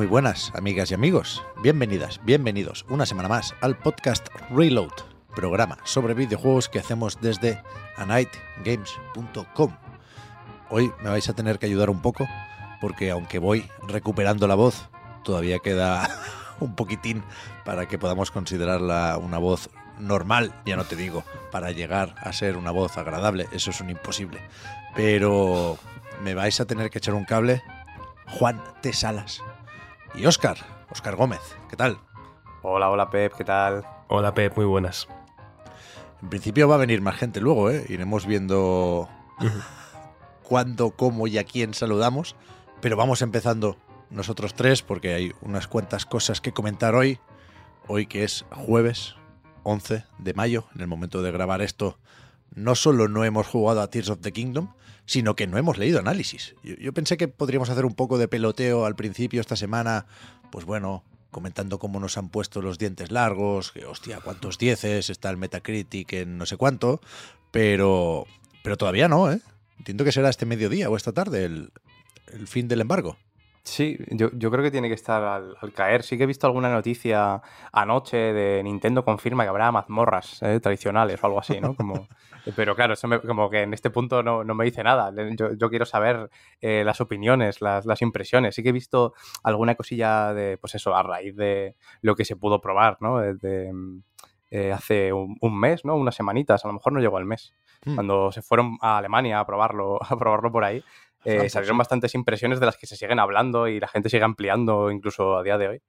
Muy buenas, amigas y amigos. Bienvenidas, bienvenidos una semana más al podcast Reload, programa sobre videojuegos que hacemos desde anightgames.com. Hoy me vais a tener que ayudar un poco porque aunque voy recuperando la voz, todavía queda un poquitín para que podamos considerarla una voz normal, ya no te digo, para llegar a ser una voz agradable, eso es un imposible. Pero me vais a tener que echar un cable Juan T. Salas y Óscar, Óscar Gómez, ¿qué tal? Hola, hola Pep, ¿qué tal? Hola Pep, muy buenas. En principio va a venir más gente luego, ¿eh? Iremos viendo cuándo, cómo y a quién saludamos, pero vamos empezando nosotros tres porque hay unas cuantas cosas que comentar hoy. Hoy que es jueves 11 de mayo, en el momento de grabar esto, no solo no hemos jugado a Tears of the Kingdom, sino que no hemos leído análisis. Yo, pensé que podríamos hacer un poco de peloteo al principio esta semana, pues bueno, comentando cómo nos han puesto los dientes largos, que hostia, cuántos dieces, está el Metacritic en no sé cuánto, pero, pero todavía no, ¿eh? Entiendo que será este mediodía o esta tarde el, el fin del embargo. Sí, yo, yo, creo que tiene que estar al, al, caer. Sí que he visto alguna noticia anoche de Nintendo confirma que habrá mazmorras eh, tradicionales o algo así, ¿no? Como, pero claro, eso me, como que en este punto no, no me dice nada. Yo, yo quiero saber eh, las opiniones, las, las, impresiones. Sí que he visto alguna cosilla de, pues eso, a raíz de lo que se pudo probar, ¿no? De, eh, hace un, un, mes, ¿no? Unas semanitas, a lo mejor no llegó al mes. Hmm. Cuando se fueron a Alemania a probarlo, a probarlo por ahí. Eh, salieron bastantes impresiones de las que se siguen hablando y la gente sigue ampliando incluso a día de hoy.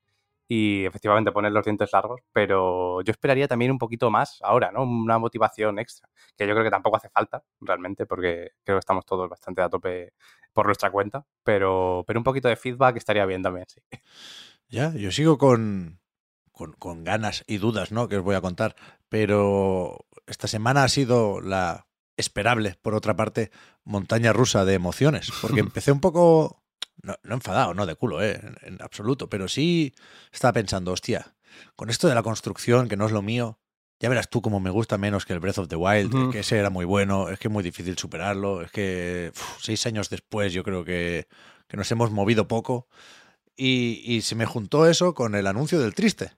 Y efectivamente poner los dientes largos, pero yo esperaría también un poquito más ahora, ¿no? Una motivación extra, que yo creo que tampoco hace falta realmente, porque creo que estamos todos bastante a tope por nuestra cuenta, pero, pero un poquito de feedback estaría bien también, sí. Ya, yo sigo con, con, con ganas y dudas, ¿no? Que os voy a contar, pero esta semana ha sido la esperable, por otra parte, montaña rusa de emociones, porque empecé un poco, no, no enfadado, no de culo, eh, en, en, absoluto, pero sí estaba pensando, hostia, con esto de la construcción, que no es lo mío, ya verás tú cómo me gusta menos que el Breath of the Wild, uh -huh. que ese era muy bueno, es que es muy difícil superarlo, es que uf, seis años después yo creo que, que nos hemos movido poco. Y, y se me juntó eso con el anuncio del triste.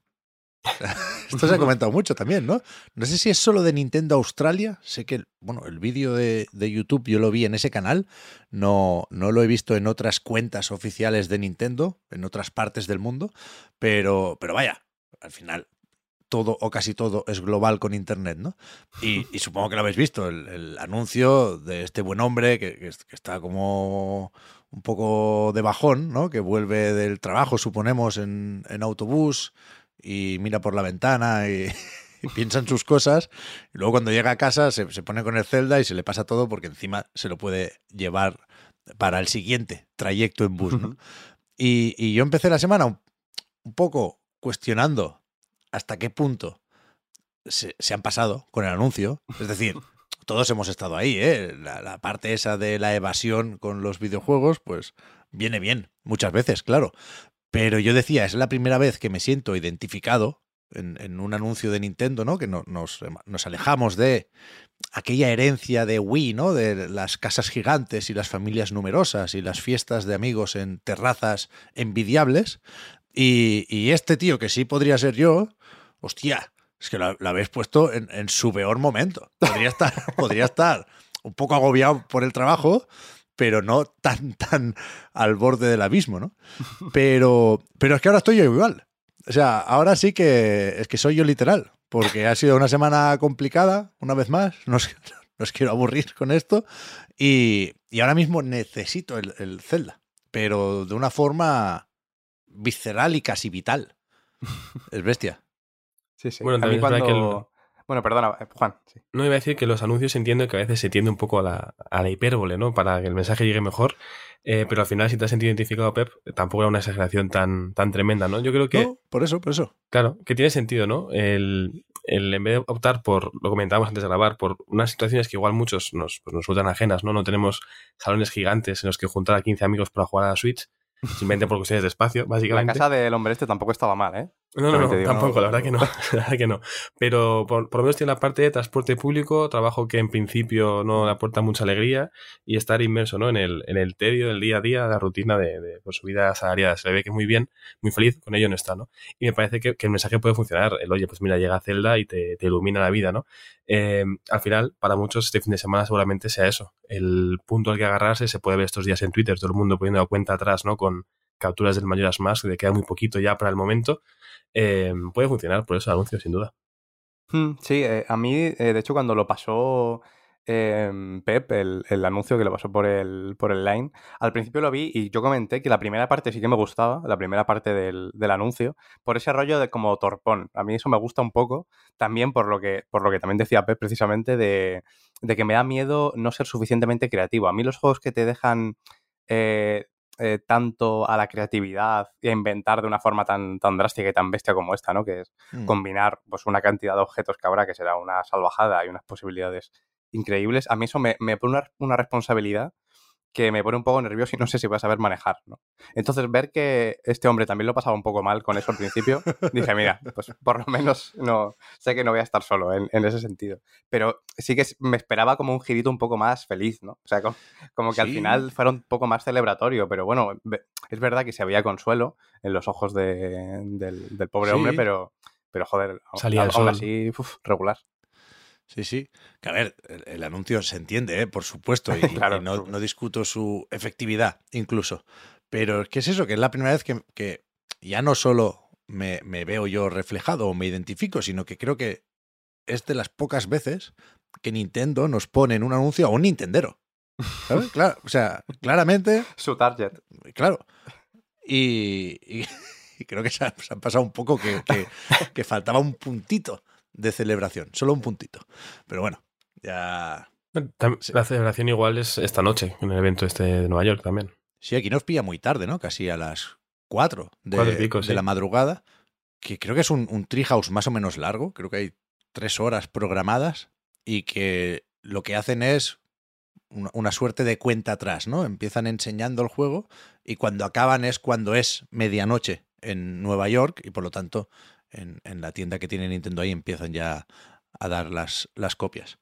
Esto se ha comentado mucho también, ¿no? No sé si es solo de Nintendo Australia. Sé que, bueno, el vídeo de, YouTube yo lo vi en ese canal. No, no lo he visto en otras cuentas oficiales de Nintendo, en otras partes del mundo. Pero, pero vaya, al final todo o casi todo es global con Internet, ¿no? Y, supongo que lo habéis visto, el, anuncio de este buen hombre que, está como un poco de bajón, ¿no? Que vuelve del trabajo, suponemos, en autobús y mira por la ventana y, y, piensa en sus cosas. Y luego cuando llega a casa se, se, pone con el Zelda y se le pasa todo porque encima se lo puede llevar para el siguiente trayecto en bus. ¿no? y, y, yo empecé la semana un, un, poco cuestionando hasta qué punto se, se, han pasado con el anuncio. Es decir, todos hemos estado ahí, ¿eh? La, la parte esa de la evasión con los videojuegos, pues viene bien, muchas veces, claro. Pero yo decía, es la primera vez que me siento identificado en, un anuncio de Nintendo, ¿no? Que no, nos, alejamos de aquella herencia de Wii, ¿no? De las casas gigantes y las familias numerosas y las fiestas de amigos en terrazas envidiables. Y, este tío, que sí podría ser yo, hostia, es que lo habéis puesto en, en, su peor momento. Podría estar, podría estar un poco agobiado por el trabajo, pero no tan, tan al borde del abismo, ¿no? Pero, pero es que ahora estoy yo igual. O sea, ahora sí que es que soy yo literal, porque ha sido una semana complicada, una vez más, no os, no os quiero aburrir con esto, y, y ahora mismo necesito el, el, Zelda, pero de una forma visceral y casi vital. Es bestia. Sí, sí. Bueno, a mí cuando... Bueno, perdona, eh, Juan. No iba a decir que los anuncios entiendo que a veces se tiende un poco a la, a la hipérbole, ¿no? Para que el mensaje llegue mejor. Eh, pero al final, si te has sentido identificado, Pep, tampoco era una exageración tan, tan tremenda, ¿no? Yo creo que. No, por eso, por eso. Claro, que tiene sentido, ¿no? El, el, en vez de optar por, lo comentábamos antes de grabar, por unas situaciones que igual muchos nos, pues nos resultan ajenas, ¿no? No tenemos salones gigantes en los que juntar a 15 amigos para jugar a la Switch, simplemente por cuestiones de espacio, básicamente. La casa del hombre este tampoco estaba mal, ¿eh? No, no, no tampoco, la verdad que no, la verdad que no. Pero por, por, lo menos tiene la parte de transporte público, trabajo que en principio no le aporta mucha alegría y estar inmerso ¿no? en, el, en el tedio del día a día, la rutina de, de pues, su vida asalariada. Se le ve que muy bien, muy feliz, con ello no está, ¿no? Y me parece que, que el mensaje puede funcionar. El, oye, pues mira, llega Zelda y te, te ilumina la vida, ¿no? Eh, al final, para muchos, este fin de semana seguramente sea eso. El punto al que agarrarse se puede ver estos días en Twitter, todo el mundo poniendo la cuenta atrás, ¿no? Con capturas del Majora's Mask, de queda muy poquito ya para el momento eh, puede funcionar por ese anuncio, sin duda. Hmm, sí, eh, a mí, eh, de hecho, cuando lo pasó eh, Pep, el, el, anuncio que lo pasó por el, por el line, al principio lo vi y yo comenté que la primera parte sí que me gustaba, la primera parte del, del anuncio, por ese rollo de como torpón. A mí eso me gusta un poco, también por lo que, por lo que también decía Pep precisamente, de, de que me da miedo no ser suficientemente creativo. A mí los juegos que te dejan eh, eh, tanto a la creatividad y a inventar de una forma tan, tan drástica y tan bestia como esta, ¿no? Que es mm. combinar pues, una cantidad de objetos que habrá que será una salvajada y unas posibilidades increíbles. A mí eso me, me pone una, una responsabilidad que me pone un poco nervioso y no sé si voy a saber manejar, ¿no? Entonces, ver que este hombre también lo pasaba un poco mal con eso al principio, dije, mira, pues por lo menos no sé que no voy a estar solo en, en ese sentido. Pero sí que me esperaba como un girito un poco más feliz, ¿no? O sea, como, como que sí. al final fuera un poco más celebratorio, pero bueno, es verdad que se había consuelo en los ojos de, del, del, pobre sí. hombre, pero, pero joder, Salía aún así, uf, regular. Sí, sí. Que a ver, el, el anuncio se entiende, ¿eh? por supuesto, y, claro, y no, no, discuto su efectividad incluso. Pero ¿qué es eso? Que es la primera vez que, que ya no solo me, me, veo yo reflejado o me identifico, sino que creo que es de las pocas veces que Nintendo nos pone en un anuncio a un Nintendero. ¿Sabes? Claro, o sea, claramente. Su target. Claro. Y, y, y creo que se, ha, se han pasado un poco que, que, que faltaba un puntito de celebración, solo un puntito. Pero bueno, ya. La celebración igual es esta noche, en el evento este de Nueva York también. Sí, aquí nos pilla muy tarde, ¿no? Casi a las 4 de, cuatro pico, de sí. la madrugada. Que creo que es un, un treehouse más o menos largo. Creo que hay tres horas programadas. Y que lo que hacen es una, una suerte de cuenta atrás, ¿no? Empiezan enseñando el juego y cuando acaban es cuando es medianoche en Nueva York y por lo tanto en, en, la tienda que tiene Nintendo ahí empiezan ya a dar las, las copias.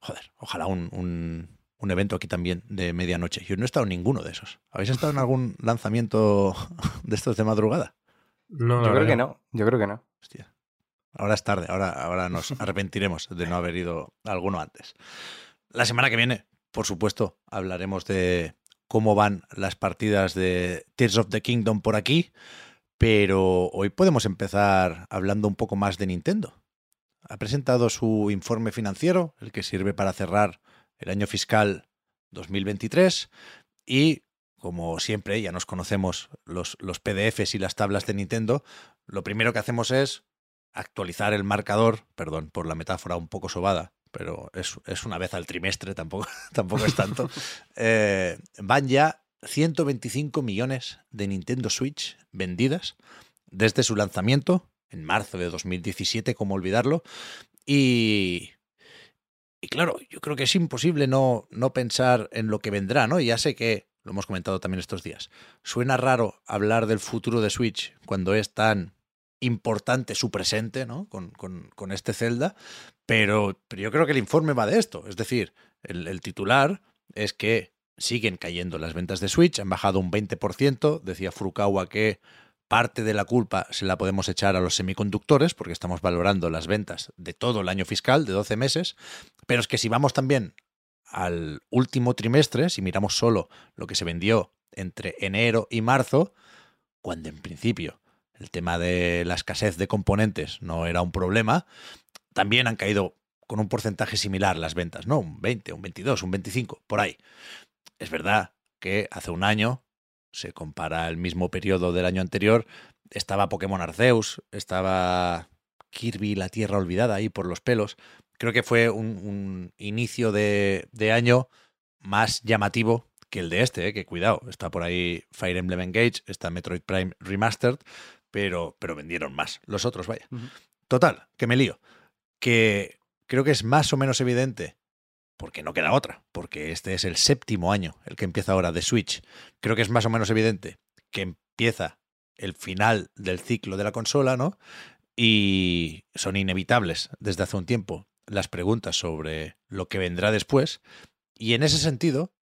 Joder, ojalá un, un, un, evento aquí también de medianoche. Yo no he estado en ninguno de esos. ¿Habéis estado en algún lanzamiento de estos de madrugada? No, yo creo que no. Yo creo que no. Hostia. Ahora es tarde, ahora, ahora nos arrepentiremos de no haber ido a alguno antes. La semana que viene, por supuesto, hablaremos de cómo van las partidas de Tears of the Kingdom por aquí. Pero hoy podemos empezar hablando un poco más de Nintendo. Ha presentado su informe financiero, el que sirve para cerrar el año fiscal 2023, y como siempre, ya nos conocemos los, los PDFs y las tablas de Nintendo, lo primero que hacemos es actualizar el marcador, perdón por la metáfora un poco sobada, pero es, es una vez al trimestre, tampoco, tampoco es tanto. eh, van ya 125 millones de Nintendo Switch vendidas desde su lanzamiento en marzo de 2017, como olvidarlo. Y, y claro, yo creo que es imposible no, no pensar en lo que vendrá, ¿no? Y ya sé que lo hemos comentado también estos días. Suena raro hablar del futuro de Switch cuando es tan importante su presente, ¿no? Con, con, con este Zelda, pero, pero, yo creo que el informe va de esto. Es decir, el, el titular es que siguen cayendo las ventas de Switch, han bajado un 20%, decía Furukawa que parte de la culpa se la podemos echar a los semiconductores, porque estamos valorando las ventas de todo el año fiscal, de 12 meses, pero es que si vamos también al último trimestre, si miramos solo lo que se vendió entre enero y marzo, cuando en principio el tema de la escasez de componentes no era un problema, también han caído con un porcentaje similar las ventas, ¿no? Un 20, un 22, un 25, por ahí. Es verdad que hace un año, se compara el mismo periodo del año anterior, estaba Pokémon Arceus, estaba Kirby la Tierra Olvidada ahí por los pelos. Creo que fue un, un inicio de, de, año más llamativo que el de este, ¿eh? que cuidado, está por ahí Fire Emblem Engage, está Metroid Prime Remastered, pero, pero vendieron más. Los otros, vaya. Uh -huh. Total, que me lío. Que creo que es más o menos evidente, porque no queda otra, porque este es el séptimo año, el que empieza ahora de Switch. Creo que es más o menos evidente que empieza el final del ciclo de la consola, ¿no? Y son inevitables desde hace un tiempo las preguntas sobre lo que vendrá después. Y en ese sentido,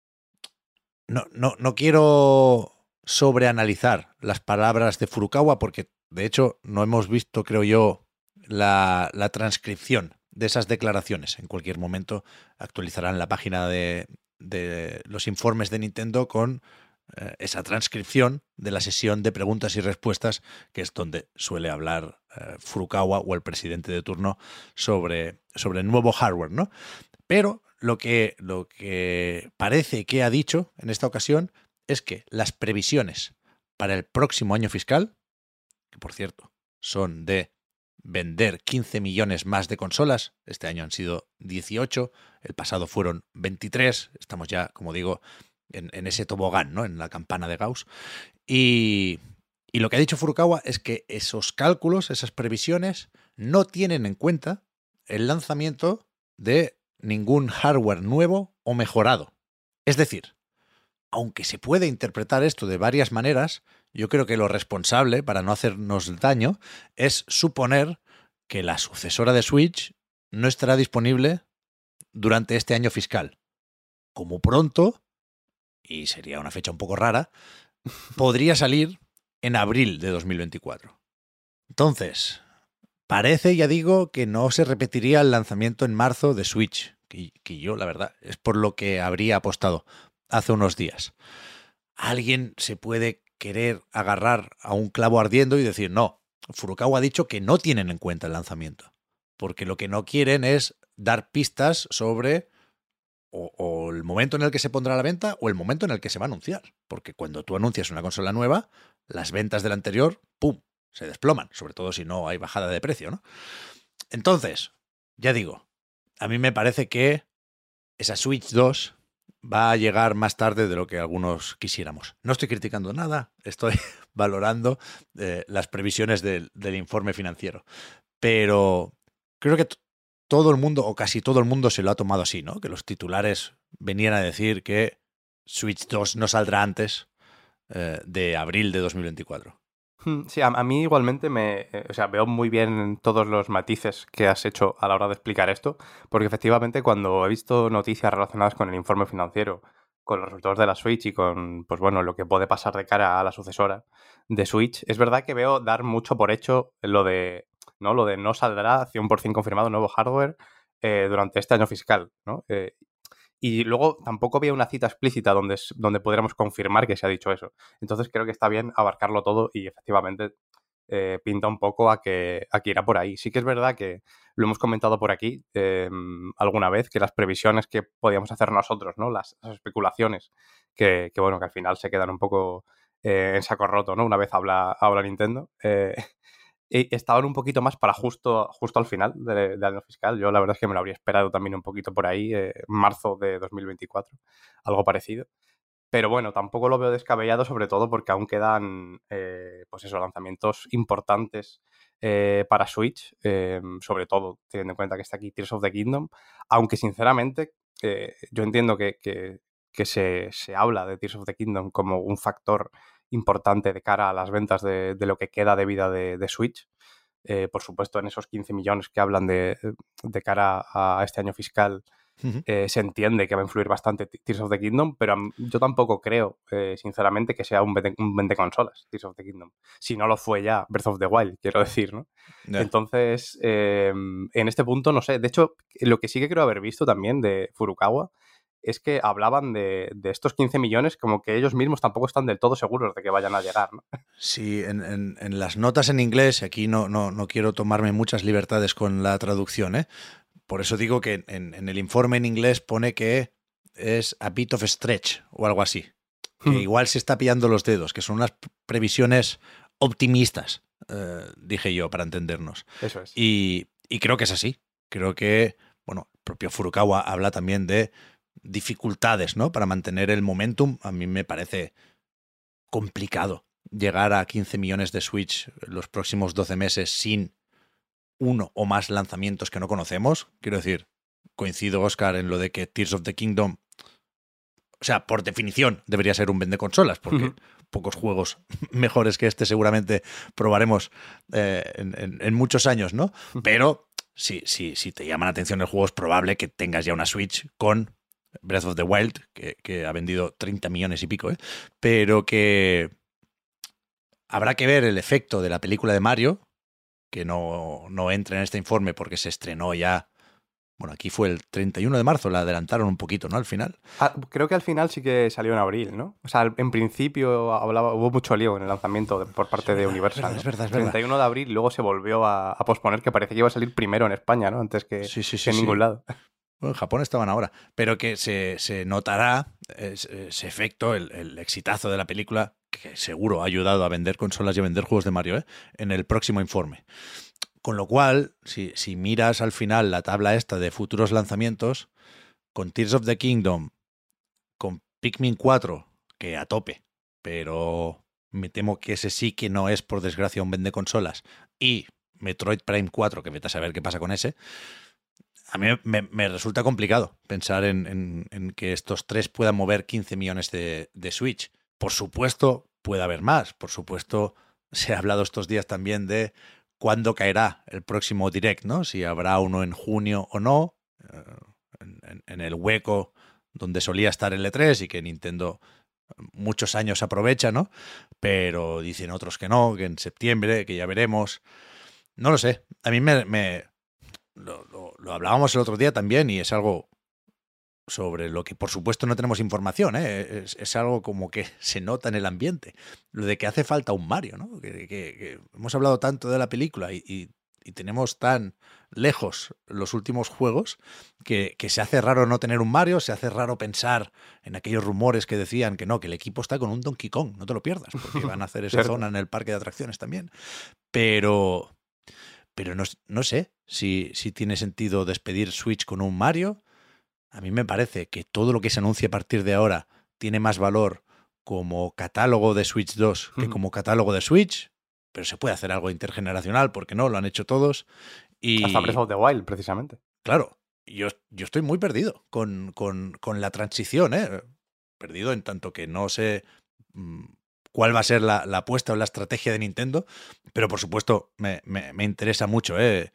no, no, no quiero sobreanalizar las palabras de Furukawa, porque de hecho no hemos visto, creo yo, la, la transcripción de esas declaraciones. En cualquier momento actualizarán la página de, de los informes de Nintendo con eh, esa transcripción de la sesión de preguntas y respuestas, que es donde suele hablar eh, Furukawa o el presidente de turno sobre, sobre el nuevo hardware, ¿no? Pero lo que, lo que parece que ha dicho en esta ocasión es que las previsiones para el próximo año fiscal, que por cierto son de vender 15 millones más de consolas, este año han sido 18, el pasado fueron 23, estamos ya, como digo, en, ese tobogán, ¿no? en la campana de Gauss. Y, y lo que ha dicho Furukawa es que esos cálculos, esas previsiones, no tienen en cuenta el lanzamiento de ningún hardware nuevo o mejorado. Es decir, aunque se puede interpretar esto de varias maneras, yo creo que lo responsable, para no hacernos daño, es suponer que la sucesora de Switch no estará disponible durante este año fiscal. Como pronto, y sería una fecha un poco rara, podría salir en abril de 2024. Entonces, parece, ya digo, que no se repetiría el lanzamiento en marzo de Switch, que, que yo, la verdad, es por lo que habría apostado hace unos días. Alguien se puede querer agarrar a un clavo ardiendo y decir, no, Furukawa ha dicho que no tienen en cuenta el lanzamiento, porque lo que no quieren es dar pistas sobre o, el momento en el que se pondrá a la venta o el momento en el que se va a anunciar, porque cuando tú anuncias una consola nueva, las ventas del anterior, ¡pum!, se desploman, sobre todo si no hay bajada de precio, ¿no? Entonces, ya digo, a mí me parece que esa Switch 2 va a llegar más tarde de lo que algunos quisiéramos. No estoy criticando nada, estoy valorando eh, las previsiones del, informe financiero. Pero creo que todo el mundo, o casi todo el mundo, se lo ha tomado así, ¿no? Que los titulares venían a decir que Switch 2 no saldrá antes eh, de abril de 2024. Hmm, Sí, a, a, mí igualmente me, eh, o sea, veo muy bien todos los matices que has hecho a la hora de explicar esto, porque efectivamente cuando he visto noticias relacionadas con el informe financiero, con los resultados de la Switch y con, pues bueno, lo que puede pasar de cara a la sucesora de Switch, es verdad que veo dar mucho por hecho lo de, ¿no? Lo de no saldrá 100% confirmado nuevo hardware eh, durante este año fiscal, ¿no? Eh, y luego tampoco había una cita explícita donde, donde confirmar que se ha dicho eso. Entonces creo que está bien abarcarlo todo y efectivamente eh, pinta un poco a que, a que irá por ahí. Sí que es verdad que lo hemos comentado por aquí eh, alguna vez, que las previsiones que podíamos hacer nosotros, ¿no? Las, las especulaciones, que, que, bueno, que al final se quedan un poco eh, en saco roto, ¿no? Una vez habla, habla Nintendo. Eh, estaban un poquito más para justo, justo al final del de año fiscal. Yo la verdad es que me lo habría esperado también un poquito por ahí, eh, marzo de 2024, algo parecido. Pero bueno, tampoco lo veo descabellado, sobre todo porque aún quedan, eh, pues esos lanzamientos importantes eh, para Switch, eh, sobre todo teniendo en cuenta que está aquí Tears of the Kingdom, aunque sinceramente eh, yo entiendo que, que, que se, se, habla de Tears of the Kingdom como un factor importante de cara a las ventas de, de lo que queda de vida de, de Switch. Eh, por supuesto, en esos 15 millones que hablan de, de cara a este año fiscal, uh -huh. eh, se entiende que va a influir bastante Tears of the Kingdom, pero yo tampoco creo, eh, sinceramente, que sea un vende, un vende, consolas Tears of the Kingdom. Si no lo fue ya Breath of the Wild, quiero decir, ¿no? Yeah. Entonces, eh, en este punto, no sé. De hecho, lo que sí que creo haber visto también de Furukawa es que hablaban de, de, estos 15 millones como que ellos mismos tampoco están del todo seguros de que vayan a llegar. ¿no? Sí, en, en, en, las notas en inglés, aquí no, no, no, quiero tomarme muchas libertades con la traducción, ¿eh? por eso digo que en, en, el informe en inglés pone que es a bit of stretch o algo así. Que hmm. igual se está pillando los dedos, que son unas previsiones optimistas eh, dije yo, para entendernos. Eso es. Y, y creo que es así. Creo que, bueno, el propio Furukawa habla también de dificultades, ¿no? Para mantener el momentum. A mí me parece complicado llegar a 15 millones de Switch los próximos 12 meses sin uno o más lanzamientos que no conocemos. Quiero decir, coincido, Oscar, en lo de que Tears of the Kingdom, o sea, por definición, debería ser un vende consolas, porque pocos juegos mejores que este seguramente probaremos eh, en, en- en muchos años, ¿no? Pero si, si, si te llama la atención el juego, es probable que tengas ya una Switch con Breath of the Wild, que, que ha vendido 30 millones y pico, ¿eh? pero que habrá que ver el efecto de la película de Mario, que no, no entra en este informe porque se estrenó ya. Bueno, aquí fue el 31 de marzo, la adelantaron un poquito, ¿no? Al final. Ah, creo que al final sí que salió en abril, ¿no? O sea, en principio hablaba, hubo mucho lío en el lanzamiento de- por parte de Universal. es verdad, es verdad. 31 de abril, luego se volvió a, a posponer, que parecía que iba a salir primero en España, ¿no? Antes que, Sí, sí, que sí, en sí. ningún lado. En Japón estaban ahora, pero que se, se notará ese, ese efecto, el, el exitazo de la película, que seguro ha ayudado a vender consolas y a vender juegos de Mario, ¿eh? en el próximo informe. Con lo cual, si, si miras al final la tabla esta de futuros lanzamientos, con Tears of the Kingdom, con Pikmin 4, que a tope, pero me temo que ese sí que no es, por desgracia, un vende consolas, y Metroid Prime 4, que vete a saber qué pasa con ese, a mí me, me resulta complicado pensar en, que estos tres puedan mover 15 millones de, de Switch. Por supuesto, puede haber más. Por supuesto, se ha hablado estos días también de cuándo caerá el próximo Direct, ¿no? Si habrá uno en junio o no, eh, en, el hueco donde solía estar el E3 y que Nintendo muchos años aprovecha, ¿no? Pero dicen otros que no, que en septiembre, que ya veremos. No lo sé. A mí me, lo- lo hablábamos el otro día también y es algo sobre lo que por supuesto no tenemos información, ¿eh? es, es algo como que se nota en el ambiente, lo de que hace falta un Mario, ¿no? que, que- que hemos hablado tanto de la película y, y- y tenemos tan lejos los últimos juegos que, que se hace raro no tener un Mario, se hace raro pensar en aquellos rumores que decían que no, que el equipo está con un Donkey Kong, no te lo pierdas, porque van a hacer esa zona en el parque de atracciones también. Pero, pero no, no sé si, si tiene sentido despedir Switch con un Mario. A mí me parece que todo lo que se anuncie a partir de ahora tiene más valor como catálogo de Switch 2 que como catálogo de Switch, pero se puede hacer algo intergeneracional, porque no, lo han hecho todos. Y Hasta Breath of the Wild, precisamente. claro, yo, yo estoy muy perdido con, con- con la transición, ¿eh? Perdido en tanto que no sé mm, cuál va a ser la, la apuesta o la estrategia de Nintendo, pero por supuesto me, me- me interesa mucho, ¿eh?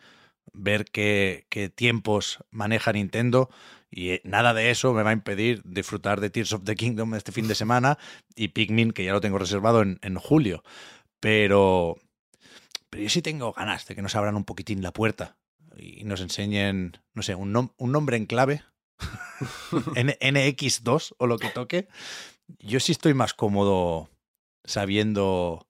Ver qué, qué tiempos maneja Nintendo y eh, nada de eso me va a impedir disfrutar de Tears of the Kingdom este fin de semana y Pikmin, que ya lo tengo reservado en, en julio. Pero, pero yo sí tengo ganas de que nos abran un poquitín la puerta y nos enseñen, no sé, un, nom- un nombre en clave, N- NX2 o lo que toque. Yo sí estoy más cómodo sabiendo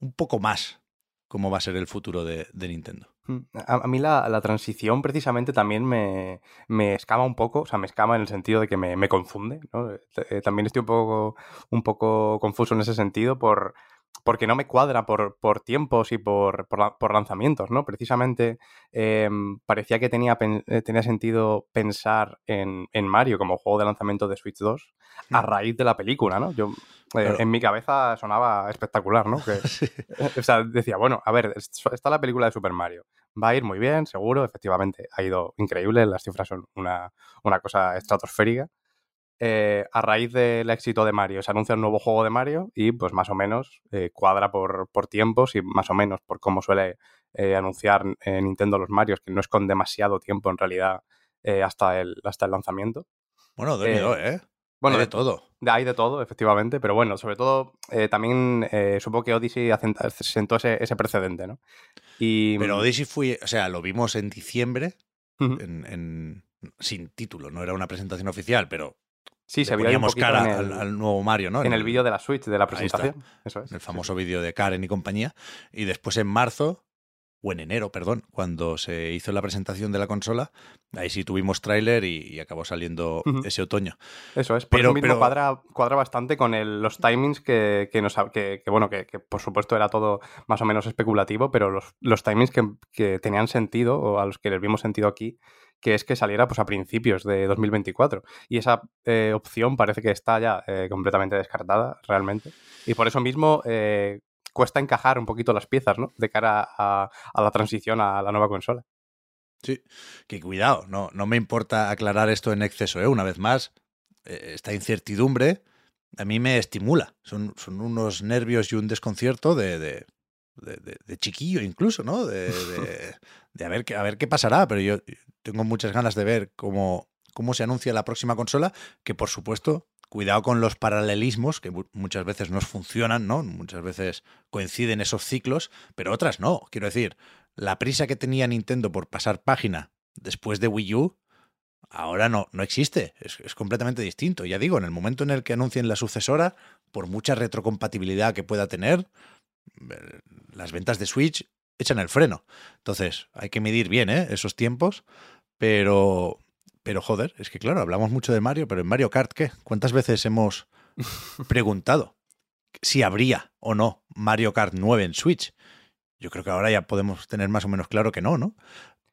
un poco más cómo va a ser el futuro de, Nintendo. Mm. A, mí la, transición precisamente también me, me escama un poco, o sea, me escama en el sentido de que me, me confunde, ¿no? Eh, También estoy un poco, un poco confuso en ese sentido por, porque no me cuadra por, por tiempos y por, por, la- por lanzamientos, ¿no? Precisamente eh, parecía que tenía, pen- eh, tenía sentido pensar en, en Mario como juego de lanzamiento de Switch 2 a Mm. raíz de la película, ¿no? Yo, eh. En mi cabeza sonaba espectacular, ¿no? Que, o sea, decía, bueno, a ver, es- está la película de Super Mario. Va a ir muy bien, seguro. Efectivamente, ha ido increíble. Las cifras son una, una cosa estratosférica. Eh, a raíz del éxito de Mario, se anuncia un nuevo juego de Mario y, pues, más o menos eh, cuadra por, por tiempos y más o menos por cómo suele eh, anunciar Nintendo los Marios, que no es con demasiado tiempo en realidad hasta, el, hasta el lanzamiento. Bueno, de Eh, ¿eh? Bueno, Hay de de- todo. de- Hay de todo, efectivamente, pero bueno, sobre todo eh, también eh, supongo que Odyssey sentó ese, ese precedente, ¿no? Y, Pero Odyssey fue, o sea, lo vimos en diciembre en- sin título, no era una presentación oficial, pero sí, le se poníamos poquito cara en el, al, al nuevo Mario, ¿no? en el vídeo de la Switch de la presentación. Eso es. el sí, famoso vídeo de Karen y compañía. Y después en marzo, o en enero, perdón, cuando se hizo la presentación de la consola, ahí sí tuvimos tráiler y, acabó saliendo ese otoño. Eso es, pero, mismo Cuadra, cuadra, bastante con los timings que, que nos que, bueno, que, por supuesto era todo más o menos especulativo, pero los, los timings que, tenían sentido, o a los que les vimos sentido aquí, que es que saliera pues, a principios de 2024. Y esa eh, opción parece que está ya eh, completamente descartada realmente. Y por eso mismo eh, cuesta encajar un poquito las piezas, ¿no? De cara a, la transición a la nueva consola. Sí, que cuidado, no, no me importa aclarar esto en exceso, ¿eh? Una vez más, esta incertidumbre a mí me estimula. Son, son unos nervios y un desconcierto de, de, de, chiquillo incluso, ¿no? De, de, a, ver, a ver qué pasará, pero yo tengo muchas ganas de ver cómo, cómo se anuncia la próxima consola, que por supuesto cuidado con los paralelismos, que muchas veces nos funcionan, ¿no? Muchas veces coinciden esos ciclos, pero otras no. Quiero decir, la prisa que tenía Nintendo por pasar página después de Wii U, ahora no, no existe. Es, completamente distinto. Ya digo, en el momento en el que anuncien la sucesora, por mucha retrocompatibilidad que pueda tener, eh, las ventas de Switch echan el freno. Entonces, hay que medir bien ¿eh? esos tiempos, pero pero joder, es que claro, hablamos mucho de Mario, pero en Mario Kart, ¿qué? ¿Cuántas veces hemos preguntado si habría o no Mario Kart 9 en Switch? Yo creo que ahora ya podemos tener más o menos claro que no, ¿no?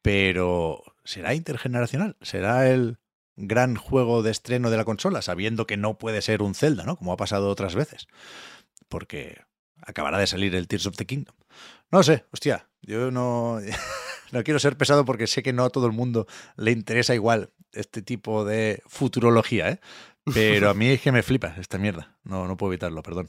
Pero ¿será intergeneracional? ¿Será el gran juego de estreno de la consola, sabiendo que no puede ser un Zelda, ¿no? Como ha pasado otras veces. Porque acabará de salir el Tears of the Kingdom. No sé, hostia, yo no... no quiero ser pesado porque sé que no a todo el mundo le interesa igual este tipo de futurología, ¿eh? Pero a mí es que me flipa esta mierda. No, no puedo evitarlo, perdón.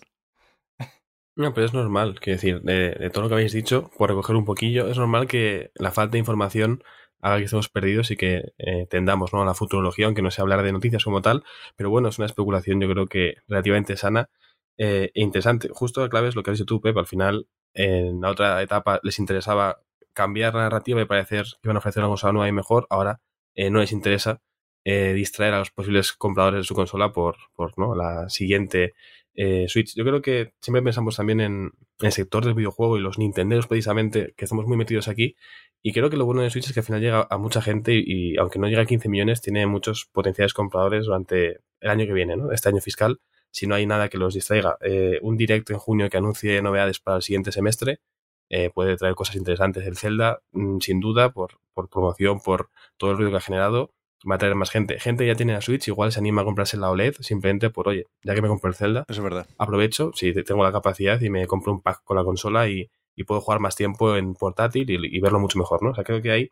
No, pero es normal, quiero decir, de, todo lo que habéis dicho, por recoger un poquillo, es normal que la falta de información haga que estemos perdidos y que eh, tendamos ¿no? a la futurología, aunque no sea hablar de noticias como tal, pero bueno, es una especulación yo creo que relativamente sana eh, e interesante. Justo la clave es lo que has dicho tú, Pep, al final en la otra etapa les interesaba cambiar la narrativa y parecer que iban a ofrecer una cosa nueva y mejor, ahora eh, no les interesa eh, distraer a los posibles compradores de su consola por, por ¿no? la siguiente eh, Switch. Yo creo que siempre pensamos también en, el sector del videojuego y los Nintenderos precisamente, que estamos muy metidos aquí. Y creo que lo bueno de Switch es que al final llega a mucha gente y, aunque no llega a 15 millones, tiene muchos potenciales compradores durante el año que viene, ¿no? este año fiscal, si no hay nada que los distraiga. un directo en junio que anuncie novedades para el siguiente semestre eh, puede traer cosas interesantes. El Zelda, mm, sin duda, por, por, promoción, por todo el ruido que ha generado, va a traer más gente. Gente ya tiene la Switch, igual se anima a comprarse la OLED simplemente por, oye, ya que me compro el Zelda, es verdad. aprovecho, si tengo la capacidad y me compro un pack con la consola y, y puedo jugar más tiempo en portátil y, verlo mucho mejor, ¿no? O sea, creo que hay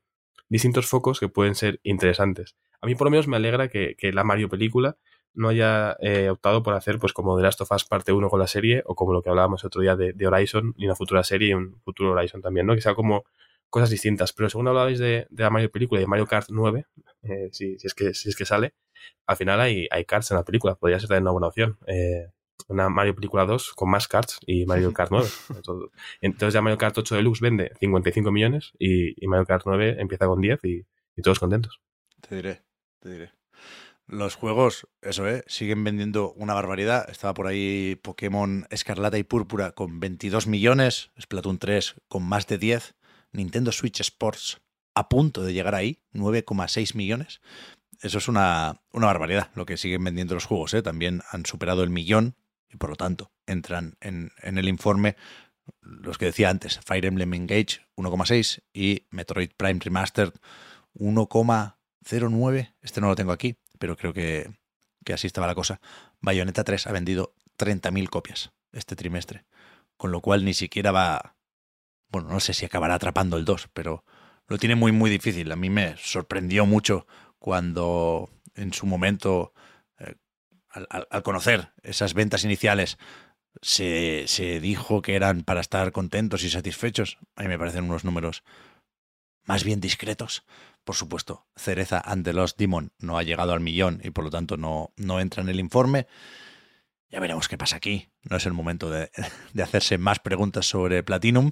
distintos focos que pueden ser interesantes. A mí por lo menos me alegra que, que la Mario película no haya eh, optado por hacer pues como The Last of Us parte 1 con la serie o como lo que hablábamos otro día de, Horizon y una futura serie y un futuro Horizon también, ¿no? Que sea como cosas distintas. Pero según hablabais de, de la Mario película y de Mario Kart 9, eh, si, es que, si es que sale, al final hay, hay cards en la película. Podría ser también una buena opción. Eh, una Mario película 2 con más cards y Mario Kart 9. Entonces ya Mario Kart 8 Deluxe vende 55 millones y, Mario Kart 9 empieza con 10 y, y todos contentos. Te diré, te diré. Los juegos, eso, ¿eh? Siguen vendiendo una barbaridad. Estaba por ahí Pokémon Escarlata y Púrpura con 22 millones, Splatoon 3 con más de 10, Nintendo Switch Sports a punto de llegar ahí, 9,6 millones. Eso es una, una, barbaridad lo que siguen vendiendo los juegos. ¿eh? También han superado el millón y por lo tanto entran en, en el informe los que decía antes, Fire Emblem Engage 1,6 y Metroid Prime Remastered 1,09. Este no lo tengo aquí, pero creo que, así estaba la cosa. Bayonetta 3 ha vendido 30.000 copias este trimestre, con lo cual ni siquiera va... Bueno, no sé si acabará atrapando el 2, pero lo tiene muy, muy difícil. A mí me sorprendió mucho cuando en su momento, eh, al, conocer esas ventas iniciales, se, se, dijo que eran para estar contentos y satisfechos. A mí me parecen unos números más bien discretos. Por supuesto, Cereza and the Lost Demon no ha llegado al millón y por lo tanto no, no entra en el informe. Ya veremos qué pasa aquí. No es el momento de, hacerse más preguntas sobre Platinum.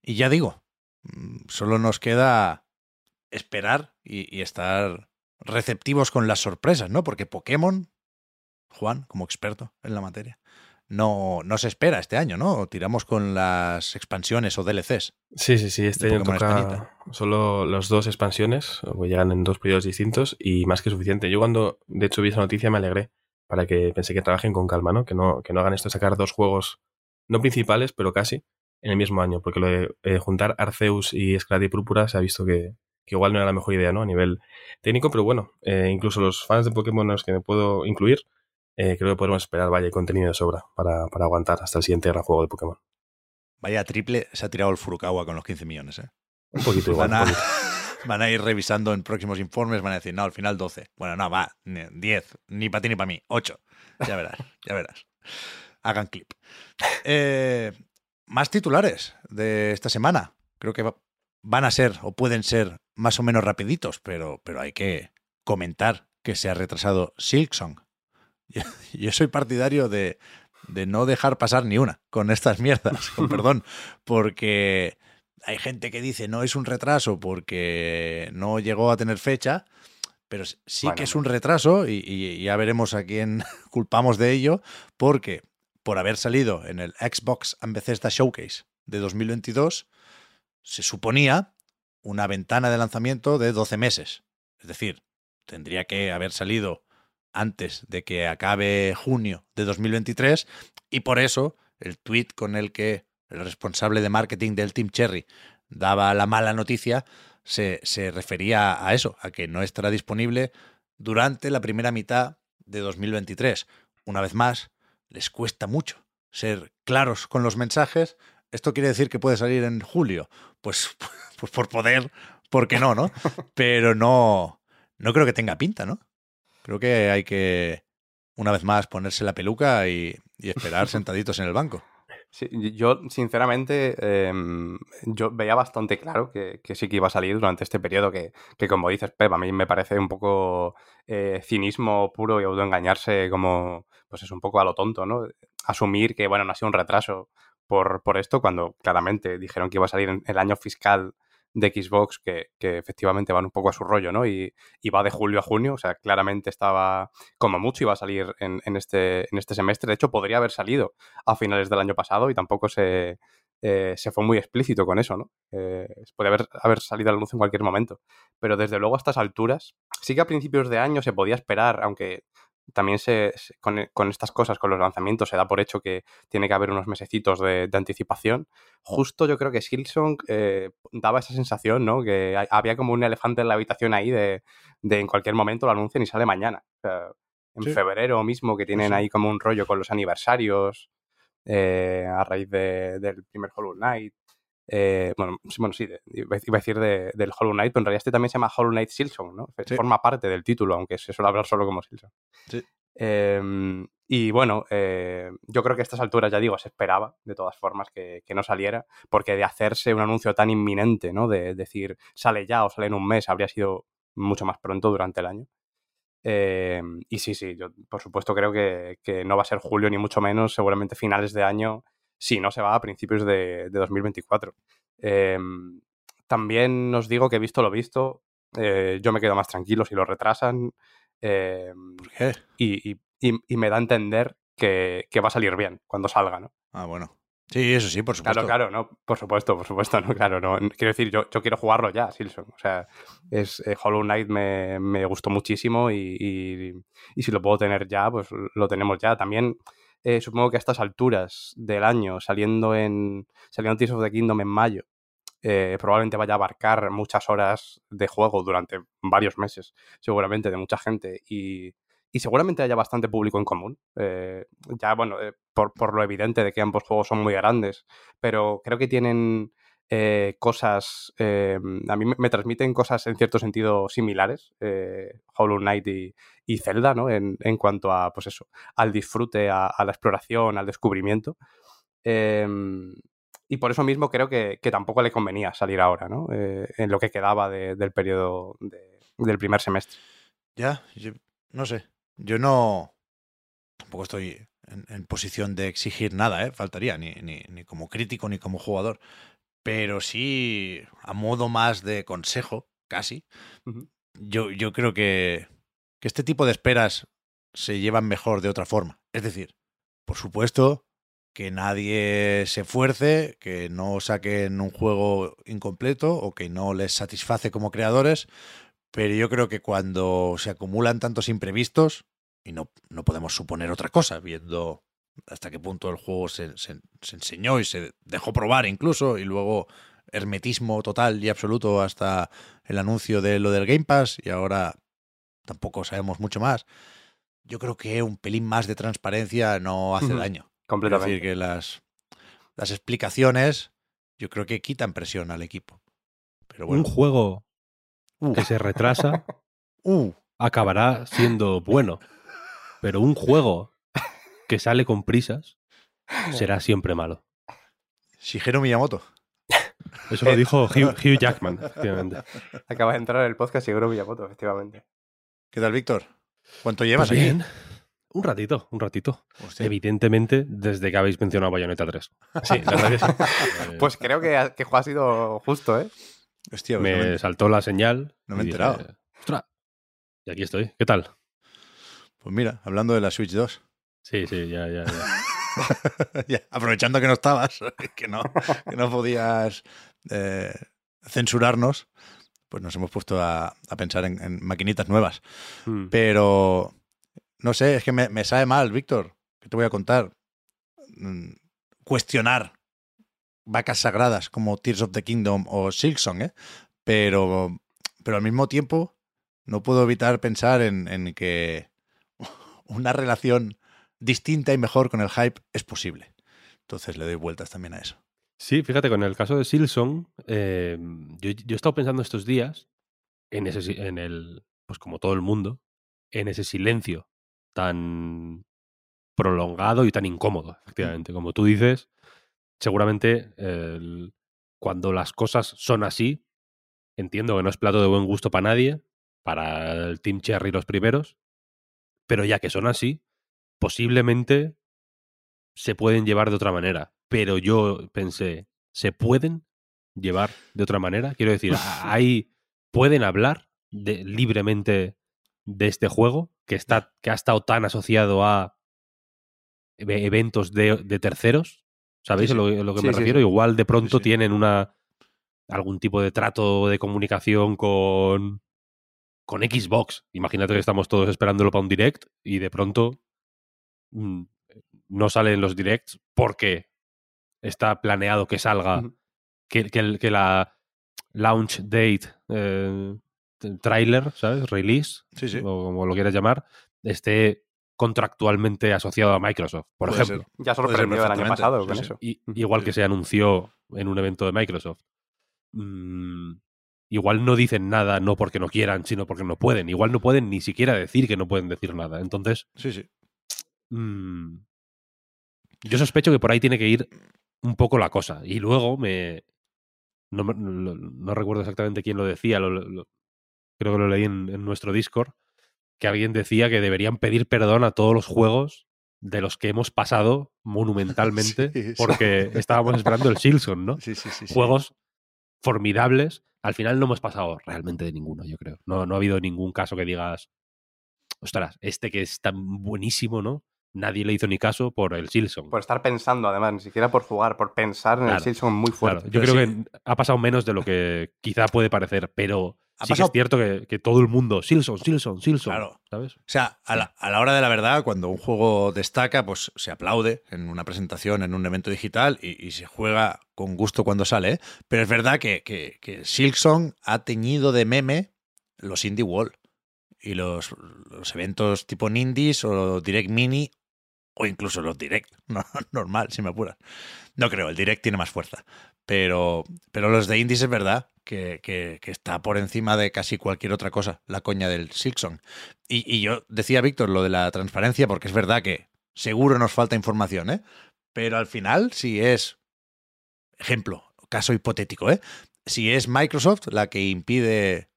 Y ya digo, mm, solo nos queda esperar y, estar receptivos con las sorpresas, ¿no? Porque Pokémon, Juan, como experto en la materia, no, no se espera este año, ¿no? Tiramos con las expansiones o DLCs. Sí, sí, sí. Este año toca Españita. solo las dos expansiones, pues llegan en dos periodos distintos y más que suficiente. Yo cuando, de hecho, vi esa noticia me alegré para que pensé que trabajen con calma, ¿no? Que no, que no hagan esto de sacar dos juegos, no principales, pero casi, en el mismo año. Porque lo de eh, juntar Arceus y Escarlata y Púrpura se ha visto que, que igual no era la mejor idea, ¿no? A nivel técnico, pero bueno, eh, incluso los fans de Pokémon en los que me puedo incluir, eh, creo que podemos esperar, vaya, contenido de sobra para, para aguantar hasta el siguiente gran juego de Pokémon. Vaya triple se ha tirado el Furukawa con los 15 millones, ¿eh? Un poquito igual. Van a, poquito. van a ir revisando en próximos informes, van a decir, no, al final 12. Bueno, no, va, ni- 10, ni para ti ni para mí, 8. Ya verás, ya verás. Hagan clip. Eh, más titulares de esta semana. Creo que va- van a ser o pueden ser más o menos rapiditos, pero, pero hay que comentar que se ha retrasado Silksong. Yo, yo soy partidario de, de no dejar pasar ni una con estas mierdas, con perdón, porque hay gente que dice no es un retraso porque no llegó a tener fecha, pero sí Bueno, que es un retraso y, y ya veremos a quién culpamos de ello, porque por haber salido en el Xbox and Bethesda Showcase de 2022, se suponía una ventana de lanzamiento de 12 meses. Es decir, tendría que haber salido antes de que acabe junio de 2023 y por eso el tweet con el que el responsable de marketing del Team Cherry daba la mala noticia se, se refería a eso, a que no estará disponible durante la primera mitad de 2023. Una vez más, les cuesta mucho ser claros con los mensajes. ¿Esto quiere decir que puede salir en julio? Pues, pues por poder, ¿por qué no, no? Pero no, no creo que tenga pinta, ¿no? Creo que hay que, una vez más, ponerse la peluca y, y esperar sentaditos en el banco. Sí, yo, sinceramente, em, yo veía bastante claro que, que sí que iba a salir durante este periodo que, que, como dices, Pep, a mí me parece un poco eh, cinismo puro y autoengañarse como, pues es un poco a lo tonto, ¿no? Asumir que, bueno, no ha sido un retraso por, por esto cuando claramente dijeron que iba a salir en el año fiscal de Xbox que, que, efectivamente van un poco a su rollo, ¿no? Y, y, va de julio a junio, o sea, claramente estaba, como mucho, iba a salir en, en, este, en este semestre. De hecho, podría haber salido a finales del año pasado y tampoco se, eh, se fue muy explícito con eso, ¿no? Eh, puede haber, haber salido a la luz en cualquier momento. Pero desde luego a estas alturas, sí que a principios de año se podía esperar, aunque también se, se con, con, estas cosas, con los lanzamientos, se da por hecho que tiene que haber unos mesecitos de, de anticipación. Justo yo creo que Silksong eh, daba esa sensación, ¿no? Que había como un elefante en la habitación ahí de, de en cualquier momento lo anuncian y sale mañana. O sea, en sí. febrero mismo, que tienen sí. ahí como un rollo con los aniversarios eh, a raíz de, del primer Hollow Knight. Eh, bueno, bueno, sí, iba a decir de, del Hollow Knight, pero en realidad este también se llama Hollow Knight Silksong, ¿no? Sí. Forma parte del título, aunque se suele hablar solo como Silksong. Sí. Eh, y bueno, eh, yo creo que a estas alturas, ya digo, se esperaba de todas formas que, que, no saliera, porque de hacerse un anuncio tan inminente, ¿no? De decir sale ya o sale en un mes, habría sido mucho más pronto durante el año. Eh, y sí, sí, yo por supuesto creo que, que, no va a ser julio ni mucho menos, seguramente finales de año, si no se va a principios de, de 2024. Eh, también os digo que visto lo visto, eh, yo me quedo más tranquilo si lo retrasan. Eh, ¿Por qué? Y, y, y, me da a entender que, que, va a salir bien cuando salga, ¿no? Ah, bueno. Sí, eso sí, por supuesto. Claro, claro, no, por supuesto, por supuesto, no, claro, no. Quiero decir, yo, yo quiero jugarlo ya, Silson. O sea, es, eh, Hollow Knight me, me, gustó muchísimo y, y, y, si lo puedo tener ya, pues lo tenemos ya. También eh, supongo que a estas alturas del año, saliendo en saliendo Tears of the Kingdom en mayo, eh, probablemente vaya a abarcar muchas horas de juego durante varios meses, seguramente, de mucha gente. Y, y seguramente haya bastante público en común. Eh, ya, bueno, por, por, lo evidente de que ambos juegos son muy grandes, pero creo que tienen eh, cosas, eh, a mí me, transmiten cosas en cierto sentido similares, eh, Hollow Knight y, y Zelda, ¿no? En, en, cuanto a, pues eso, al disfrute, a, a la exploración, al descubrimiento. Em, y por eso mismo creo que, que, tampoco le convenía salir ahora, ¿no? Eh, en lo que quedaba de, del periodo de, del primer semestre. Ya, yo no sé. Yo no. Tampoco estoy en, en posición de exigir nada, ¿eh? Faltaría, ni, ni, ni, como crítico ni como jugador. Pero sí, a modo más de consejo, casi. Uh -huh. yo, yo creo que, que este tipo de esperas se llevan mejor de otra forma. Es decir, por supuesto, que nadie se esfuerce, que no saquen un juego incompleto o que no les satisface como creadores, pero yo creo que cuando se acumulan tantos imprevistos, y no, no podemos suponer otra cosa, viendo hasta qué punto el juego se, se- se enseñó y se dejó probar incluso, y luego hermetismo total y absoluto hasta el anuncio de lo del Game Pass, y ahora tampoco sabemos mucho más. Yo creo que un pelín más de transparencia no hace daño. Es Completamente. decir, que las, las explicaciones yo creo que quitan presión al equipo. Pero bueno. Un juego Uh, que se retrasa uh, acabará siendo bueno. Pero un juego que sale con prisas será siempre malo. Shigeru Miyamoto. Eso lo dijo Hugh, Hugh Jackman, efectivamente. Acaba de entrar en el podcast Seguro Villapoto, efectivamente. ¿Qué tal, Víctor? ¿Cuánto llevas Pues aquí? bien. Un ratito, un ratito. Hostia. Evidentemente, desde que habéis mencionado Bayonetta 3. Sí, la verdad que sí. Pues creo que, ha- que ha sido justo, ¿eh? Hostia, pues no me me- saltó la señal. no me he dije, enterado. "Ostras". Y aquí estoy. ¿Qué tal? Pues mira, hablando de la Switch 2. Sí, sí, ya, ya, ya. Ya, aprovechando que no estabas, que no, que no podías eh, censurarnos, pues nos hemos puesto a, a pensar en, en maquinitas nuevas. Mm. Pero, no sé, es que me, me sabe mal, Víctor, que te voy a contar. Mm, Cuestionar vacas sagradas como Tears of the Kingdom o Silksong, ¿eh? Pero, pero al mismo tiempo no puedo evitar pensar en, en que una relación distinta y mejor con el hype es posible. Entonces le doy vueltas también a eso. Sí, fíjate, con el caso de Silson, eh, yo, yo he estado pensando estos días en ese, en el, pues como todo el mundo, en ese silencio tan prolongado y tan incómodo, efectivamente. Como tú dices, seguramente cuando las cosas son así, entiendo que no es plato de buen gusto para nadie, para el Team Cherry los primeros, pero ya que son así, posiblemente se pueden llevar de otra manera. Pero yo pensé, ¿se pueden llevar de otra manera? Quiero decir, hay, pueden hablar de, libremente de este juego que, está, que ha estado tan asociado a e- eventos de, de terceros. ¿Sabéis Sí, lo, que Sí, me refiero? Igual de pronto tienen una algún tipo de trato de comunicación con con Xbox. Imagínate que estamos todos esperándolo para un direct y de pronto mm, no salen los directs porque está planeado que salga, que, que el- que la launch date, eh, trailer, ¿sabes? Release, Sí, sí. o como lo quieras llamar, esté contractualmente asociado a Microsoft, por Puede ejemplo. ser. Ya sorprendió el año pasado sí, con sí. eso. Y- igual que se anunció en un evento de Microsoft. Mm, igual no dicen nada no porque no quieran, sino porque no pueden. Igual no pueden ni siquiera decir que no pueden decir nada. Entonces, Sí, sí. Mm, yo sospecho que por ahí tiene que ir un poco la cosa. Y luego me... No, me- no- no recuerdo exactamente quién lo decía, lo- lo- creo que lo leí en, en nuestro Discord, que alguien decía que deberían pedir perdón a todos los juegos de los que hemos pasado monumentalmente Sí, porque estábamos esperando el Silson, ¿no? Sí, sí, sí, sí. Juegos formidables. Al final no hemos pasado realmente de ninguno, yo creo. No, no ha habido ningún caso que digas, ostras, este que es tan buenísimo, ¿no? Nadie le hizo ni caso por el Silson. Por estar pensando, además, ni siquiera por jugar, por pensar en el Silson muy Claro, fuerte. yo Pero creo sí. que ha pasado menos de lo que quizá puede parecer, pero Ha sí que pasado- es cierto que, que todo el mundo, Silson, Silson, Silson, Claro. ¿sabes? O sea, a la, a la hora de la verdad, cuando un juego destaca, pues se aplaude en una presentación, en un evento digital y, y se juega con gusto cuando sale. ¿eh? Pero es verdad que, que, que Silksong ha teñido de meme los Indie Wall y los, los eventos tipo Nindies o Direct Mini o incluso los Direct, no, normal, si me apuras. No creo, el Direct tiene más fuerza. Pero, pero los de Indies es verdad que, que- está por encima de casi cualquier otra cosa, la coña del Silksong. Y, y yo decía, Víctor, lo de la transparencia, porque es verdad que seguro nos falta información, ¿eh? Pero al final, si es, ejemplo, caso hipotético, ¿eh? Si es Microsoft la que impide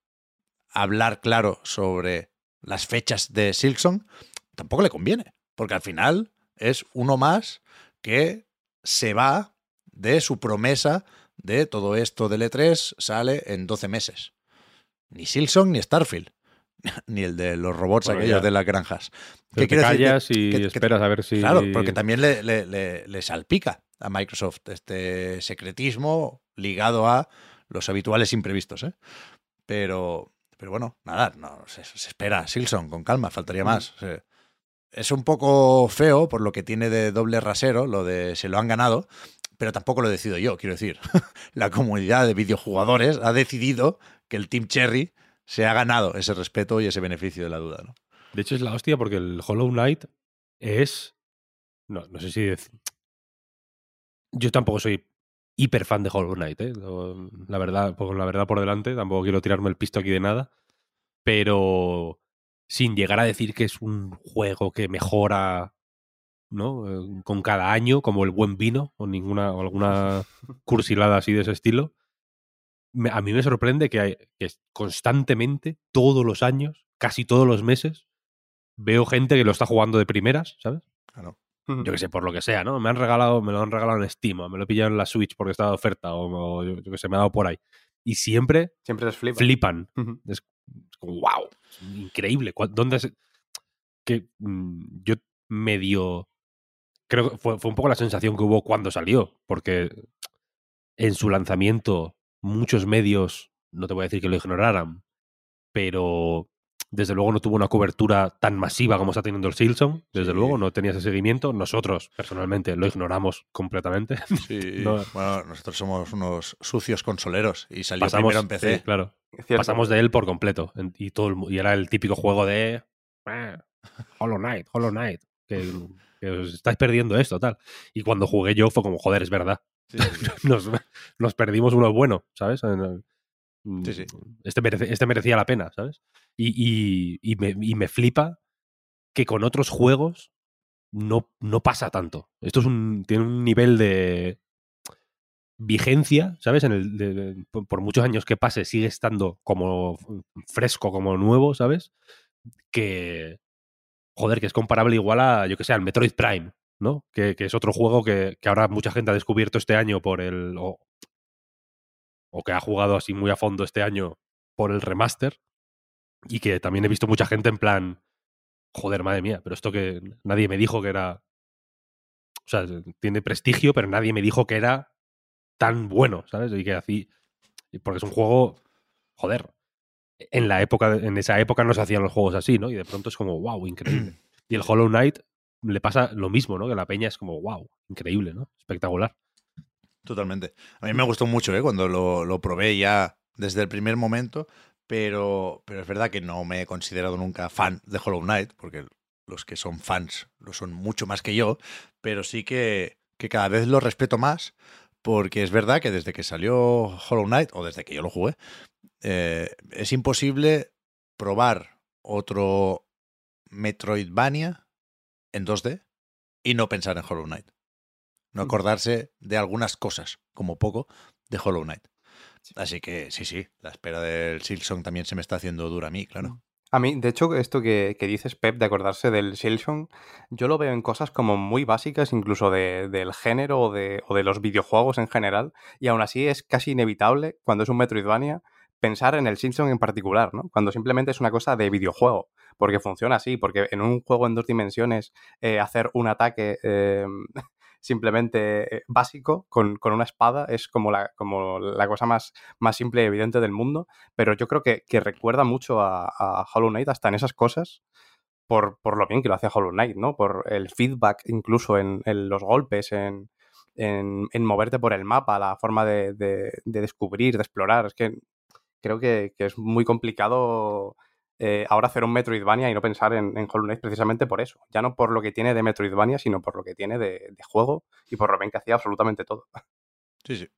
hablar claro sobre las fechas de Silksong, tampoco le conviene, porque al final es uno más que se va de su promesa de todo esto del E3 sale en 12 meses. Ni Silksong ni Starfield. ni el de los robots Bueno, aquellos ya. de las granjas. Pero te decir? Callas y que- que- esperas a ver si. Claro, porque también le, le- le- le salpica a Microsoft este secretismo ligado a los habituales imprevistos. ¿eh? Pero, pero bueno, nada, no, se, se espera. Silson, con calma, faltaría más. O sea, es un poco feo por lo que tiene de doble rasero, lo de se lo han ganado, pero tampoco lo decido yo, quiero decir. La comunidad de videojugadores ha decidido que el Team Cherry se ha ganado ese respeto y ese beneficio de la duda. ¿no? De hecho, es la hostia porque el Hollow Knight es. No, no sé si. dec- Yo tampoco soy hiper fan de Hollow Knight, ¿eh? La verdad, la verdad por delante, tampoco quiero tirarme el pisto aquí de nada. Pero sin llegar a decir que es un juego que mejora. ¿no? Eh, Con cada año, como el buen vino, o ninguna, o alguna cursilada así de ese estilo. Me- a mí me sorprende que, hay, que constantemente, todos los años, casi todos los meses, veo gente que lo está jugando de primeras, ¿sabes? Claro. Yo que sé, por lo que sea, ¿no? Me han regalado, me lo han regalado en Steam, o me lo he pillado en la Switch porque estaba de oferta, o, o yo, yo que sé, me ha dado por ahí. Y siempre Siempre les flipan. Es, wow, increíble. ¿Cuá- ¿Dónde es? Que mm, yo medio. Creo que fue un poco la sensación que hubo cuando salió, porque en su lanzamiento muchos medios, no te voy a decir que lo ignoraran, pero desde luego no tuvo una cobertura tan masiva como está teniendo el Silson. Desde Sí. luego no tenía ese seguimiento. Nosotros, personalmente, lo ignoramos completamente. Sí, No. bueno, nosotros somos unos sucios consoleros y salió Pasamos, primero en PC. sí, claro. Pasamos de él por completo. Y, todo el y era el típico juego de "Ah, Hollow Knight, Hollow Knight. Que, que os estáis perdiendo esto, tal. Y cuando jugué yo fue como, joder, es verdad. Nos, nos perdimos uno bueno, ¿sabes? Sí, sí. Este, merece- este merecía la pena, ¿sabes? Y, y- me, y me flipa que con otros juegos no, no pasa tanto. Esto es un, tiene un nivel de vigencia, ¿sabes? Por muchos años que pase, sigue estando como fresco, como nuevo, ¿sabes? Que, joder, que es comparable igual a, yo que sé, al Metroid Prime, ¿no? Que, que es otro juego que, que ahora mucha gente ha descubierto este año por el... O, o que ha jugado así muy a fondo este año por el remaster. Y que también he visto mucha gente en plan, joder, madre mía, pero esto que nadie me dijo que era... O sea, tiene prestigio, pero nadie me dijo que era tan bueno, ¿sabes? Y que así... Porque es un juego, joder, en la época, en esa época no se hacían los juegos así, ¿no? Y de pronto es como, wow, increíble. Y el Hollow Knight le pasa lo mismo, ¿no? Que la peña es como, wow, increíble, ¿no? Espectacular. Totalmente. A mí me gustó mucho ¿eh? cuando lo, lo probé ya desde el primer momento, pero, pero es verdad que no me he considerado nunca fan de Hollow Knight, porque los que son fans lo son mucho más que yo, pero sí que, que cada vez lo respeto más, porque es verdad que desde que salió Hollow Knight, o desde que yo lo jugué, eh, es imposible probar otro Metroidvania en 2D y no pensar en Hollow Knight. No acordarse de algunas cosas, como poco, de Hollow Knight. Así que sí, sí, la espera del Silksong también se me está haciendo dura a mí, claro. A mí, de hecho, esto que, que dices, Pep, de acordarse del Silson, yo lo veo en cosas como muy básicas, incluso de- del género o de, o de los videojuegos en general, y aún así es casi inevitable, cuando es un Metroidvania, pensar en el Silson en particular, ¿no? Cuando simplemente es una cosa de videojuego, porque funciona así, porque en un juego en dos dimensiones, eh, hacer un ataque eh, simplemente eh, básico con, con una espada es como la, como la cosa más, más simple y evidente del mundo, pero yo creo que, que recuerda mucho a, a Hollow Knight hasta en esas cosas por, por lo bien que lo hacía Hollow Knight, ¿no? Por el feedback incluso en, en los golpes, en, en, en moverte por el mapa, la forma de, de- de descubrir, de explorar. Es que creo que, que es muy complicado eh, ahora hacer un Metroidvania y no pensar en, en Hollow Knight precisamente por eso. Ya no por lo que tiene de Metroidvania, sino por lo que tiene de, juego y por lo bien que hacía absolutamente todo. Sí, sí.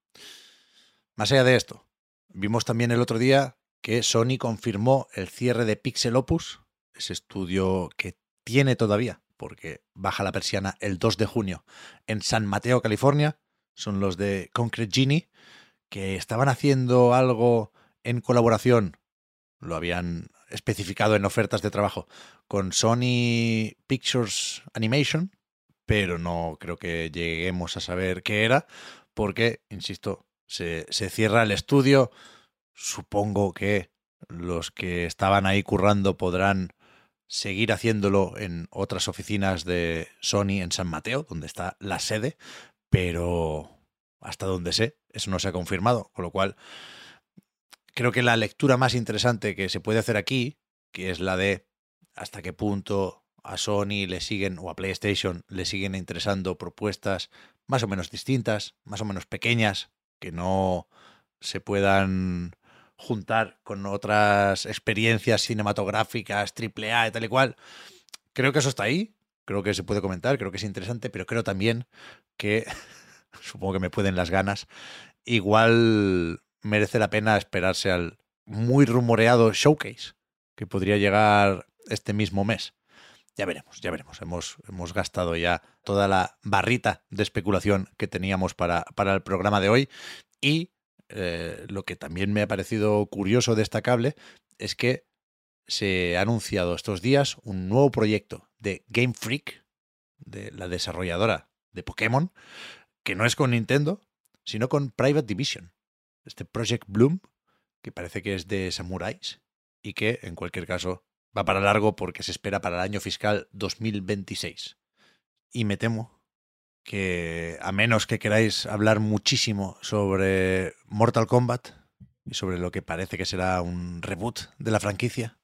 Más allá de esto, vimos también el otro día que Sony confirmó el cierre de Pixel Opus, ese estudio que tiene todavía, porque baja la persiana el 2 de junio en San Mateo, California. Son los de Concrete Genie, que estaban haciendo algo en colaboración, lo habían especificado en ofertas de trabajo, con Sony Pictures Animation, pero no creo que lleguemos a saber qué era, porque, insisto, se, se cierra el estudio, supongo que los que estaban ahí currando podrán seguir haciéndolo en otras oficinas de Sony en San Mateo, donde está la sede, pero hasta donde sé, eso no se ha confirmado, con lo cual creo que la lectura más interesante que se puede hacer aquí, que es la de hasta qué punto a Sony le siguen o a PlayStation le siguen interesando propuestas más o menos distintas, más o menos pequeñas, que no se puedan juntar con otras experiencias cinematográficas, triple A y tal y cual. Creo que eso está ahí, creo que se puede comentar, creo que es interesante, pero creo también que, supongo que me pueden las ganas, igual merece la pena esperarse al muy rumoreado showcase, que podría llegar este mismo mes. Ya veremos, ya veremos. Hemos, hemos gastado ya toda la barrita de especulación que teníamos para, para el programa de hoy y eh, lo que también me ha parecido curioso, destacable, es que se ha anunciado estos días un nuevo proyecto de Game Freak, de la desarrolladora de Pokémon, que no es con Nintendo, sino con Private Division. Este Project Bloom, que parece que es de samuráis y que, en cualquier caso, va para largo porque se espera para el año fiscal 2026. Y me temo que a menos que queráis hablar muchísimo sobre Mortal Kombat y sobre lo que parece que será un reboot de la franquicia,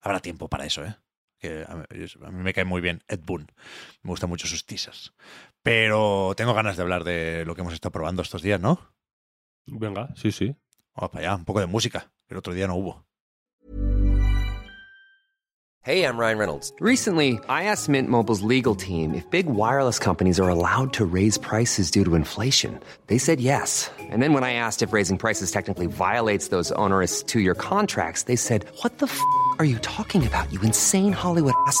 habrá tiempo para eso, ¿eh? Que a mí me cae muy bien Ed Boon. Me gustan mucho sus teasers. Pero tengo ganas de hablar de lo que hemos estado probando estos días, ¿no? Venga, sí, sí. Vamos para allá, un poco de música, que el otro día no hubo. Hey, I'm Ryan Reynolds. Recently, I asked Mint Mobile's legal team if big wireless companies are allowed to raise prices due to inflation. They said yes. And then when I asked if raising prices technically violates those onerous two year contracts, they said, What the f are you talking about, you insane Hollywood ass?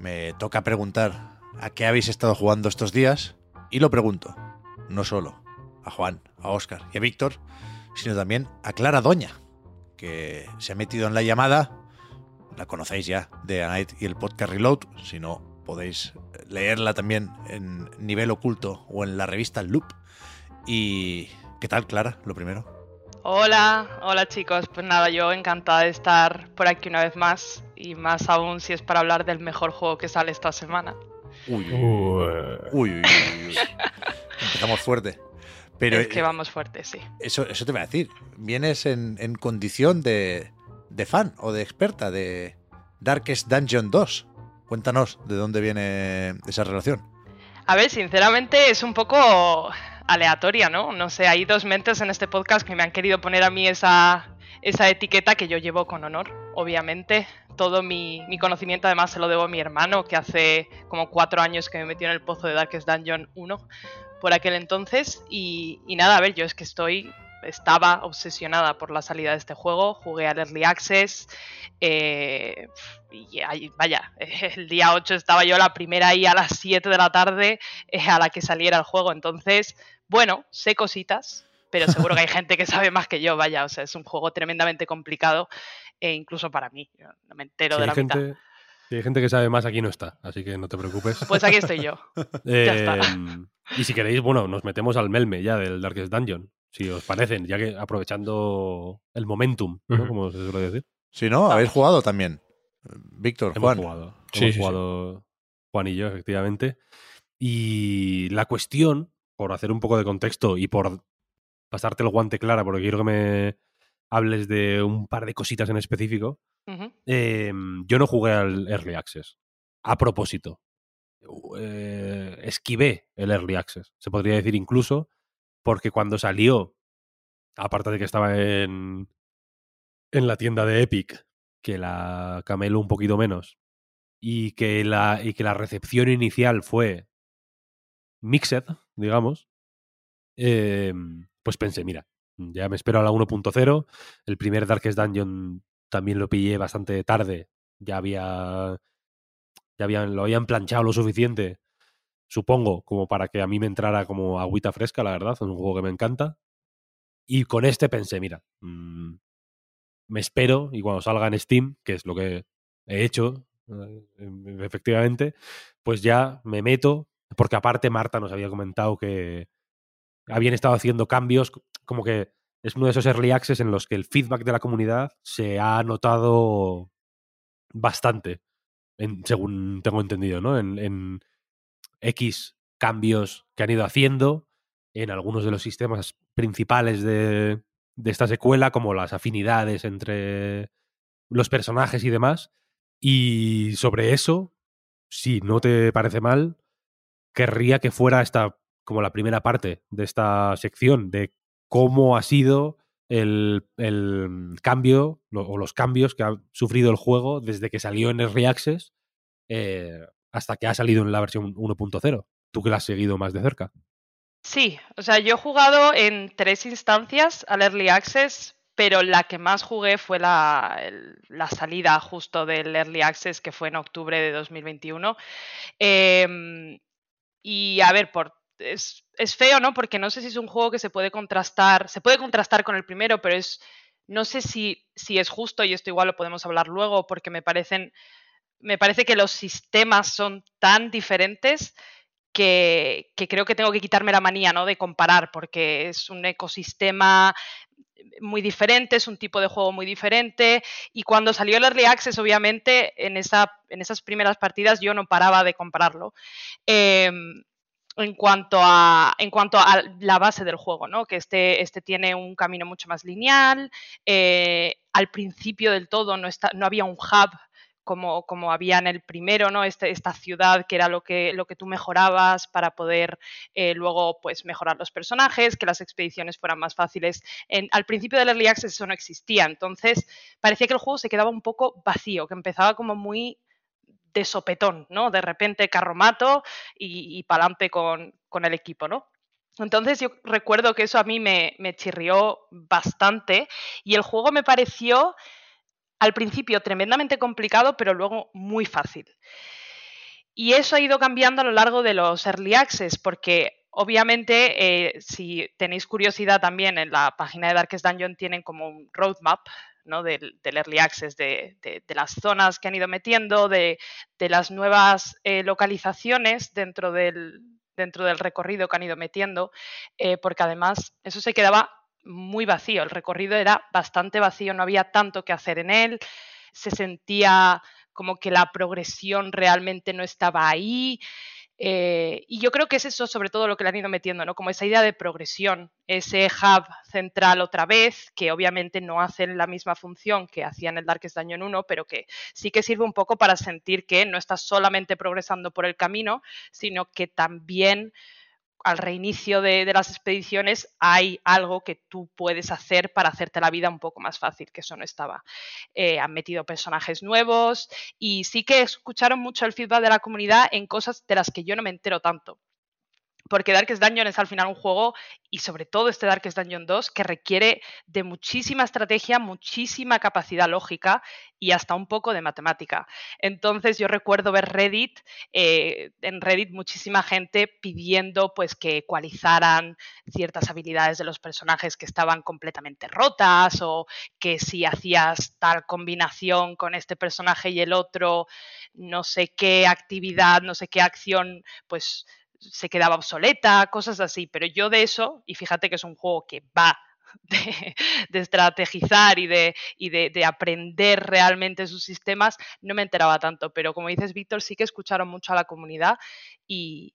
Me toca preguntar a qué habéis estado jugando estos días y lo pregunto, no solo a Juan, a Oscar y a Víctor, sino también a Clara Doña, que se ha metido en la llamada, la conocéis ya, de A Night y el podcast Reload, si no podéis leerla también en nivel oculto o en la revista Loop. ¿Y qué tal, Clara? Lo primero. Hola, hola chicos. Pues nada, yo encantada de estar por aquí una vez más y más aún si es para hablar del mejor juego que sale esta semana. Uy, uy, uy. uy, uy. Empezamos fuerte. Pero es que vamos fuerte, sí. Eso, eso te voy a decir. Vienes en, en condición de, de fan o de experta de Darkest Dungeon 2. Cuéntanos de dónde viene esa relación. A ver, sinceramente es un poco aleatoria, ¿no? No sé, hay dos mentes en este podcast que me han querido poner a mí esa, esa etiqueta que yo llevo con honor, obviamente. Todo mi, mi, conocimiento además se lo debo a mi hermano, que hace como cuatro años que me metió en el pozo de Darkest Dungeon 1 por aquel entonces. Y, y nada, a ver, yo es que estoy estaba obsesionada por la salida de este juego, jugué al Early Access, eh, y ahí, vaya, el día 8 estaba yo la primera ahí a las 7 de la tarde eh, a la que saliera el juego, entonces, bueno, sé cositas, pero seguro que hay gente que sabe más que yo, vaya, o sea, es un juego tremendamente complicado, e incluso para mí, yo no me entero Si de la gente, mitad. si hay gente que sabe más, aquí no está, así que no te preocupes. Pues aquí estoy yo. ya está. Eh, y si queréis, bueno, nos metemos al melme ya del Darkest Dungeon, si os parecen, ya que aprovechando el momentum, ¿no? Como se suele decir. Si no, habéis jugado también. Víctor, Hemos Juan. jugado. Sí, hemos sí, sí. jugado Juan y yo, efectivamente. Y la cuestión, por hacer un poco de contexto y por pasarte el guante clara, porque quiero que me hables de un par de cositas en específico, eh, yo no jugué al Early Access. A propósito. eh, esquivé el Early Access, se podría decir incluso, porque cuando salió, aparte de que estaba en, en la tienda de Epic, que la cameló un poquito menos, y que la, y que la recepción inicial fue mixed, digamos, eh, pues pensé, mira, ya me espero a la 1.0. El primer Darkest Dungeon también lo pillé bastante tarde. Ya había. Ya habían, lo habían planchado lo suficiente, supongo, como para que a mí me entrara como agüita fresca, la verdad. Es un juego que me encanta. Y con este pensé, mira, mmm, me espero y cuando salga en Steam, que es lo que he hecho, eh, efectivamente, pues ya me meto, porque aparte Marta nos había comentado que habían estado haciendo cambios, como que es uno de esos early access en los que el feedback de la comunidad se ha notado bastante, según tengo entendido, ¿no? En, en X cambios que han ido haciendo en algunos de los sistemas principales de, de esta secuela, como las afinidades entre los personajes y demás. Y sobre eso, si no te parece mal, querría que fuera esta como la primera parte de esta sección de cómo ha sido el, el cambio o los cambios que ha sufrido el juego desde que salió en Early Access eh, hasta que ha salido en la versión 1.0. Tú que la has seguido más de cerca. Sí, o sea, yo he jugado en tres instancias al Early Access, pero la que más jugué fue la, la salida justo del Early Access, que fue en octubre de 2021. Eh, y a ver, por es, es, feo, ¿no? Porque no sé si es un juego que se puede contrastar, se puede contrastar con el primero, pero es, no sé si, si es justo, y esto igual lo podemos hablar luego, porque me parecen, me parece que los sistemas son tan diferentes que, creo que tengo que quitarme la manía, ¿no? De comparar, porque es un ecosistema muy diferente, es un tipo de juego muy diferente. Y cuando salió el Early Access, obviamente, en, esa, en esas primeras partidas yo no paraba de compararlo. Eh, en cuanto a, en cuanto a la base del juego, ¿no? Que este, este tiene un camino mucho más lineal. Eh, al principio del todo no, está, no había un hub como, como, había en el primero, ¿no? Este, esta ciudad que era lo que, lo que tú mejorabas para poder eh, luego pues, mejorar los personajes, que las expediciones fueran más fáciles. En, al principio del Early Access eso no existía, entonces parecía que el juego se quedaba un poco vacío, que empezaba como muy de sopetón, ¿no? De repente carromato y, y con, con, el equipo, ¿no? Entonces yo recuerdo que eso a mí me, me chirrió bastante y el juego me pareció al principio tremendamente complicado, pero luego muy fácil. Y eso ha ido cambiando a lo largo de los early access, porque obviamente, eh, si tenéis curiosidad también, en la página de Darkest Dungeon tienen como un roadmap ¿no? del, Early Access, de, las zonas que han ido metiendo, de, las nuevas eh, localizaciones dentro del, dentro del recorrido que han ido metiendo, eh, porque además eso se quedaba muy vacío, el recorrido era bastante vacío, no había tanto que hacer en él, se sentía como que la progresión realmente no estaba ahí. Eh, y yo creo que es eso sobre todo lo que le han ido metiendo, ¿no? Como esa idea de progresión, ese hub central otra vez, que obviamente no hacen la misma función que hacían el Darkest Dungeon 1, pero que sí que sirve un poco para sentir que no estás solamente progresando por el camino, sino que también al reinicio de, las expediciones hay algo que tú puedes hacer para hacerte la vida un poco más fácil, que eso no estaba. Eh, han metido personajes nuevos y sí que escucharon mucho el feedback de la comunidad en cosas de las que yo no me entero tanto porque Darkest Dungeon es al final un juego, y sobre todo este Darkest Dungeon 2, que requiere de muchísima estrategia, muchísima capacidad lógica y hasta un poco de matemática. Entonces yo recuerdo ver Reddit, eh, en Reddit muchísima gente pidiendo pues que ecualizaran ciertas habilidades de los personajes que estaban completamente rotas o que si hacías tal combinación con este personaje y el otro, no sé qué actividad, no sé qué acción, pues se quedaba obsoleta, cosas así, pero yo de eso, y fíjate que es un juego que va de, estrategizar y, de, y de, de, aprender realmente sus sistemas, no me enteraba tanto, pero como dices, Víctor, sí que escucharon mucho a la comunidad y,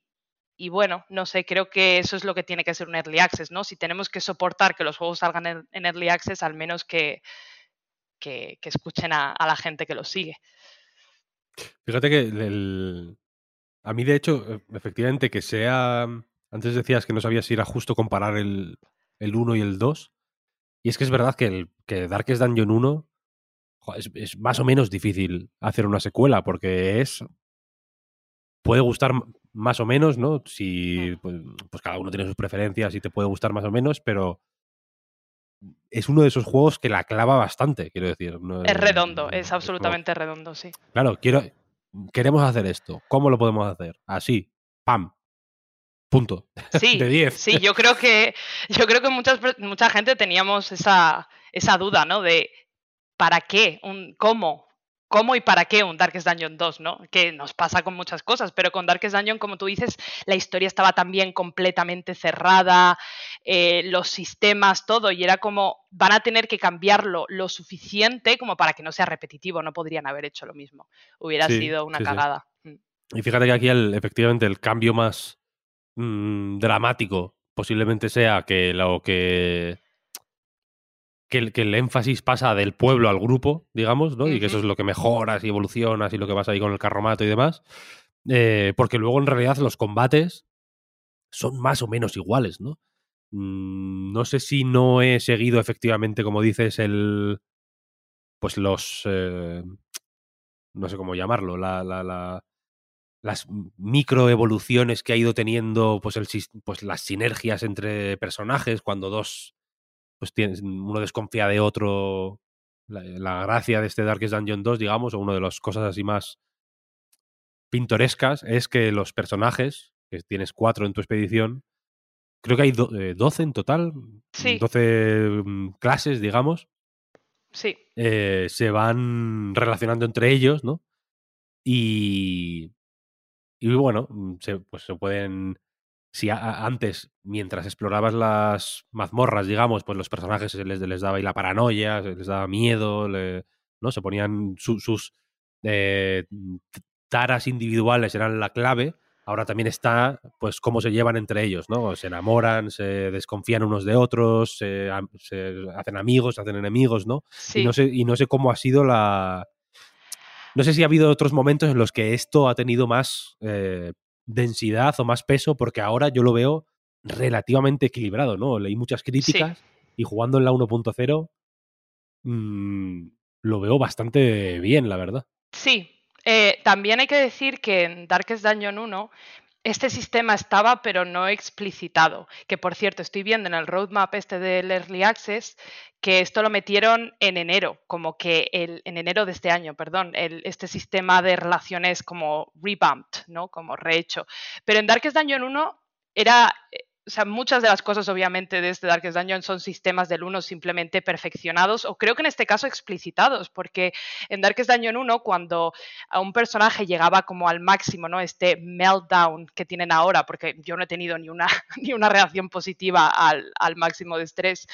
y bueno, no sé, creo que eso es lo que tiene que ser un Early Access, ¿no? Si tenemos que soportar que los juegos salgan en, Early Access, al menos que, que, que escuchen a, a, la gente que los sigue. Fíjate que el, A mí, de hecho, e- efectivamente, que sea. Antes decías que no sabías si era justo comparar el, el 1 y el 2. Y es que es verdad que, el, que Darkest Dungeon 1 jo, es, es más o menos difícil hacer una secuela, porque es. Puede gustar más o menos, ¿no? Si. Pues, pues cada uno tiene sus preferencias y te puede gustar más o menos, pero. Es uno de esos juegos que la clava bastante, quiero decir. no Es redondo, es absolutamente redondo, sí. Claro, quiero, queremos hacer esto. ¿Cómo lo podemos hacer? Así, pam, punto. Sí, De 10. sí, yo creo que yo creo que muchas, mucha gente teníamos esa, esa duda, ¿no? De ¿para qué? Un, ¿Cómo? ¿Cómo y para qué un Darkest Dungeon 2, ¿no? Que nos pasa con muchas cosas, pero con Darkest Dungeon, como tú dices, la historia estaba también completamente cerrada, eh, los sistemas, todo, y era como, van a tener que cambiarlo lo suficiente como para que no sea repetitivo, no podrían haber hecho lo mismo. Hubiera Sí, sido una sí, cagada. Mm. Y fíjate que aquí el, efectivamente el cambio más mm, dramático posiblemente sea que lo que que el, que el énfasis pasa del pueblo al grupo, digamos, ¿no? Y que eso es lo que mejoras y evolucionas y lo que vas ahí con el carromato y demás. Eh, porque luego en realidad los combates son más o menos iguales, ¿no? Mm, no sé si no he seguido efectivamente, como dices, el. Pues los. eh, no sé cómo llamarlo. La, la, la- las microevoluciones que ha ido teniendo. Pues, el, pues las sinergias entre personajes. Cuando dos. Pues tienes, uno desconfía de otro. La, la gracia de este Darkest Dungeon 2, digamos, o una de las cosas así más pintorescas, es que los personajes, que tienes cuatro en tu expedición, creo que hay do- eh, 12 en total, Sí. 12 mm, clases, digamos, Sí, eh, se van relacionando entre ellos, ¿no? Y, y bueno, mm, se, pues se pueden... Si a- antes, mientras explorabas las mazmorras, digamos, pues los personajes se les, les daba ahí la paranoia, se les daba miedo, le- ¿no? Se ponían su- sus eh, t- taras individuales, eran la clave. Ahora también está, pues, cómo se llevan entre ellos, ¿no? Se enamoran, se desconfían unos de otros, se, se hacen amigos, se hacen enemigos, ¿no? sí. Y no sé, y no sé cómo ha sido la. No sé si ha habido otros momentos en los que esto ha tenido más eh, densidad o más peso, porque ahora yo lo veo relativamente equilibrado, ¿no? Leí muchas críticas y jugando en la 1.0 mm, lo veo bastante bien, la verdad. Sí, eh, también hay que decir que en Darkest Dungeon 1 este sistema estaba pero no explicitado. Que por cierto, estoy viendo en el roadmap este del Early Access que esto lo metieron en enero, como que el, en enero de este año, perdón, el- este sistema de relaciones como revamped, ¿no? Como rehecho. Pero en Darkest Dungeon 1 era, eh, o sea, muchas de las cosas obviamente de este Darkest Dungeon son sistemas del 1 simplemente perfeccionados o creo que en este caso explicitados, porque en Darkest Dungeon 1 cuando a un personaje llegaba como al máximo, ¿no? Este meltdown que tienen ahora, porque yo no he tenido ni una, ni una reacción positiva al, al máximo de estrés.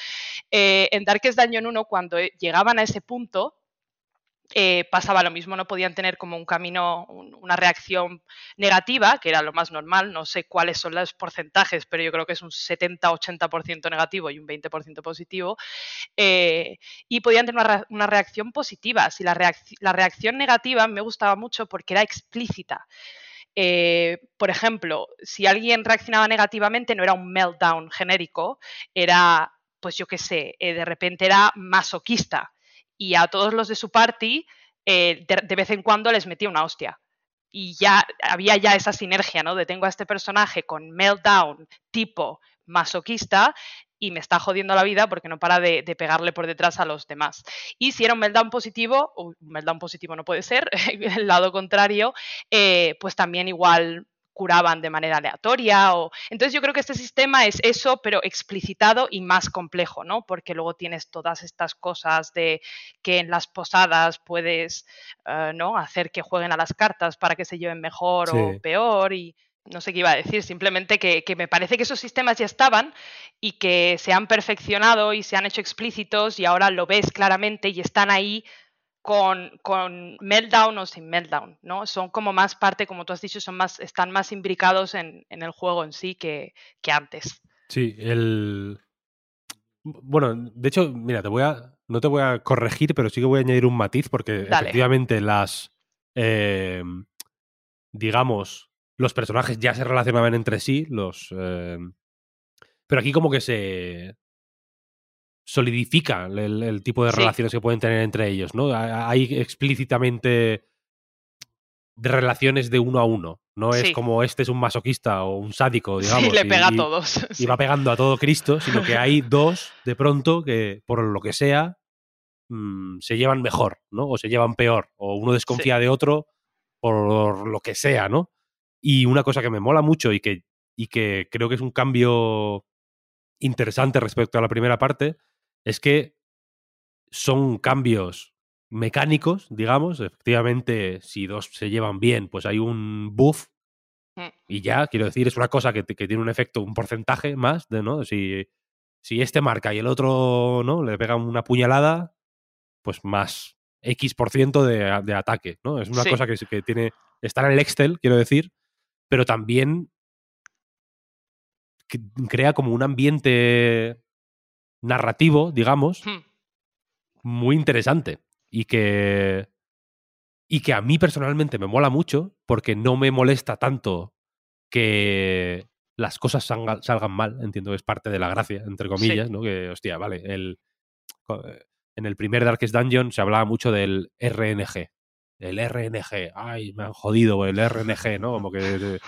Eh, en Darkest Dungeon 1, cuando eh, llegaban a ese punto, eh, pasaba lo mismo, no podían tener como un camino, un- una reacción negativa, que era lo más normal, no sé cuáles son los porcentajes, pero yo creo que es un 70-80% negativo y un 20% positivo, eh, y podían tener una, re- una reacción positiva. Si la, reacc- la reacción negativa me gustaba mucho porque era explícita. Eh, por ejemplo, si alguien reaccionaba negativamente, no era un meltdown genérico, era, pues yo qué sé, de repente era masoquista y a todos los de su party eh, de, vez en cuando les metía una hostia. Y ya había ya esa sinergia, ¿no? De tengo a este personaje con meltdown tipo masoquista y me está jodiendo la vida porque no para de, pegarle por detrás a los demás. Y si era un meltdown positivo, un meltdown positivo no puede ser, el lado contrario, eh, pues también igual curaban de manera aleatoria. O... Entonces yo creo que este sistema es eso, pero explicitado y más complejo, ¿no? Porque luego tienes todas estas cosas de que en las posadas puedes uh, ¿no? hacer que jueguen a las cartas para que se lleven mejor Sí. o peor y no sé qué iba a decir, simplemente que, que, me parece que esos sistemas ya estaban y que se han perfeccionado y se han hecho explícitos y ahora lo ves claramente y están ahí con, con meltdown o sin meltdown, ¿no? Son como más parte, como tú has dicho, son más, están más imbricados en, en el juego en sí que, que antes. Sí, el. Bueno, de hecho, mira, te voy a. No te voy a corregir, pero sí que voy a añadir un matiz, porque Dale. efectivamente las. eh, digamos. los personajes ya se relacionaban entre sí, los... eh, pero aquí como que se solidifica el, el tipo de Sí. relaciones que pueden tener entre ellos, ¿no? Ha- Hay explícitamente de relaciones de uno a uno. No es como este es un masoquista o un sádico, digamos. Sí, le y- pega a todos. y va pegando a todo Cristo, sino que hay dos de pronto que, por lo que sea, mm, se llevan mejor, ¿no? O se llevan peor, o uno desconfía de otro por lo que sea, ¿no? Y una cosa que me mola mucho y que, y que creo que es un cambio interesante respecto a la primera parte, es que son cambios mecánicos, digamos. Efectivamente, si dos se llevan bien, pues hay un buff Mm. y ya, quiero decir, es una cosa que, que tiene un efecto, un porcentaje más de, ¿no? Si, si este marca y el otro, ¿no? Le pega una puñalada, pues más X por ciento de, de ataque, ¿no? Es una Sí. cosa que, que tiene, está en el Excel, quiero decir, pero también crea como un ambiente narrativo, digamos, Hmm. muy interesante y que y que a mí personalmente me mola mucho porque no me molesta tanto que las cosas salga- salgan mal, entiendo que es parte de la gracia, entre comillas, ¿no? Que, hostia, vale, el, en el primer Darkest Dungeon se hablaba mucho del RNG. El RNG, ay, me han jodido el RNG, ¿no? Como que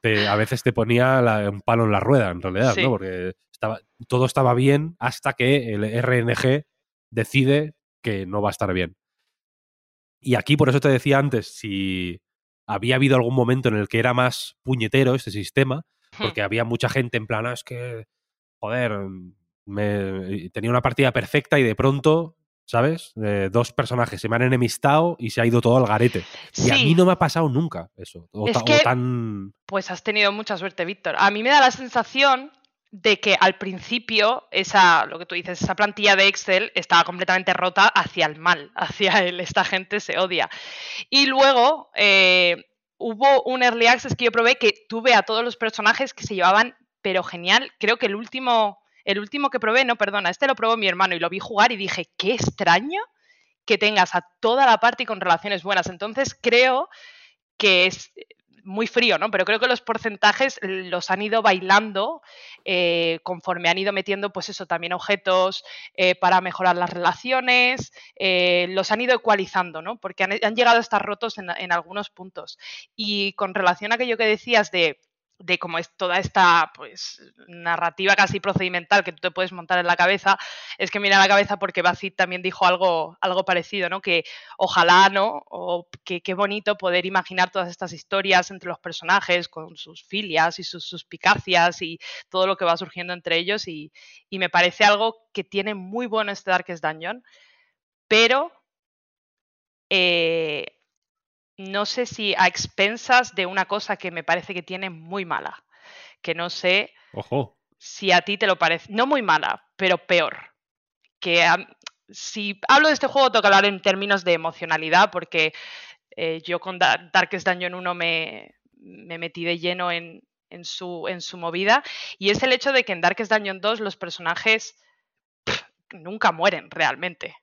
te- a veces te ponía la- un palo en la rueda, en realidad, Sí. ¿no? Porque estaba, todo estaba bien hasta que el RNG decide que no va a estar bien. Y aquí, por eso te decía antes, si había habido algún momento en el que era más puñetero este sistema, Hmm. porque había mucha gente en plan, "Ah, es que, joder, me, tenía una partida perfecta y de pronto, ¿sabes? Eh, dos personajes se me han enemistado y se ha ido todo al garete. Y a mí no me ha pasado nunca eso. O, Es ta- o que- tan... Pues has tenido mucha suerte, Víctor. A mí me da la sensación de que al principio esa, lo que tú dices, esa plantilla de Excel estaba completamente rota hacia el mal, hacia el esta gente se odia. Y luego eh, hubo un early access que yo probé que tuve a todos los personajes que se llevaban, pero genial. Creo que el último, el último que probé, no, perdona, este lo probó mi hermano y lo vi jugar y dije, qué extraño que tengas a toda la party con relaciones buenas. Entonces creo que es muy frío, ¿no? Pero creo que los porcentajes los han ido bailando eh, conforme han ido metiendo, pues eso, también objetos eh, para mejorar las relaciones, eh, los han ido ecualizando, ¿no? Porque han, llegado a estar rotos en algunos puntos. Y con relación a aquello que decías de de cómo es toda esta pues narrativa casi procedimental que tú te puedes montar en la cabeza, es que mira la cabeza porque Bacit también dijo algo, algo parecido, ¿no? Que ojalá, ¿no? O que qué bonito poder imaginar todas estas historias entre los personajes, con sus filias y sus suspicacias y todo lo que va surgiendo entre ellos. Y, y me parece algo que tiene muy bueno este Darkest Dungeon, pero eh, no sé si a expensas de una cosa que me parece que tiene muy mala, que no sé Ojo. si a ti te lo parece, no muy mala, pero peor. Que a- si hablo de este juego tengo que hablar en términos de emocionalidad, porque eh, yo con Da- Darkest Dungeon 1 me, me metí de lleno en, en su, en su movida, y es el hecho de que en Darkest Dungeon 2 los personajes pff, nunca mueren realmente.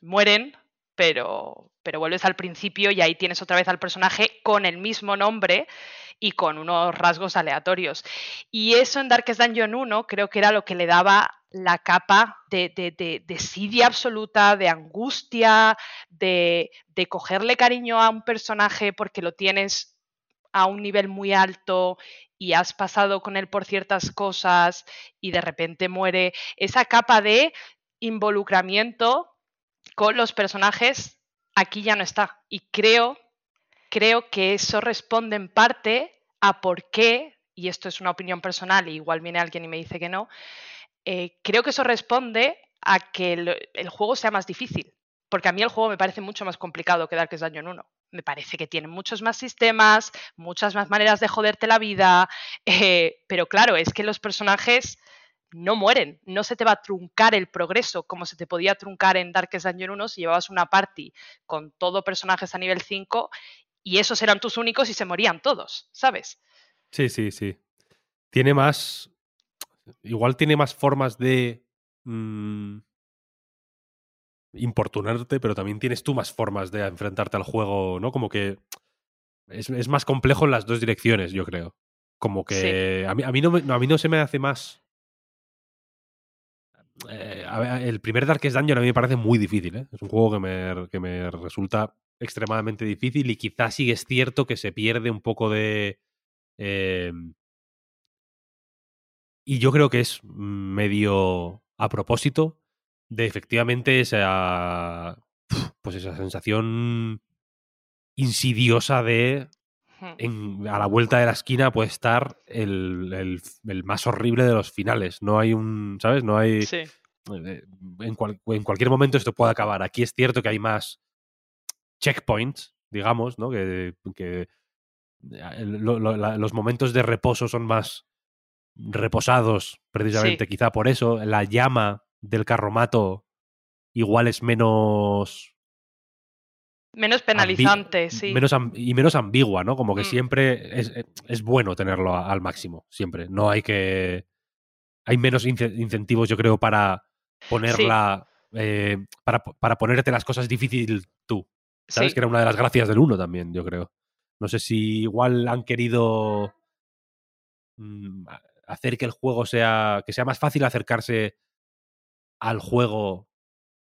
Mueren, pero, pero vuelves al principio y ahí tienes otra vez al personaje con el mismo nombre y con unos rasgos aleatorios. Y eso en Darkest Dungeon 1 creo que era lo que le daba la capa de, de, de, desidia absoluta, de angustia, de, de cogerle cariño a un personaje porque lo tienes a un nivel muy alto y has pasado con él por ciertas cosas y de repente muere. Esa capa de involucramiento con los personajes aquí ya no está. Y creo, creo que eso responde en parte a por qué, y esto es una opinión personal, y igual viene alguien y me dice que no, eh, creo que eso responde a que el, juego sea más difícil. Porque a mí el juego me parece mucho más complicado que Darkest Dungeon 1. Me parece que tiene muchos más sistemas, muchas más maneras de joderte la vida. Eh, pero claro, es que los personajes no mueren, no se te va a truncar el progreso como se te podía truncar en Darkest Dungeon 1 si llevabas una party con todo personajes a nivel 5 y esos eran tus únicos y se morían todos, ¿sabes? Sí, sí, sí. Tiene más. Igual tiene más formas de. Mmm, importunarte, pero también tienes tú más formas de enfrentarte al juego, ¿no? Como que. es, es más complejo en las dos direcciones, yo creo. Como que a, mí, a, mí no, a mí no se me hace más... Eh, el primer Darkest Dungeon a mí me parece muy difícil. ¿eh? Es un juego que me, que me resulta extremadamente difícil y quizás sí es cierto que se pierde un poco de... eh, y yo creo que es medio a propósito de efectivamente esa, pues esa sensación insidiosa de. En- a la vuelta de la esquina puede estar el, el- el más horrible de los finales. No hay un, ¿sabes? No hay... Sí. eh, En, cual- en cualquier momento esto puede acabar. Aquí es cierto que hay más checkpoints, digamos, ¿no? Que, que eh, lo- lo- la- los momentos de reposo son más reposados, precisamente, Sí. quizá por eso. La llama del carromato igual es menos Menos penalizante, sí. menos y menos ambigua, ¿no? Como que Mm. siempre es, es bueno tenerlo a- al máximo, siempre. No hay que... Hay menos ince- incentivos, yo creo, para ponerla... eh, para, para ponerte las cosas difícil tú. ¿Sabes? Sí. Que era una de las gracias del uno también, yo creo. No sé si igual han querido mm, hacer que el juego sea... que sea más fácil acercarse al juego,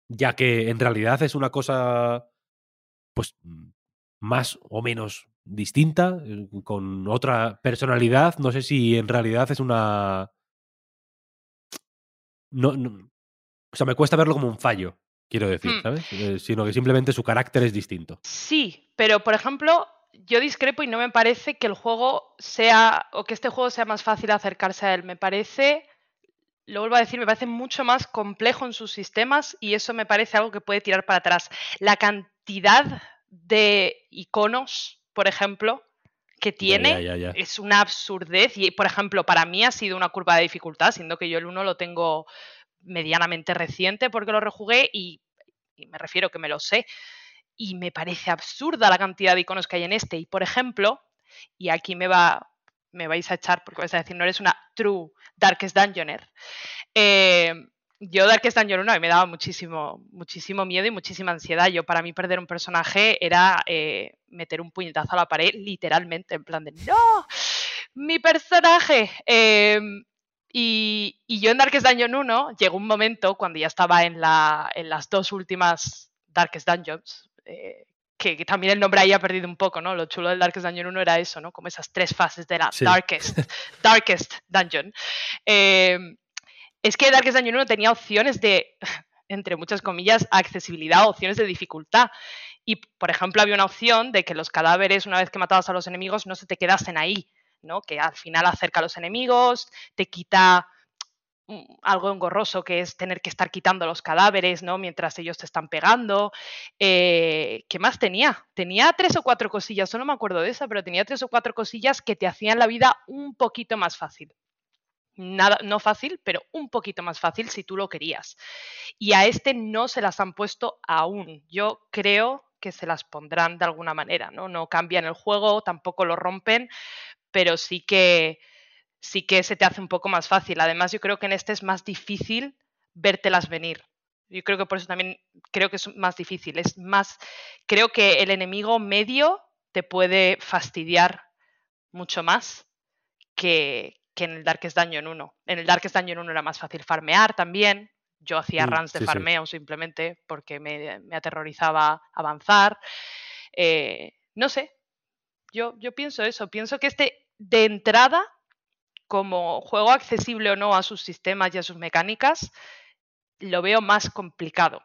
ya que en realidad es una cosa pues mm, más o menos distinta, eh, con otra personalidad. No sé si en realidad es una... No, no- O sea, me cuesta verlo como un fallo, quiero decir, Hmm. ¿sabes? Eh, sino que simplemente su carácter es distinto. Sí, pero por ejemplo, yo discrepo y no me parece que el juego sea, o que este juego sea más fácil acercarse a él. Me parece, lo vuelvo a decir, me parece mucho más complejo en sus sistemas y eso me parece algo que puede tirar para atrás. La cantidad de iconos, por ejemplo, que tiene ya, ya, ya. es una absurdez y, por ejemplo, para mí ha sido una curva de dificultad, siendo que yo el 1 lo tengo medianamente reciente porque lo rejugué y, y me refiero que me lo sé. Y me parece absurda la cantidad de iconos que hay en este. Y, por ejemplo, y aquí me va me vais a echar porque vais a decir, no eres una true Darkest Dungeoner. Eh, yo Darkest Dungeon 1 a mí me daba muchísimo, muchísimo miedo y muchísima ansiedad. Yo para mí perder un personaje era eh, meter un puñetazo a la pared, literalmente, en plan de ¡No! ¡Mi personaje! Eh, y, y yo en Darkest Dungeon 1 llegó un momento cuando ya estaba en, la, en las dos últimas Darkest Dungeons, eh, que, que también el nombre ahí ha perdido un poco, ¿no? Lo chulo del Darkest Dungeon 1 era eso, ¿no? Como esas tres fases de la Sí. Darkest, Darkest Dungeon. Es que Darkest Dungeon 1 tenía opciones de, entre muchas comillas, accesibilidad, opciones de dificultad. Y, por ejemplo, había una opción de que los cadáveres, una vez que matabas a los enemigos, no se te quedasen ahí, ¿no? Que al final acerca a los enemigos, te quita mm, algo engorroso que es tener que estar quitando los cadáveres, ¿no? Mientras ellos te están pegando. Eh, ¿Qué más tenía? Tenía tres o cuatro cosillas, solo me acuerdo de esa, pero tenía tres o cuatro cosillas que te hacían la vida un poquito más fácil. Nada, no fácil, pero un poquito más fácil si tú lo querías. Y a este no se las han puesto aún. Yo creo que se las pondrán de alguna manera, ¿no? No cambian el juego, tampoco lo rompen, pero sí que sí que se te hace un poco más fácil. Además, yo creo que en este es más difícil vértelas venir. Yo creo que por eso también creo que es más difícil. Es más, creo que el enemigo medio te puede fastidiar mucho más que, que en el Darkest Dungeon 1. En el Darkest Dungeon 1 era más fácil farmear también. Yo hacía Mm, runs de sí, sí. farmeo simplemente porque me, me aterrorizaba avanzar. Eh, no sé, yo, yo pienso eso. Pienso que este, de entrada, como juego accesible o no a sus sistemas y a sus mecánicas, lo veo más complicado.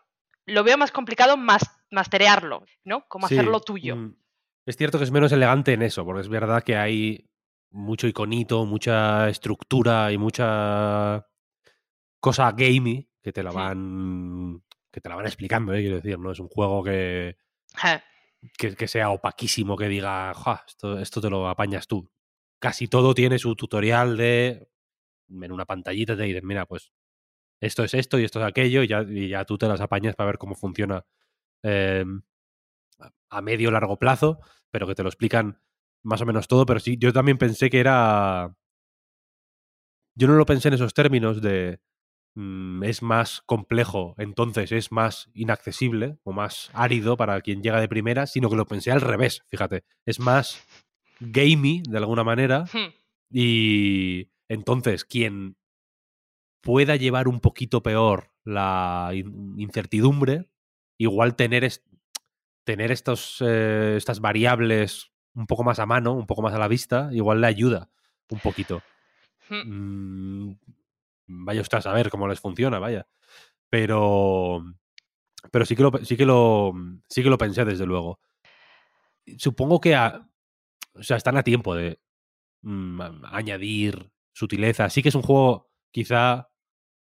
Lo veo más complicado más, masterearlo, ¿no? Como Sí, hacerlo tuyo. mm, Es cierto que es menos elegante en eso, porque es verdad que hay mucho iconito, mucha estructura y mucha cosa gamey que te la van que te la van explicando, ¿eh? quiero decir, no es un juego que, que, que sea opaquísimo, que diga, "Ja, esto, esto te lo apañas tú. Casi todo tiene su tutorial de en una pantallita te dicen, mira, pues esto es esto y esto es aquello, y ya, y ya tú te las apañas para ver cómo funciona eh, a- a medio largo plazo, pero que te lo explican más o menos todo. Pero sí, yo también pensé que era. Yo no lo pensé en esos términos de. mm, es más complejo, entonces es más inaccesible o más árido para quien llega de primera, sino que lo pensé al revés, fíjate. Es más gamey, de alguna manera, Hmm. y entonces quien pueda llevar un poquito peor la in- incertidumbre, igual tener, es- tener estos, eh, estas variables un poco más a mano, un poco más a la vista, igual le ayuda un poquito. Hmm. Mm, vaya usted a saber cómo les funciona, vaya. Pero. Pero sí que lo, sí que lo, sí que lo pensé, desde luego. Supongo que a- o sea, están a tiempo de mm, añadir sutileza. Sí que es un juego, quizá,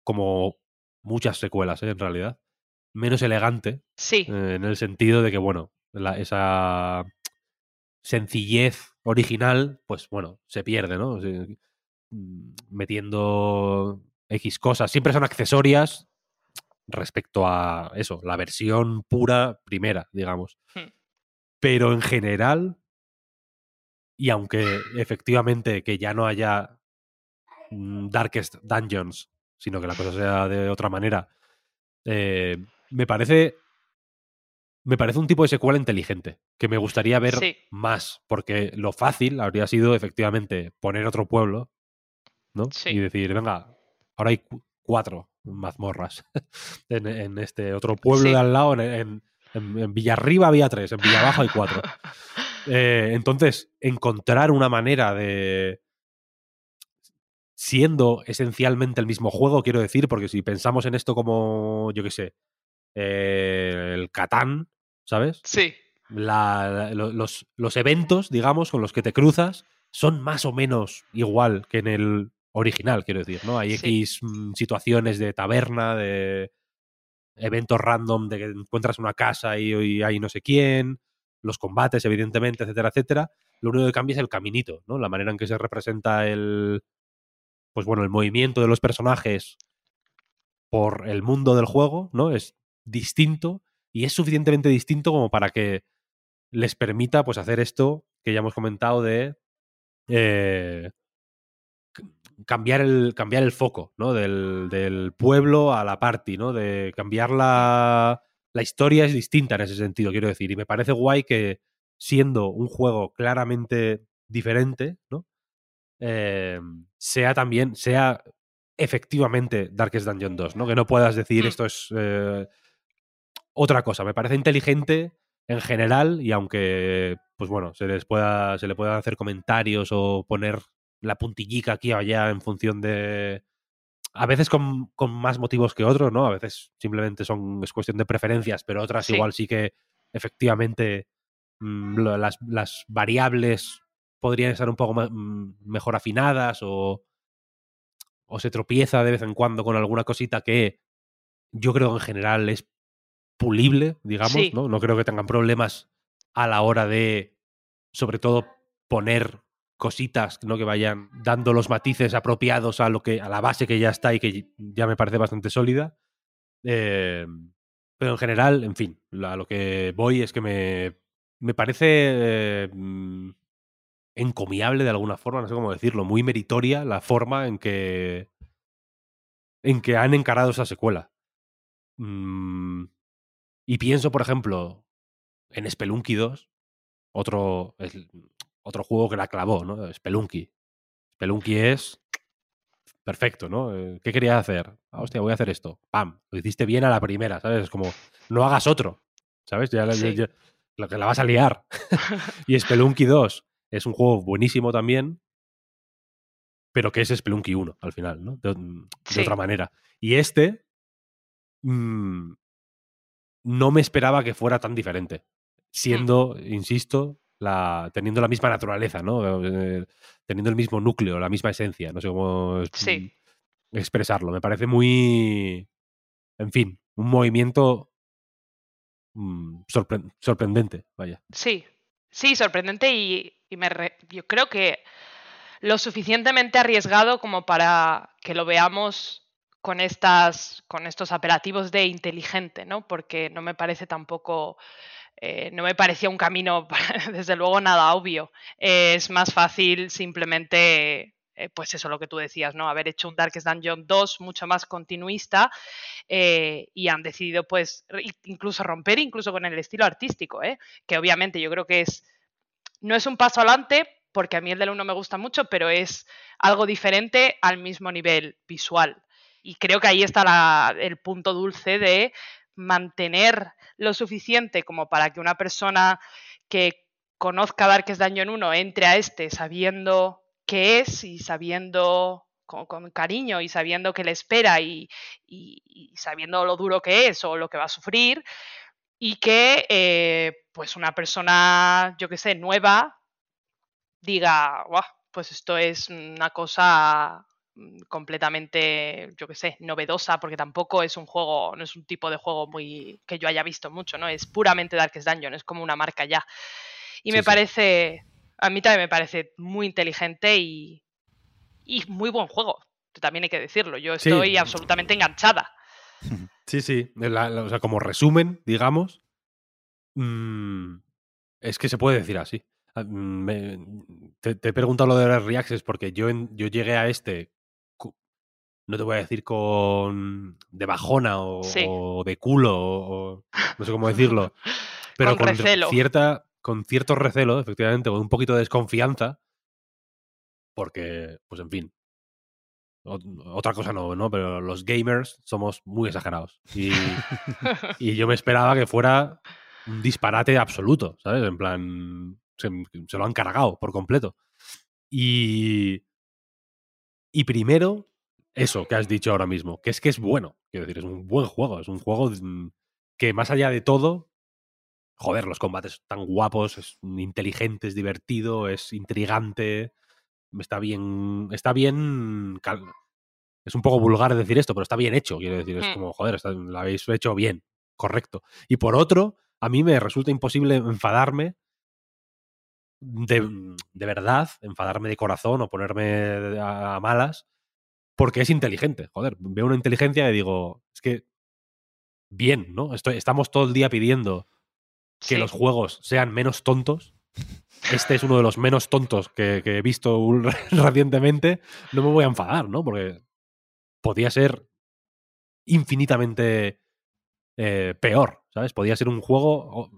como muchas secuelas, ¿eh? en realidad. Menos elegante. Sí. eh, en el sentido de que, bueno, la- esa sencillez original, pues bueno, se pierde, ¿no? Mm, metiendo X cosas. Siempre son accesorias respecto a eso, la versión pura primera, digamos. Hmm. Pero en general, y aunque efectivamente que ya no haya mm, Darkest Dungeons, sino que la cosa sea de otra manera, eh, me parece me parece un tipo de secuela inteligente, que me gustaría ver Sí. más, porque lo fácil habría sido efectivamente poner otro pueblo, ¿no? Sí. Y decir, venga, ahora hay cu- cuatro mazmorras en, en este otro pueblo Sí. de al lado, en, en, en- en Villarriba había tres, en Villabajo hay cuatro. Eh, entonces, encontrar una manera de. Siendo esencialmente el mismo juego, quiero decir, porque si pensamos en esto como, yo qué sé, eh, el Catán, ¿sabes? Sí. La- los, los eventos, digamos, con los que te cruzas son más o menos igual que en el original, quiero decir, ¿no? Hay Sí. X mm, situaciones de taberna, de eventos random, de que encuentras una casa y, y hay no sé quién, los combates, evidentemente, etcétera, etcétera. Lo único que cambia es el caminito, ¿no? La manera en que se representa el. Pues bueno, el movimiento de los personajes por el mundo del juego, ¿no? Es distinto y es suficientemente distinto como para que les permita pues hacer esto que ya hemos comentado de eh, cambiar el cambiar el foco ¿no? del, del pueblo a la party ¿no? de cambiar la la historia es distinta en ese sentido quiero decir y me parece guay que siendo un juego claramente diferente ¿no? Eh, sea también sea efectivamente Darkest Dungeon 2 ¿no? que no puedas decir Mm. esto es eh, otra cosa. Me parece inteligente en general y aunque, pues bueno, se les pueda, se le puedan hacer comentarios o poner la puntillica aquí o allá en función de... A veces con, con más motivos que otros, ¿no? A veces simplemente son, es cuestión de preferencias, pero otras Sí. igual sí que efectivamente mm, las, las variables podrían estar un poco ma- mm, mejor afinadas o, o se tropieza de vez en cuando con alguna cosita que yo creo que en general es pulible, digamos, Sí. ¿no? No creo que tengan problemas a la hora de, sobre todo, poner cositas, ¿no? Que vayan dando los matices apropiados a lo que, a la base que ya está y que ya me parece bastante sólida. Eh, pero en general, en fin, a lo que voy es que me, me parece eh, mm, encomiable de alguna forma, no sé cómo decirlo, muy meritoria la forma en que en que han encarado esa secuela. Mm, y pienso, por ejemplo, en Spelunky 2, otro, el- otro juego que la clavó, ¿no? Spelunky. Spelunky es perfecto, ¿no? Eh, ¿Qué querías hacer? Ah, hostia, voy a hacer esto. ¡Pam! Lo hiciste bien a la primera, ¿sabes? Es como, no hagas otro, ¿sabes? Ya, lo que la vas a liar. y Spelunky 2 es un juego buenísimo también, pero que es Spelunky 1 al final, ¿no? De, de Sí. otra manera. Y este mm, no me esperaba que fuera tan diferente. Siendo, insisto, la, teniendo la misma naturaleza, ¿no? Eh, teniendo el mismo núcleo, la misma esencia. No sé cómo Sí. expresarlo. Me parece muy. En fin, un movimiento mm, sorpre- sorprendente, vaya. Sí, sí, sorprendente y, y me re- yo creo que lo suficientemente arriesgado como para que lo veamos con estas con estos apelativos de inteligente, ¿no? Porque no me parece tampoco eh, no me parecía un camino desde luego nada obvio. Es más fácil simplemente eh, pues eso lo que tú decías, ¿no? Haber hecho un Darkest Dungeon 2 mucho más continuista eh, y han decidido pues incluso romper incluso con el estilo artístico. Que obviamente yo creo que es, no es un paso adelante porque a mí el del 1 me gusta mucho, pero es algo diferente al mismo nivel visual. Y creo que ahí está el punto dulce de mantener lo suficiente como para que una persona que conozca Darkest Dungeon 1 entre a este sabiendo qué es y sabiendo con, cariño y sabiendo qué le espera y, sabiendo lo duro que es o lo que va a sufrir y que eh, pues una persona, yo que sé, nueva diga, pues esto es una cosa completamente, yo que sé, novedosa, porque tampoco es un juego, no es un tipo de juego muy que yo haya visto mucho, ¿no? Es puramente Darkest Dungeon, es como una marca ya. Y me parece, a mí también me parece muy inteligente y, y muy buen juego, también hay que decirlo. Yo estoy absolutamente enganchada. Sí, sí, o sea, como resumen, digamos, mm, es que se puede decir así. Ah, mm, te, he preguntado lo de las reactions porque yo, yo llegué a este, no te voy a decir con de bajona o, de culo o, no sé cómo decirlo, pero con, cierta con cierto recelo, efectivamente, con un poquito de desconfianza, porque, pues en fin, otra cosa no, ¿no? Pero los gamers somos muy exagerados. Y, y yo me esperaba que fuera un disparate absoluto, ¿sabes? En plan, se, lo han cargado por completo. Y, y primero, eso que has dicho ahora mismo, que es que es bueno. Quiero decir, es un buen juego. Es un juego mm, que más allá de todo, joder, los combates tan guapos, es inteligente, es divertido, es intrigante, está bien, está bien, es un poco vulgar decir esto, pero está bien hecho, quiero decir, es mm. como, joder, lo habéis hecho bien, correcto. Y por otro, a mí me resulta imposible enfadarme de, de verdad, enfadarme de corazón o ponerme a malas, porque es inteligente, joder, veo una inteligencia y digo, es que bien, ¿no? Estoy, estamos todo el día pidiendo que los juegos sean menos tontos. Este es uno de los menos tontos que, he visto recientemente. No me voy a enfadar, ¿no? Porque podía ser infinitamente eh, peor, ¿sabes? Podía ser un juego.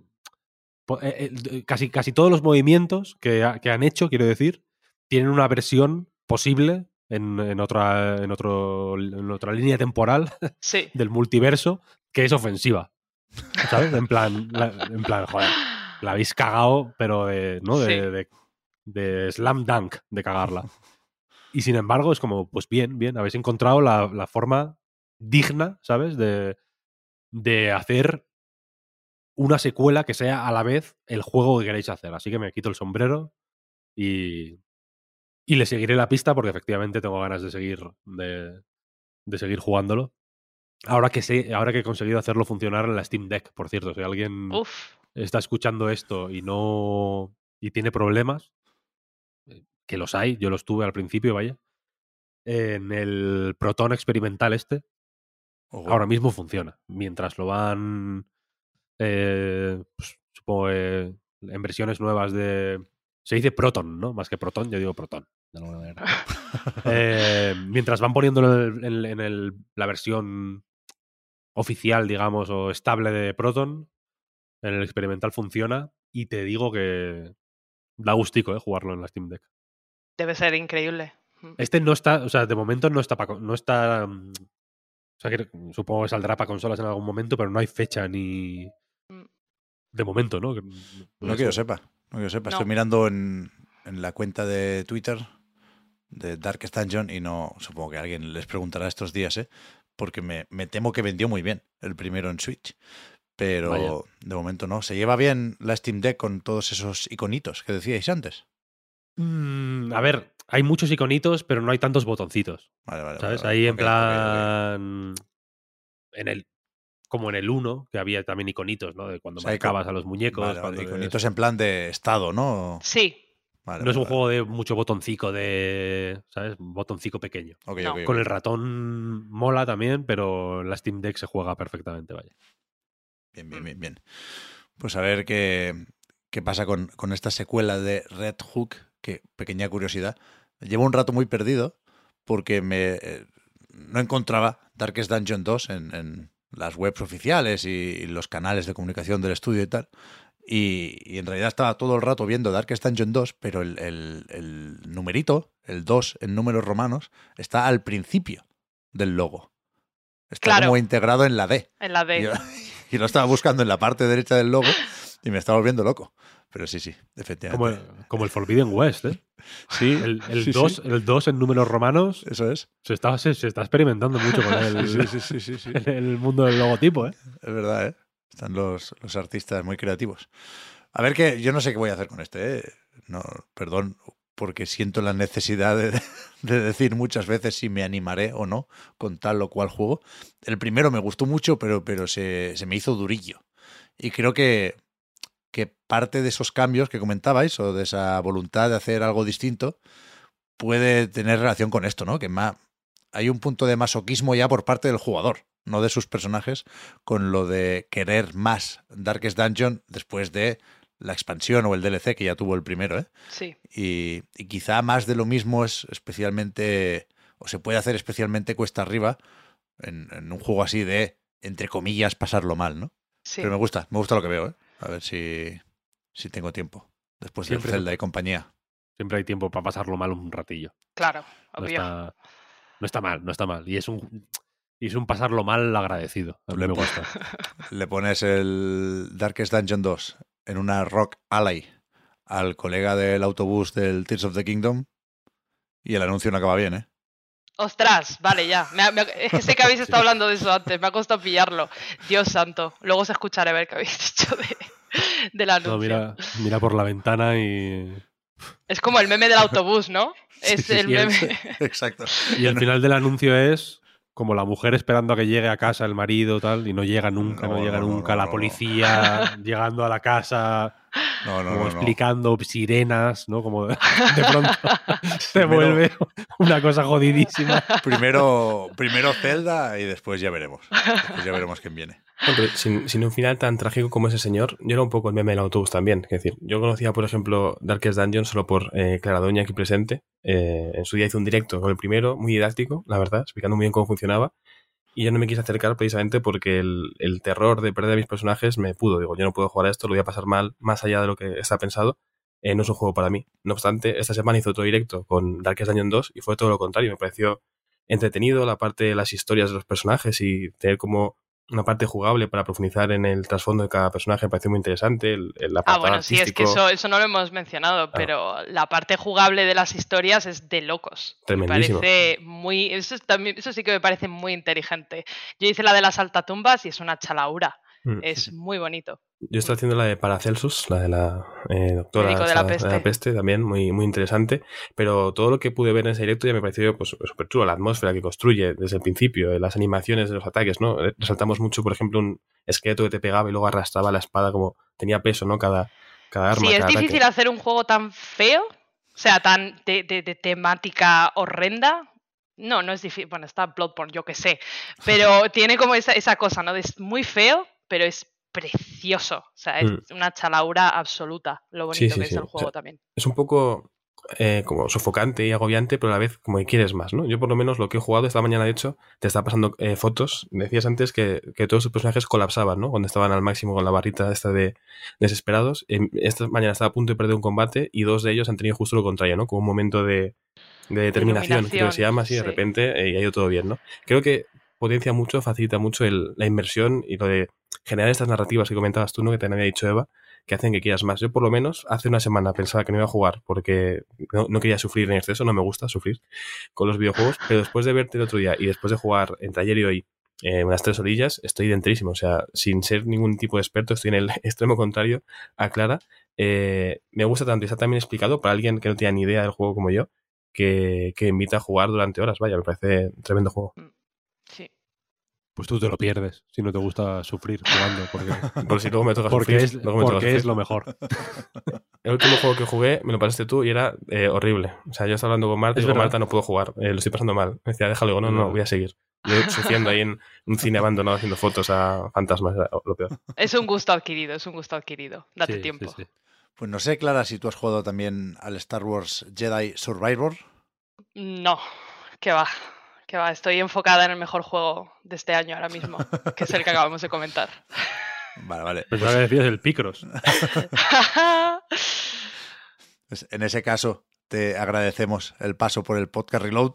Eh, eh, casi, casi todos los movimientos que, han hecho, quiero decir, tienen una versión posible en, otra, en, otro, en otra línea temporal del multiverso que es ofensiva. ¿Sabes? En plan, en plan, joder, la habéis cagado, pero de, ¿no? De, de, slam dunk de cagarla. Y sin embargo, es como, pues bien, bien, habéis encontrado la, la forma digna, ¿sabes? De, de hacer una secuela que sea a la vez el juego que queréis hacer. Así que me quito el sombrero y, y le seguiré la pista porque efectivamente tengo ganas de seguir, de, de seguir jugándolo. Ahora que sé, ahora que he conseguido hacerlo funcionar en la Steam Deck, por cierto, si alguien está escuchando esto y no y tiene problemas, eh, que los hay, yo los tuve al principio, vaya, en el Proton experimental este, ahora mismo funciona. Mientras lo van, eh, pues, supongo, eh, en versiones nuevas de... Se dice Proton, ¿no? Más que Proton, yo digo Proton, de alguna manera. mientras van poniéndolo en, la versión oficial, digamos, o estable de Proton, en el experimental funciona y te digo que da gustico ¿eh? jugarlo en la Steam Deck. Debe ser increíble. Mm. Este no está, o sea, de momento no está, no está, mm, o sea, que supongo que saldrá para consolas en algún momento, pero no hay fecha ni mm. de momento, ¿no? No, que yo sepa, no que yo sepa. Estoy mirando en, en la cuenta de Twitter de Darkest Dungeon y no, supongo que alguien les preguntará estos días, ¿eh? porque me, temo que vendió muy bien el primero en Switch. Pero de momento no. ¿Se lleva bien la Steam Deck con todos esos iconitos que decíais antes? Mm, a ver, hay muchos iconitos, pero no hay tantos botoncitos. Vale, vale. ¿Sabes? Ahí en plan. En el. Como en el 1, que había también iconitos, ¿no? De cuando marcabas a los muñecos. iconitos en plan de estado, ¿no? Sí, no es un juego de mucho botoncico de, ¿sabes? Botoncico pequeño. Con el ratón mola también, pero la Steam Deck se juega perfectamente, vaya. Bien, bien, bien, bien. Pues a ver qué, qué pasa con, con, esta secuela de Red Hook, que pequeña curiosidad, llevo un rato muy perdido porque me eh, no encontraba Darkest Dungeon 2 en, en las webs oficiales y, y los canales de comunicación del estudio y tal. Y, y en realidad estaba todo el rato viendo Darkest Dungeon 2, pero el, el- el numerito, el 2 en números romanos, está al principio del logo. Está Claro. como integrado en la D. En la Y, D. yo- y lo estaba buscando en la parte derecha del logo y me estaba volviendo loco. Pero sí, sí, Como, efectivamente. como el Forbidden West, ¿eh? Sí, El, el sí, 2 sí, el 2 en números romanos eso es. se está, se, se está experimentando mucho con el, Sí, sí, sí, sí, sí. en el mundo del logotipo, ¿eh? Es verdad, ¿eh? Están los, los artistas muy creativos. A ver que yo no sé qué voy a hacer con este, ¿eh? No, perdón, porque siento la necesidad de, de decir muchas veces si me animaré o no con tal o cual juego. El primero me gustó mucho, pero, pero se, se me hizo durillo. Y creo que, que parte de esos cambios que comentabais o de esa voluntad de hacer algo distinto puede tener relación con esto, ¿no? Que ma- hay un punto de masoquismo ya por parte del jugador, no de sus personajes, con lo de querer más Darkest Dungeon después de la expansión o el DLC que ya tuvo el primero, ¿eh? Sí. Y, y quizá más de lo mismo es especialmente, o se puede hacer especialmente cuesta arriba en, en un juego así de, entre comillas, pasarlo mal, ¿no? Sí. Pero me gusta, me gusta lo que veo, ¿eh? A ver si, si tengo tiempo. Después del Siempre Zelda y compañía. Siempre hay tiempo para pasarlo mal un ratillo. Claro, No obvio. está, no está mal, no está mal. Y es un, y es un pasarlo mal agradecido. A mí Le me gusta. Le pones el Darkest Dungeon 2 en una Rock Alley al colega del autobús del Tears of the Kingdom y el anuncio no acaba bien, ¿eh? Ostras, vale, ya. Me me es que sé que habéis estado hablando de eso antes, me ha costado pillarlo. Dios santo. Luego os escucharé a ver qué habéis dicho de, del anuncio. No, mira, mira por la ventana y, Es como el meme del autobús, ¿no? Es Sí, sí, el y el- meme. Exacto. y el final del anuncio es como la mujer esperando a que llegue a casa el marido tal y no llega nunca, no, No, llega no, nunca la policía llegando a la casa como explicando sirenas, ¿no? Como de, de pronto se vuelve una cosa jodidísima. Primero, primero Zelda y después ya veremos. Después ya veremos quién viene. Sin, un final tan trágico como ese señor, yo era un poco el meme del autobús también. Es decir, yo conocía, por ejemplo, Darkest Dungeon solo por eh, Clara Doña aquí presente. Eh, en su día hizo un directo con el primero, muy didáctico, la verdad, explicando muy bien cómo funcionaba. Y yo no me quise acercar precisamente porque el, el terror de perder a mis personajes me pudo. Digo, yo no puedo jugar a esto, lo voy a pasar mal, más allá de lo que está pensado. Eh, no es un juego para mí. No obstante, esta semana hizo otro directo con Darkest Dungeon 2 y fue todo lo contrario. Me pareció entretenido la parte de las historias de los personajes y tener como una parte jugable para profundizar en el trasfondo de cada personaje me pareció muy interesante. El, el Ah, bueno, sí, es que eso, eso no lo hemos mencionado, pero la parte jugable de las historias es de locos. Me parece muy. Eso, es también, eso sí que me parece muy inteligente. Yo hice la de las altatumbas y es una chalaura. Mm. Es muy bonito. Yo estoy haciendo la de Paracelsus, la de la eh, doctora de la esta- peste. también, muy, muy interesante. Pero todo lo que pude ver en ese directo ya me pareció pues, súper chulo. La atmósfera que construye desde el principio, eh, las animaciones de los ataques, ¿no? Eh, Resaltamos mucho, por ejemplo, un esqueleto que te pegaba y luego arrastraba la espada como tenía peso, ¿no? Cada, cada arma. Sí, es ataque. difícil hacer un juego tan feo, o sea, tan de, de- de temática horrenda. No, no es difícil. Bueno, está Bloodborne, yo que sé. Pero tiene como esa, esa cosa, ¿no? De es muy feo, pero es precioso. O sea, es Mm. una chalaura absoluta. Lo bonito Sí, sí, que sí. es el O juego sea, también. es un poco eh, como sofocante y agobiante, pero a la vez como que quieres más, ¿no? Yo por lo menos lo que he jugado esta mañana, de hecho, te está pasando eh, fotos. Decías antes que, que todos tus personajes colapsaban, ¿no? Cuando estaban al máximo con la barrita esta de desesperados. Em, Esta mañana estaba a punto de perder un combate y dos de ellos han tenido justo lo contrario, ¿no? Como un momento de, de determinación, creo que se llama así, de repente, eh, y ha ido todo bien, ¿no? Creo que potencia mucho, facilita mucho el- la inversión y lo de generar estas narrativas que comentabas tú, ¿no? Que te había dicho Eva, que hacen que quieras más. Yo por lo menos hace una semana pensaba que no iba a jugar porque no, quería sufrir en exceso, no me gusta sufrir con los videojuegos, pero después de verte el otro día y después de jugar entre ayer y hoy eh, unas tres orillas, estoy dentrísimo. O sea, sin ser ningún tipo de experto, estoy en el extremo contrario a Clara. Eh, me gusta tanto y está también explicado para alguien que no tiene ni idea del juego como yo, que, que invita a jugar durante horas. Vaya, me parece un tremendo juego. Sí. Pues tú te lo pierdes si no te gusta sufrir jugando. Porque, Por si luego me toca porque, sufrir, es, luego me porque es lo mejor. El último juego que jugué me lo pasaste tú y era eh, horrible. O sea, yo estaba hablando con Marta y digo. Marta, no puedo jugar, eh, lo estoy pasando mal. Me decía, déjalo, digo, no, no, voy a seguir. Yo sufriendo ahí en un cine abandonado haciendo fotos a fantasmas, lo peor. Es un gusto adquirido, es un gusto adquirido. Date Sí, tiempo. sí, sí. Pues no sé, Clara, si tú has jugado también al Star Wars Jedi Survivor. No, que va, que va. Estoy enfocada en el mejor juego de este año ahora mismo, que es el que acabamos de comentar. Vale, vale. Pues ahora decías el Picross. Pues en ese caso, te agradecemos el paso por el podcast Reload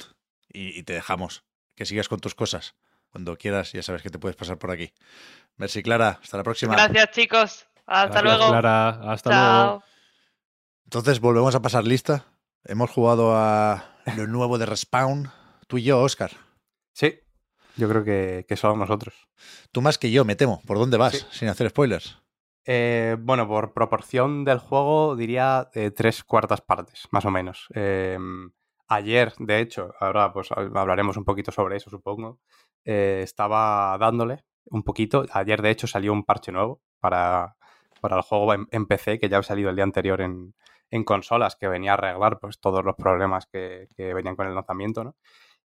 y, y te dejamos que sigas con tus cosas. Cuando quieras, ya sabes que te puedes pasar por aquí. Merci, Clara. Hasta la próxima. Gracias, chicos. Hasta Gracias, luego. Clara. Hasta Chao. luego. Entonces, volvemos a pasar lista. Hemos jugado a lo nuevo de Respawn. Tú y yo, Oscar. Sí, yo creo que, que somos nosotros. Tú más que yo, me temo. ¿Por dónde vas? Sí. Sin hacer spoilers. Eh, bueno, por proporción del juego diría eh, tres cuartas partes, más o menos. Eh, ayer, de hecho, ahora pues hablaremos un poquito sobre eso, supongo. estaba dándole un poquito. Ayer, de hecho, salió un parche nuevo para, para el juego en, en PC, que ya había salido el día anterior en, en consolas, que venía a arreglar pues, todos los problemas que, que venían con el lanzamiento, ¿no?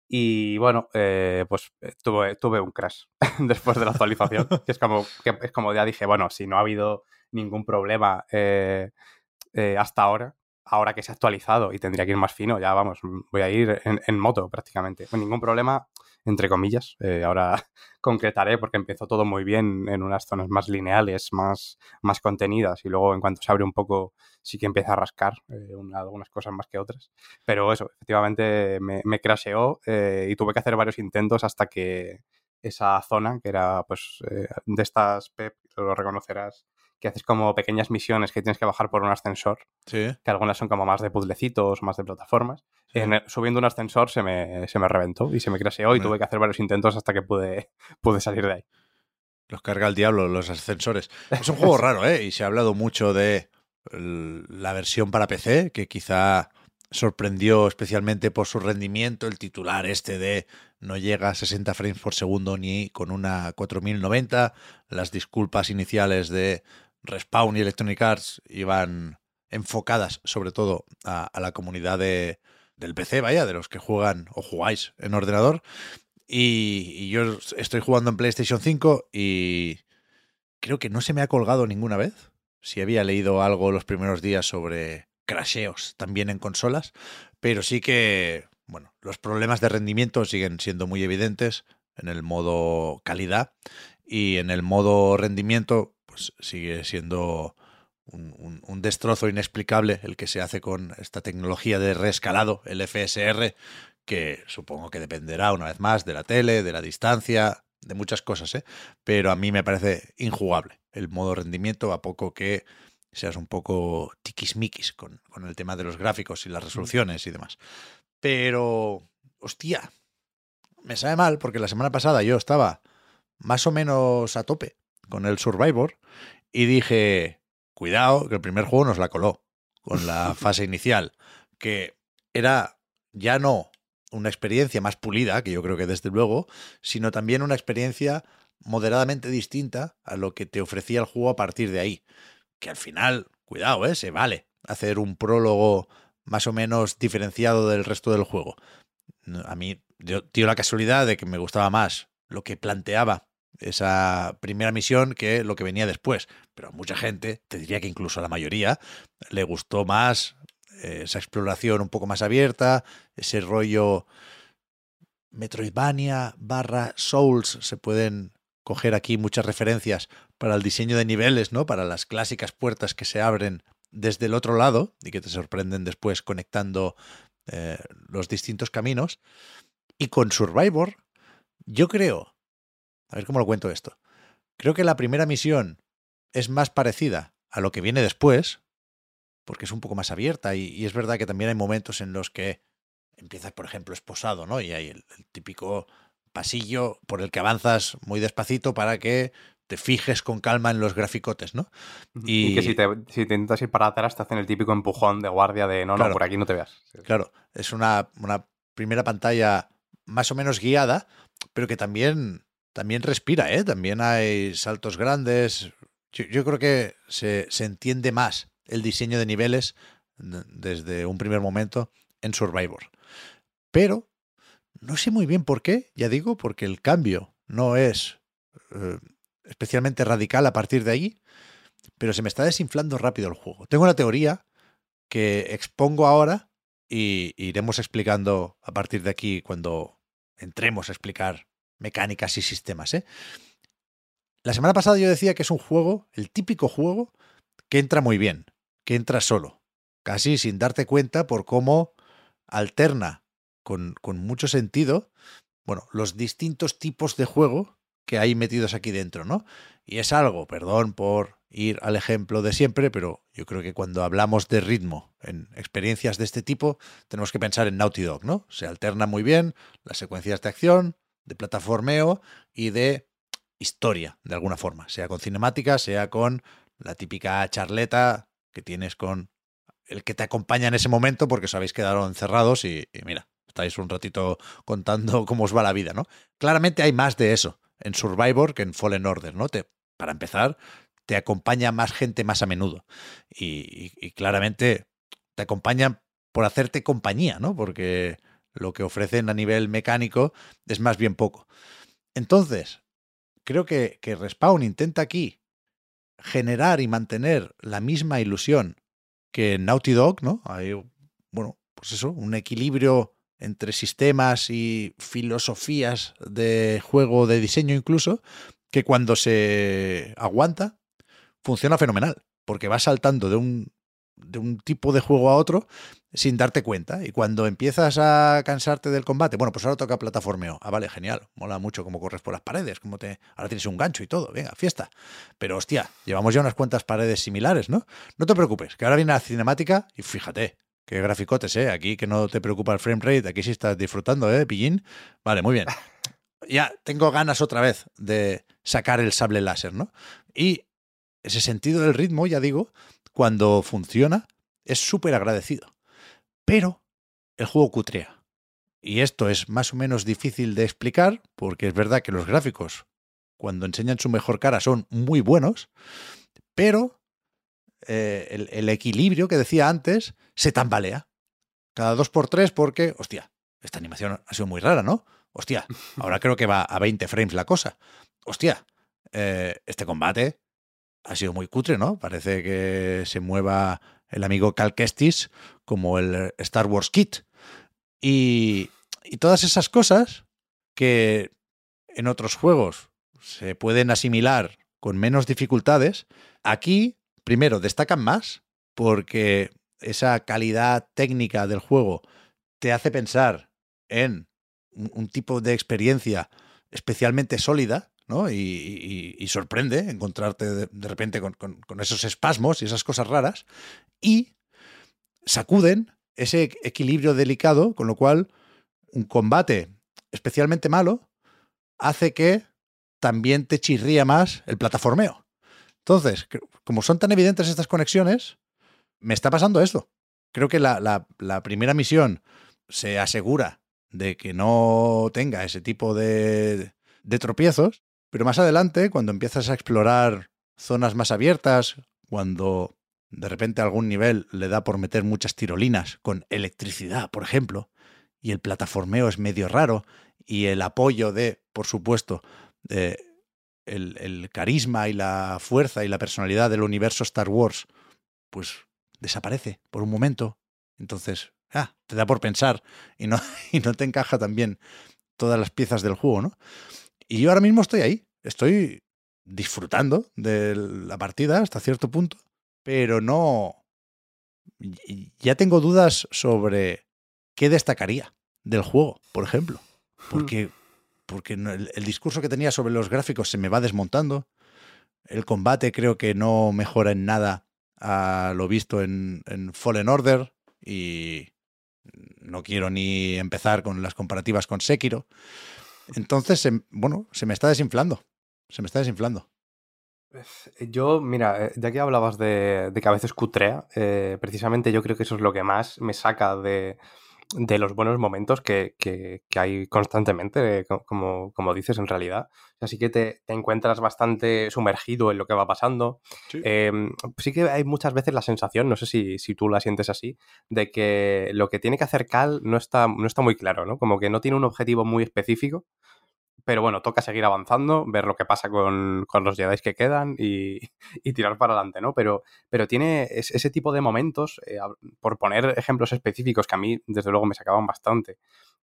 Y bueno, eh, pues eh, tuve, tuve un crash después de la actualización, que es como, que es como ya dije, bueno, si no ha habido ningún problema eh, eh, hasta ahora, ahora que se ha actualizado y tendría que ir más fino, ya vamos, voy a ir en, en moto prácticamente. Con ningún problema, entre comillas. Eh, ahora concretaré porque empezó todo muy bien en unas zonas más lineales, más, más contenidas y luego en cuanto se abre un poco sí que empieza a rascar eh, una- algunas cosas más que otras. Pero eso, efectivamente me, me crasheó eh, y tuve que hacer varios intentos hasta que esa zona, que era pues eh, de estas, Pep, lo reconocerás, que haces como pequeñas misiones que tienes que bajar por un ascensor, Sí. que algunas son como más de puzzlecitos, más de plataformas. En el- subiendo un ascensor se me, se me reventó y se me crasheó y tuve que hacer varios intentos hasta que pude, pude salir de ahí. Los carga el diablo, los ascensores. Es un juego raro, ¿eh? Y se ha hablado mucho de la versión para PC, que quizá sorprendió especialmente por su rendimiento. El titular este de no llega a 60 frames por segundo ni con una 4090. Las disculpas iniciales de Respawn y Electronic Arts iban enfocadas sobre todo a, la comunidad de, del PC, vaya, de los que juegan o jugáis en ordenador. Y, y yo estoy jugando en PlayStation 5 y creo que no se me ha colgado ninguna vez. Si había leído algo los primeros días sobre crasheos también en consolas, pero sí que, bueno, los problemas de rendimiento siguen siendo muy evidentes en el modo calidad y en el modo rendimiento, pues sigue siendo un, un- un destrozo inexplicable el que se hace con esta tecnología de reescalado, el FSR, que supongo que dependerá una vez más de la tele, de la distancia, de muchas cosas, ¿eh? pero a mí me parece injugable el modo rendimiento, a poco que seas un poco tiquismiquis con, con el tema de los gráficos y las resoluciones y demás. Pero, hostia, me sabe mal porque la semana pasada yo estaba más o menos a tope con el Survivor y dije, cuidado, que el primer juego nos la coló con la fase inicial, que era ya no una experiencia más pulida, que yo creo que desde luego, sino también una experiencia moderadamente distinta a lo que te ofrecía el juego a partir de ahí. Que al final, cuidado, ¿eh? se vale hacer un prólogo más o menos diferenciado del resto del juego. A mí yo dio la casualidad de que me gustaba más lo que planteaba esa primera misión que lo que venía después. Pero a mucha gente, te diría que incluso a la mayoría, le gustó más eh, esa exploración un poco más abierta, ese rollo Metroidvania barra Souls. Se pueden coger aquí muchas referencias para el diseño de niveles, ¿no? Para las clásicas puertas que se abren desde el otro lado y que te sorprenden después conectando eh, los distintos caminos. Y con Survivor, yo creo, a ver cómo lo cuento esto, creo que la primera misión es más parecida a lo que viene después, porque es un poco más abierta y, y es verdad que también hay momentos en los que empiezas, por ejemplo, esposado, ¿no? Y hay el, el típico pasillo por el que avanzas muy despacito para que te fijes con calma en los graficotes, ¿no? Y, que si te, si te intentas ir para atrás te hacen el típico empujón de guardia de no, Claro. no, por aquí no te veas. Claro, es una, una primera pantalla más o menos guiada, pero que también, también respira, ¿eh? También hay saltos grandes. Yo, creo que se, se entiende más el diseño de niveles desde un primer momento en Survivor. Pero no sé muy bien por qué, ya digo, porque el cambio no es eh, especialmente radical a partir de ahí, pero se me está desinflando rápido el juego. Tengo una teoría que expongo ahora y iremos explicando a partir de aquí cuando entremos a explicar mecánicas y sistemas. ¿eh? La semana pasada yo decía que es un juego, el típico juego, que entra muy bien, que entra solo, casi sin darte cuenta por cómo alterna con, con mucho sentido, bueno, los distintos tipos de juego que hay metidos aquí dentro, ¿no? Y es algo, perdón por ir al ejemplo de siempre, pero yo creo que cuando hablamos de ritmo en experiencias de este tipo, tenemos que pensar en Naughty Dog, ¿no? Se alterna muy bien las secuencias de acción, de plataformeo y de historia, de alguna forma, sea con cinemática, sea con la típica charleta que tienes con el que te acompaña en ese momento porque os habéis quedado encerrados y, y mira, estáis un ratito contando cómo os va la vida, ¿no? Claramente hay más de eso en Survivor que en Fallen Order, ¿no? Te, para empezar, te acompaña más gente más a menudo. Y, y, claramente te acompañan por hacerte compañía, ¿no? Porque lo que ofrecen a nivel mecánico es más bien poco. Entonces, creo que, que Respawn intenta aquí generar y mantener la misma ilusión que Naughty Dog, ¿no? Hay, bueno, pues eso, un equilibrio entre sistemas y filosofías de juego, de diseño incluso, que cuando se aguanta funciona fenomenal, porque va saltando de un, de un tipo de juego a otro sin darte cuenta. Y cuando empiezas a cansarte del combate, bueno, pues ahora toca plataformeo. Ah, vale, genial. Mola mucho cómo corres por las paredes, cómo te. Ahora tienes un gancho y todo. Venga, fiesta. Pero hostia, llevamos ya unas cuantas paredes similares, ¿no? No te preocupes, que ahora viene la cinemática y fíjate. Qué graficotes, ¿eh? Aquí que no te preocupa el frame rate, aquí sí estás disfrutando, ¿eh, pillín? Vale, muy bien. Ya tengo ganas otra vez de sacar el sable láser, ¿no? Y ese sentido del ritmo, ya digo, cuando funciona, es súper agradecido. Pero el juego cutrea. Y esto es más o menos difícil de explicar, porque es verdad que los gráficos, cuando enseñan su mejor cara, son muy buenos, pero eh, el, equilibrio que decía antes se tambalea. Cada dos por tres, porque, hostia, esta animación ha sido muy rara, ¿no? Hostia, ahora creo que va a 20 frames la cosa. Hostia, eh, este combate ha sido muy cutre, ¿no? Parece que se mueva el amigo Cal Kestis como el Star Wars Kit. Y, y todas esas cosas que en otros juegos se pueden asimilar con menos dificultades, aquí, primero, destacan más porque esa calidad técnica del juego te hace pensar en un, un tipo de experiencia especialmente sólida, ¿no? Y, y, sorprende encontrarte de, repente con, con, con, esos espasmos y esas cosas raras. Y sacuden ese equilibrio delicado, con lo cual un combate especialmente malo hace que también te chirría más el plataformeo. Entonces, como son tan evidentes estas conexiones, me está pasando esto. Creo que la, la, la primera misión se asegura de que no tenga ese tipo de, de tropiezos, pero más adelante, cuando empiezas a explorar zonas más abiertas, cuando de repente algún nivel le da por meter muchas tirolinas con electricidad, por ejemplo, y el plataformeo es medio raro, y el apoyo de, por supuesto, de el, el, carisma y la fuerza y la personalidad del universo Star Wars, pues desaparece por un momento. Entonces, ah, te da por pensar y no, y no te encaja también todas las piezas del juego, ¿no? Y yo ahora mismo estoy ahí, estoy disfrutando de la partida hasta cierto punto, pero no... Ya tengo dudas sobre qué destacaría del juego, por ejemplo. Porque, porque el, el discurso que tenía sobre los gráficos se me va desmontando. El combate creo que no mejora en nada a lo visto en, en Fallen Order. Y no quiero ni empezar con las comparativas con Sekiro. Entonces, se, bueno, se me está desinflando. Se me está desinflando. Yo, mira, ya que hablabas de, de que cutrea, eh, precisamente yo creo que eso es lo que más me saca de, de los buenos momentos que, que, que hay constantemente, como, como, dices en realidad. Así que te, te, encuentras bastante sumergido en lo que va pasando. Sí. Eh, sí. que hay muchas veces la sensación, no sé si, si, tú la sientes así, de que lo que tiene que hacer Cal no está, no está muy claro, ¿no? Como que no tiene un objetivo muy específico, pero bueno, toca seguir avanzando, ver lo que pasa con, con los Jedi que quedan y, y, tirar para adelante, ¿no? Pero, pero tiene ese tipo de momentos, eh, por poner ejemplos específicos que a mí, desde luego, me sacaban bastante.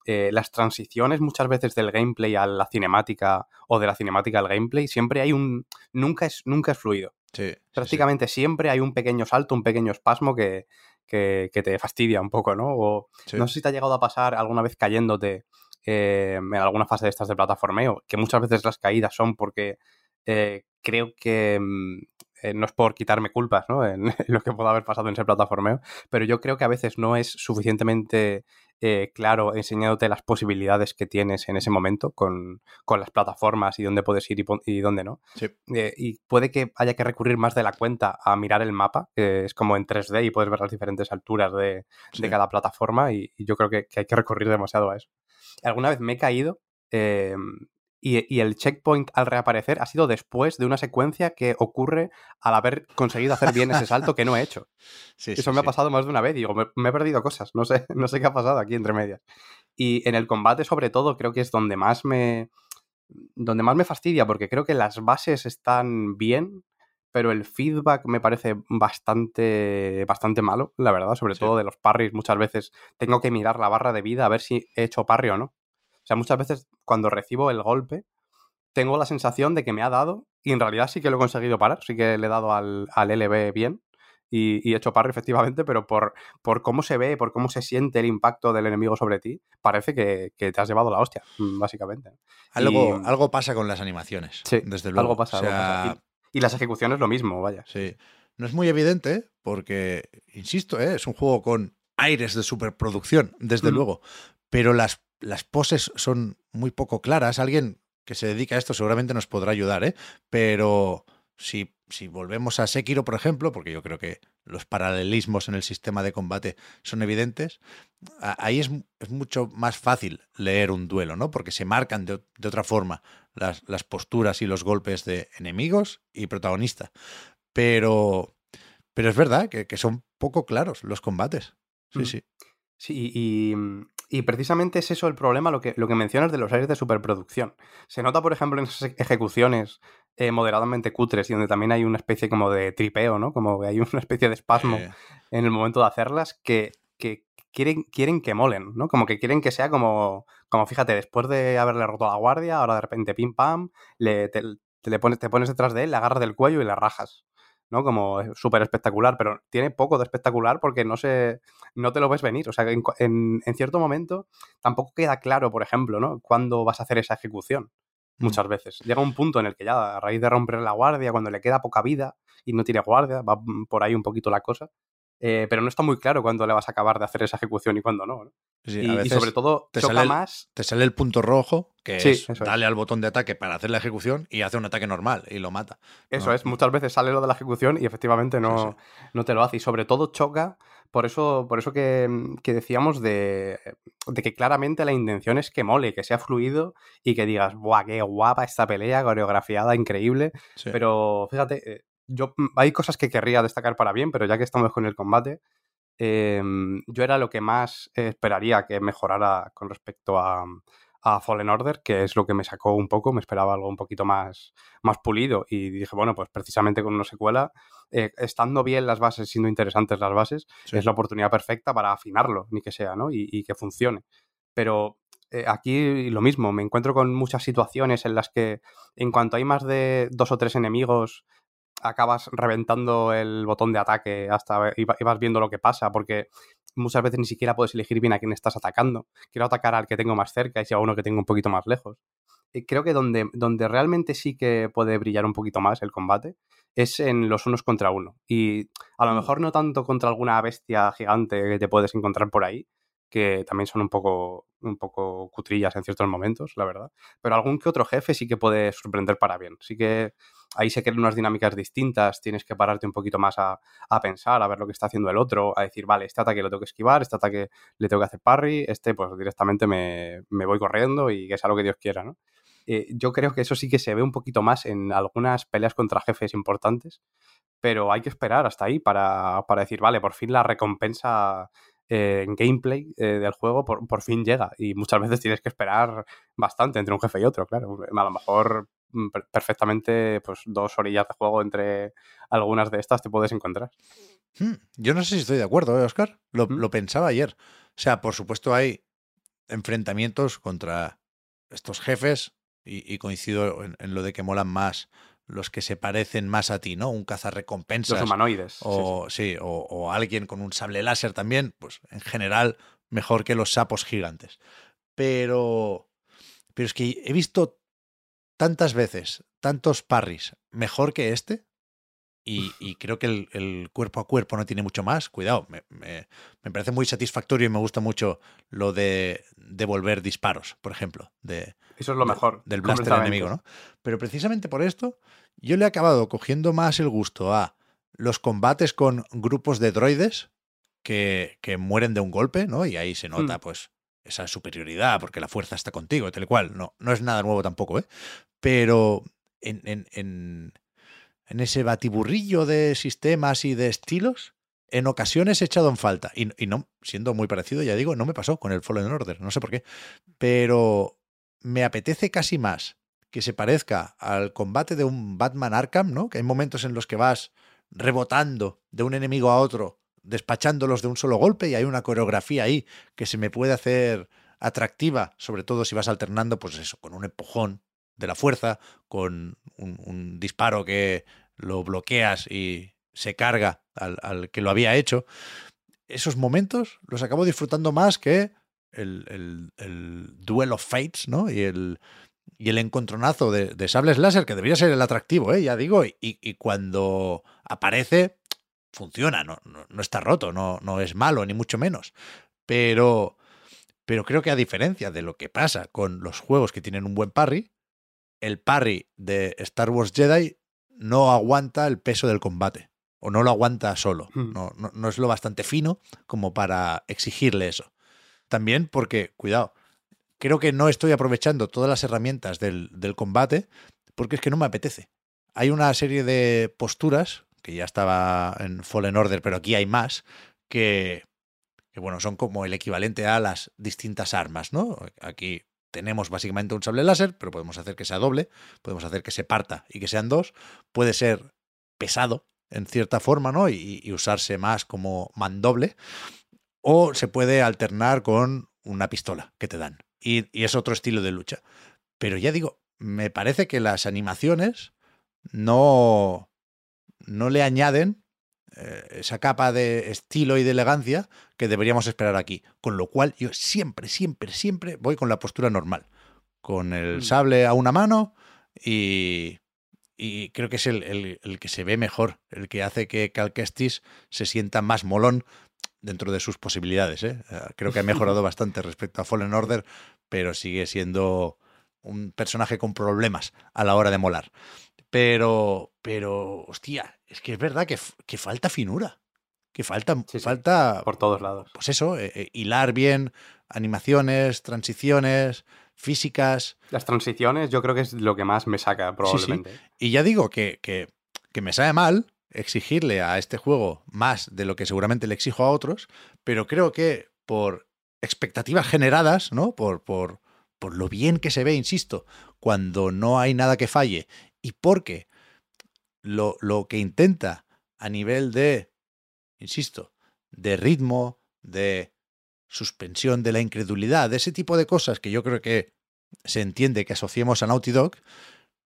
Eh, las transiciones muchas veces del gameplay a la cinemática o de la cinemática al gameplay, siempre hay un... Nunca es, nunca es fluido. Sí, Prácticamente sí. siempre hay un pequeño salto, un pequeño espasmo que, que, que te fastidia un poco, ¿no? O Sí. no sé si te ha llegado a pasar alguna vez cayéndote eh, en alguna fase de estas de plataformeo, que muchas veces las caídas son porque eh, creo que mm, eh, no es por quitarme culpas ¿no? en lo que pueda haber pasado en ese plataformeo, pero yo creo que a veces no es suficientemente eh, claro enseñándote las posibilidades que tienes en ese momento con, con las plataformas y dónde puedes ir y, dónde no. Sí. Eh, y puede que haya que recurrir más de la cuenta a mirar el mapa, que es como en 3D y puedes ver las diferentes alturas de, de cada plataforma y, y yo creo que, que hay que recurrir demasiado a eso. Alguna vez me he caído eh, y, y el checkpoint al reaparecer ha sido después de una secuencia que ocurre al haber conseguido hacer bien ese salto que no he hecho. Sí, Eso sí, me ha pasado más de una vez. Digo, me, me he perdido cosas. No sé, no sé qué ha pasado aquí entre medias. Y en el combate, sobre todo, creo que es donde más me. Donde más me fastidia, porque creo que las bases están bien, pero el feedback me parece bastante, bastante malo, la verdad. Sobre Sí. todo de los parries. Muchas veces tengo que mirar la barra de vida a ver si he hecho parry o no. O sea, muchas veces cuando recibo el golpe, tengo la sensación de que me ha dado y en realidad sí que lo he conseguido parar, sí que le he dado al, al LB bien y, y he hecho parry efectivamente, pero por, por cómo se ve, por cómo se siente el impacto del enemigo sobre ti, parece que, que te has llevado la hostia, mm, básicamente. Algo, Y- algo pasa con las animaciones. Sí, desde luego. algo pasa, O algo sea, pasa. Y, las ejecuciones lo mismo, vaya. Sí. No es muy evidente porque, insisto, ¿eh? es un juego con aires de superproducción, desde Mm. luego, pero las, las poses son muy poco claras. Alguien que se dedica a esto seguramente nos podrá ayudar, ¿eh? pero si, si volvemos a Sekiro, por ejemplo, porque yo creo que los paralelismos en el sistema de combate son evidentes, ahí es, es mucho más fácil leer un duelo, ¿no? Porque se marcan de, de otra forma las, las posturas y los golpes de enemigos y protagonista. Pero, pero es verdad que, que son poco claros los combates. Sí, Mm. sí. Sí, y, y precisamente es eso el problema, lo que, lo que mencionas de los aires de superproducción. Se nota, por ejemplo, en esas ejecuciones eh, moderadamente cutres y donde también hay una especie como de tripeo, ¿no? Como hay una especie de espasmo Eh, en el momento de hacerlas que, que quieren, quieren que molen, ¿no? Como que quieren que sea como, como fíjate, después de haberle roto la guardia, ahora de repente pim pam, le, te, te le pones, te pones detrás de él, le agarras del cuello y le rajas. ¿no? Como es súper espectacular, pero tiene poco de espectacular porque no se, no te lo ves venir. O sea, que en, en- en cierto momento tampoco queda claro, por ejemplo, ¿no? Cuándo vas a hacer esa ejecución. Muchas veces. Llega un punto en el que ya, a raíz de romper la guardia, cuando le queda poca vida y no tiene guardia, va por ahí un poquito la cosa. eh, pero no está muy claro cuándo le vas a acabar de hacer esa ejecución y cuándo no. ¿no? sí, y, a y veces sobre todo, te choca sale el- más. Te sale el punto rojo, que Sí, es eso es. darle al botón de ataque para hacer la ejecución y hace un ataque normal y lo mata. Eso No, es, muchas veces sale lo de la ejecución y efectivamente no, Sí, no te lo hace. Y sobre todo choca, por eso, por eso que, que decíamos de, de que claramente la intención es que mole, que sea fluido y que digas, ¡buah, qué guapa esta pelea, coreografiada, increíble! sí. Pero fíjate, eh, yo mm, hay cosas que querría destacar para bien, pero ya que estamos con el combate, eh, yo era lo que más esperaría que mejorara con respecto a, a Fallen Order, que es lo que me sacó un poco, me esperaba algo un poquito más, más pulido y dije, bueno, pues precisamente con una secuela, eh, estando bien las bases, siendo interesantes las bases, Sí. es la oportunidad perfecta para afinarlo, ni que sea, ¿no? Y, y que funcione. Pero eh, aquí lo mismo, me encuentro con muchas situaciones en las que en cuanto hay más de dos o tres enemigos, acabas reventando el botón de ataque hasta va- y vas viendo lo que pasa, porque muchas veces ni siquiera puedes elegir bien a quién estás atacando. Quiero atacar al que tengo más cerca y si a uno que tengo un poquito más lejos. Y creo que donde, donde realmente sí que puede brillar un poquito más el combate es en los unos contra uno. Y a lo mejor no tanto contra alguna bestia gigante que te puedes encontrar por ahí, que también son un poco, un poco cutrillas en ciertos momentos, la verdad. Pero algún que otro jefe sí que puede sorprender para bien. Sí que ahí se crean unas dinámicas distintas, tienes que pararte un poquito más a, a pensar, a ver lo que está haciendo el otro, a decir, vale, este ataque lo tengo que esquivar, este ataque le tengo que hacer parry, este pues directamente me, me voy corriendo y que sea lo que Dios quiera, ¿no? Eh, yo creo que eso sí que se ve un poquito más en algunas peleas contra jefes importantes, pero hay que esperar hasta ahí para, para decir, vale, por fin la recompensa eh, gameplay eh, del juego por, por, fin llega. Y muchas veces tienes que esperar bastante entre un jefe y otro, claro. A lo mejor mm, perfectamente pues dos orillas de juego entre algunas de estas te puedes encontrar. Hmm, yo no sé si estoy de acuerdo, ¿eh, Oscar. Lo, lo pensaba ayer. O sea, por supuesto hay enfrentamientos contra estos jefes y, y coincido en, en, lo de que molan más los que se parecen más a ti, ¿no? Un cazarrecompensas. Los humanoides. O, sí, sí. o, o, alguien con un sable láser también, pues en general mejor que los sapos gigantes. Pero, pero es que he visto tantas veces, tantos parries mejor que este, y, y, creo que el, el, cuerpo a cuerpo no tiene mucho más. Cuidado, me, me, me, parece muy satisfactorio y me gusta mucho lo de devolver disparos, por ejemplo. De, Eso es lo mejor. De, del blaster enemigo, ¿no? Pero precisamente por esto, yo le he acabado cogiendo más el gusto a los combates con grupos de droides que, que mueren de un golpe, ¿no? Y ahí se nota, hmm. pues, esa superioridad, porque la fuerza está contigo, tal cual. No, no es nada nuevo tampoco, ¿eh? Pero en, en, en en ese batiburrillo de sistemas y de estilos, en ocasiones he echado en falta. Y, no, siendo muy parecido, ya digo, no me pasó con el Fallen Order, no sé por qué. Pero me apetece casi más que se parezca al combate de un Batman Arkham, ¿no? Que hay momentos en los que vas rebotando de un enemigo a otro, despachándolos de un solo golpe, y hay una coreografía ahí que se me puede hacer atractiva, sobre todo si vas alternando, pues eso, con un empujón de la fuerza, con un, disparo que lo bloqueas y se carga al, al, que lo había hecho. Esos momentos los acabo disfrutando más que el, el, el Duel of Fates, ¿no? Y el, y el encontronazo de, de, sables láser, que debería ser el atractivo, ¿eh? ya digo, y, y cuando aparece, funciona, no, no, no, está roto, no, no es malo, ni mucho menos. Pero, pero creo que a diferencia de lo que pasa con los juegos que tienen un buen parry, el parry de Star Wars Jedi no aguanta el peso del combate. O no lo aguanta solo. Hmm. No, no, no, es lo bastante fino como para exigirle eso. También porque, cuidado, creo que no estoy aprovechando todas las herramientas del, del combate porque es que no me apetece. Hay una serie de posturas, que ya estaba en Fallen Order, pero aquí hay más, que, que bueno, son como el equivalente a las distintas armas, ¿no? Aquí tenemos básicamente un sable láser, pero podemos hacer que sea doble, podemos hacer que se parta y que sean dos, puede ser pesado en cierta forma, ¿no? Y, usarse más como mandoble, o se puede alternar con una pistola que te dan. Y, y, es otro estilo de lucha. Pero ya digo, me parece que las animaciones no, no le añaden eh, esa capa de estilo y de elegancia que deberíamos esperar aquí. Con lo cual yo siempre, siempre, siempre voy con la postura normal. Con el sable a una mano y, y creo que es el, el, el, que se ve mejor, el que hace que Cal Kestis se sienta más molón dentro de sus posibilidades. ¿eh? Creo que ha mejorado bastante respecto a Fallen Order, pero sigue siendo un personaje con problemas a la hora de molar. Pero, pero, hostia, es que es verdad que, que falta finura. Que falta, sí, sí. falta. Por todos lados. Pues eso, eh, hilar bien animaciones, transiciones, físicas. Las transiciones, yo creo que es lo que más me saca, probablemente. Sí, y ya digo que, que, que me sabe mal exigirle a este juego más de lo que seguramente le exijo a otros, pero creo que por expectativas generadas, ¿no? Por, por, por lo bien que se ve, insisto, cuando no hay nada que falle y porque lo, lo que intenta a nivel de, insisto, de ritmo, de suspensión de la incredulidad, de ese tipo de cosas que yo creo que se entiende que asociemos a Naughty Dog,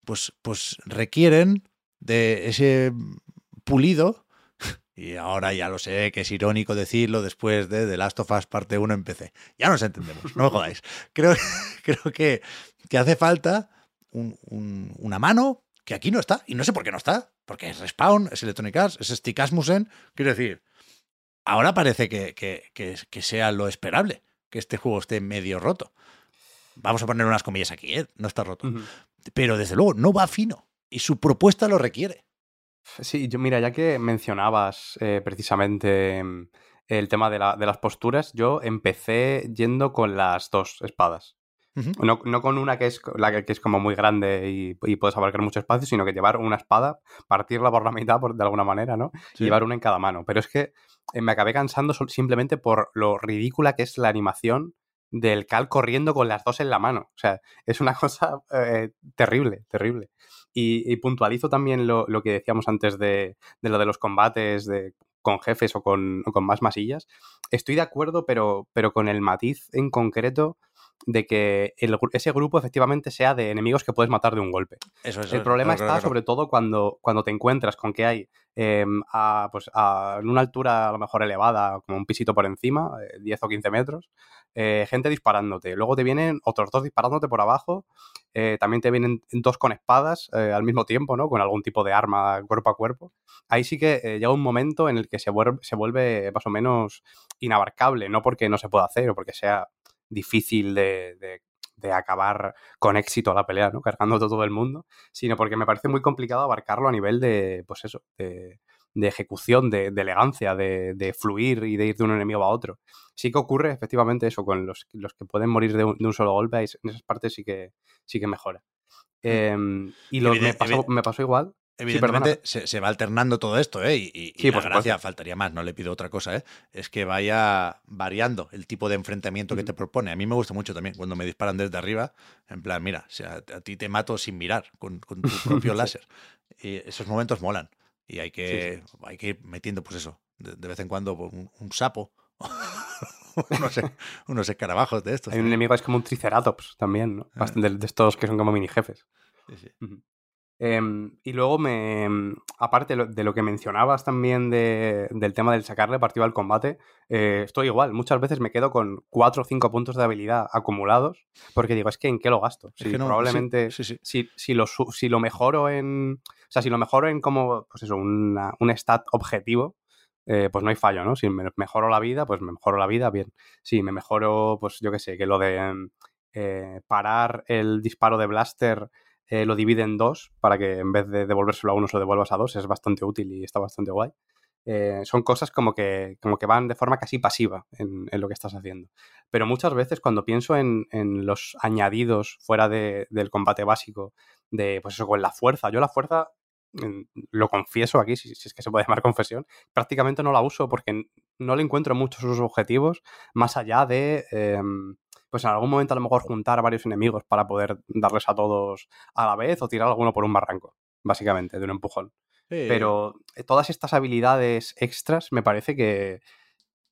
pues, pues requieren de ese pulido, y ahora ya lo sé que es irónico decirlo después de The Last of Us parte 1 en PC. Ya nos entendemos, no me jodáis. Creo, creo que, que hace falta un, un, una mano que aquí no está, y no sé por qué no está, porque es Respawn, es Electronic Arts, es Stick Asmussen, quiero decir, ahora parece que, que, que, que, sea lo esperable, que este juego esté medio roto. Vamos a poner unas comillas aquí, ¿eh? no está roto. Uh -huh. Pero desde luego no va fino, y su propuesta lo requiere. Sí, yo mira, ya que mencionabas eh, precisamente el tema de, la, de, las posturas, yo empecé yendo con las dos espadas. No, no con una que es la que, que es como muy grande y, y puedes abarcar mucho espacio, sino que llevar una espada, partirla por la mitad por, de alguna manera, ¿no? Sí. Llevar una en cada mano. Pero es que eh, me acabé cansando simplemente por lo ridícula que es la animación del Cal corriendo con las dos en la mano. O sea, es una cosa eh, terrible, terrible. Y, y puntualizo también lo, lo que decíamos antes de, de lo de los combates de, con jefes o con, o con más masillas. Estoy de acuerdo, pero, pero con el matiz en concreto de que el ese grupo efectivamente sea de enemigos que puedes matar de un golpe. Eso, eso. El problema claro, está claro, sobre todo cuando, cuando te encuentras con que hay em, a, pues, a- en una altura a lo mejor elevada, como un pisito por encima, eh, 10 o 15 metros, eh, gente disparándote. Luego te vienen otros dos disparándote por abajo. eh, también te vienen dos con espadas eh, al mismo tiempo, ¿no? Con algún tipo de arma cuerpo a cuerpo. Ahí sí que llega un momento en el que se vuelve, se vuelve más o menos inabarcable, no porque no se pueda hacer o porque sea difícil de, de- de acabar con éxito la pelea, ¿no? Cargando todo el mundo, sino porque me parece muy complicado abarcarlo a nivel de, pues eso, de, de ejecución, de, de elegancia, de, de fluir y de ir de un enemigo a otro. Sí que ocurre efectivamente eso con los, los que pueden morir de un, solo golpe, en esas partes sí que, sí que mejora. Em, y lo, me, pasó, me pasó igual. Evidentemente se, se va alternando todo esto, ¿eh? Y, y- la gracia faltaría más, no le pido otra cosa, ¿eh? Es que vaya variando el tipo de enfrentamiento que te propone. A mí me gusta mucho también cuando me disparan desde arriba, en plan, mira, o sea, a ti te mato sin mirar, con, con tu propio láser. Y esos momentos molan. Y hay que, hay que ir metiendo, pues eso, de, de vez en cuando pues, un, un sapo, unos, unos escarabajos de estos. Hay un ¿eh? enemigo es como un triceratops también, ¿no? Bastante- de, de estos que son como mini jefes. Sí, sí. Em, y luego me. em, Aparte de lo que mencionabas también de- del tema del sacarle partido al combate, eh, estoy igual. Muchas veces me quedo con 4 o 5 puntos de habilidad acumulados. Porque digo, es que ¿en qué lo gasto? Es Si que no, probablemente. sí, sí, sí. Si, si lo, si lo mejoro en. O sea, si lo mejoro en como. Pues eso, una- un stat objetivo. eh, pues no hay fallo, ¿no? Si me mejoro la vida, pues me mejoro la vida, bien. Si me mejoro, pues yo qué sé, que lo de em, eh, parar el disparo de blaster eh, lo divide en dos para que en vez de devolvérselo a uno se lo devuelvas a dos, es bastante útil y está bastante guay. Eh, son cosas como que, como que van de forma casi pasiva en, lo que estás haciendo. Pero muchas veces cuando pienso en, en los añadidos fuera de- del combate básico, de pues eso, con la fuerza, yo la fuerza, lo confieso aquí, si, si es que se puede llamar confesión, prácticamente no la uso porque no le encuentro muchos sus objetivos más allá de... em, pues en algún momento a lo mejor juntar a varios enemigos para poder darles a todos a la vez o tirar a alguno por un barranco, básicamente, de un empujón. Sí. Pero eh, todas estas habilidades extras me parece que,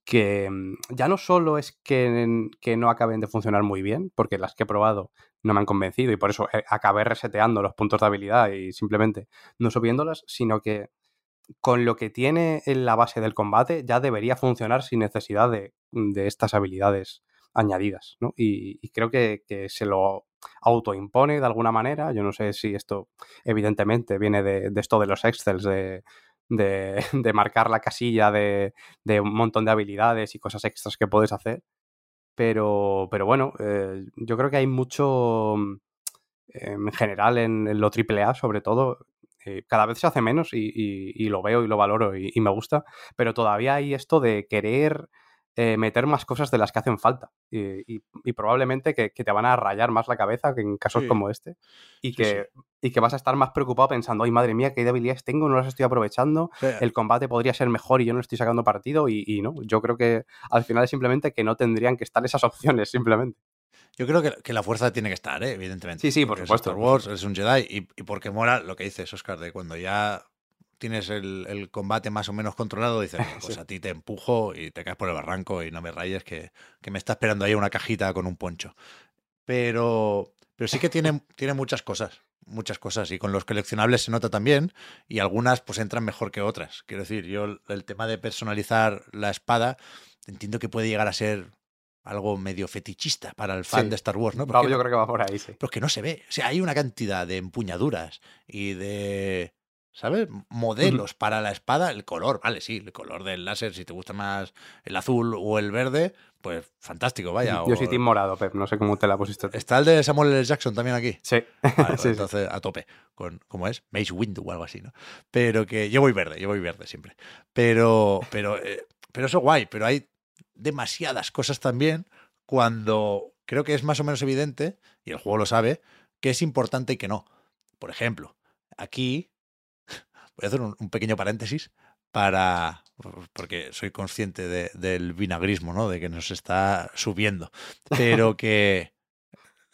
que mm, ya no solo es que, que no acaben de funcionar muy bien, porque las que he probado no me han convencido y por eso eh, acabé reseteando los puntos de habilidad y simplemente no subiéndolas, sino que con lo que tiene en la base del combate ya debería funcionar sin necesidad de, de estas habilidades añadidas, ¿no? Y, creo que, que se lo autoimpone de alguna manera. Yo no sé si esto, evidentemente, viene de, esto de los Excels, de, de, marcar la casilla de, un montón de habilidades y cosas extras que puedes hacer. Pero, pero bueno, eh, yo creo que hay mucho mm, en general en, en lo AAA, sobre todo. eh, cada vez se hace menos y, y- lo veo y lo valoro y me gusta, pero todavía hay esto de querer eh, meter más cosas de las que hacen falta y, y- y probablemente que, que te van a rayar más la cabeza que en casos Sí. como este y Sí, que, y que vas a estar más preocupado pensando, ay madre mía, qué debilidades tengo, no las estoy aprovechando, el combate podría ser mejor y yo no estoy sacando partido y, no, yo creo que al final es simplemente que no tendrían que estar esas opciones simplemente. Yo creo que, que la fuerza tiene que estar, ¿eh? evidentemente. Sí, sí, por Porque es supuesto, Star por Wars, es un Jedi y, y porque mola lo que dices, Oscar, de cuando ya tienes el, el combate más o menos controlado, dices, "Bueno, pues Sí. a ti te empujo y te caes por el barranco y no me rayes que, que me está esperando ahí una cajita con un poncho. Pero, pero sí que tiene, tiene muchas cosas, muchas cosas. Y con los coleccionables se nota también y algunas pues entran mejor que otras. Quiero decir, yo el, el tema de personalizar la espada entiendo que puede llegar a ser algo medio fetichista para el fan Sí. de Star Wars, ¿no? Porque- yo creo que va por ahí, sí. pero es que no se ve. O sea, hay una cantidad de empuñaduras y de, ¿sabes? Modelos para la espada. El color, vale, sí, el color del láser, si te gusta más el azul o el verde, pues fantástico, vaya. Yo o- soy Team Morado, Pep, no sé cómo te la pusiste. Está el de Samuel L. Jackson también aquí. Sí, Vale, pues sí, sí. entonces a tope, con, ¿cómo es? Mace Windu o algo así, ¿no? Pero que yo voy verde, yo voy verde siempre. Pero, pero, eh, pero eso guay, pero hay demasiadas cosas también cuando creo que es más o menos evidente, y el juego lo sabe, que es importante y que no. Por ejemplo, aquí voy a hacer un, un pequeño paréntesis para porque soy consciente de- del vinagrismo, ¿no? De que nos está subiendo. Pero que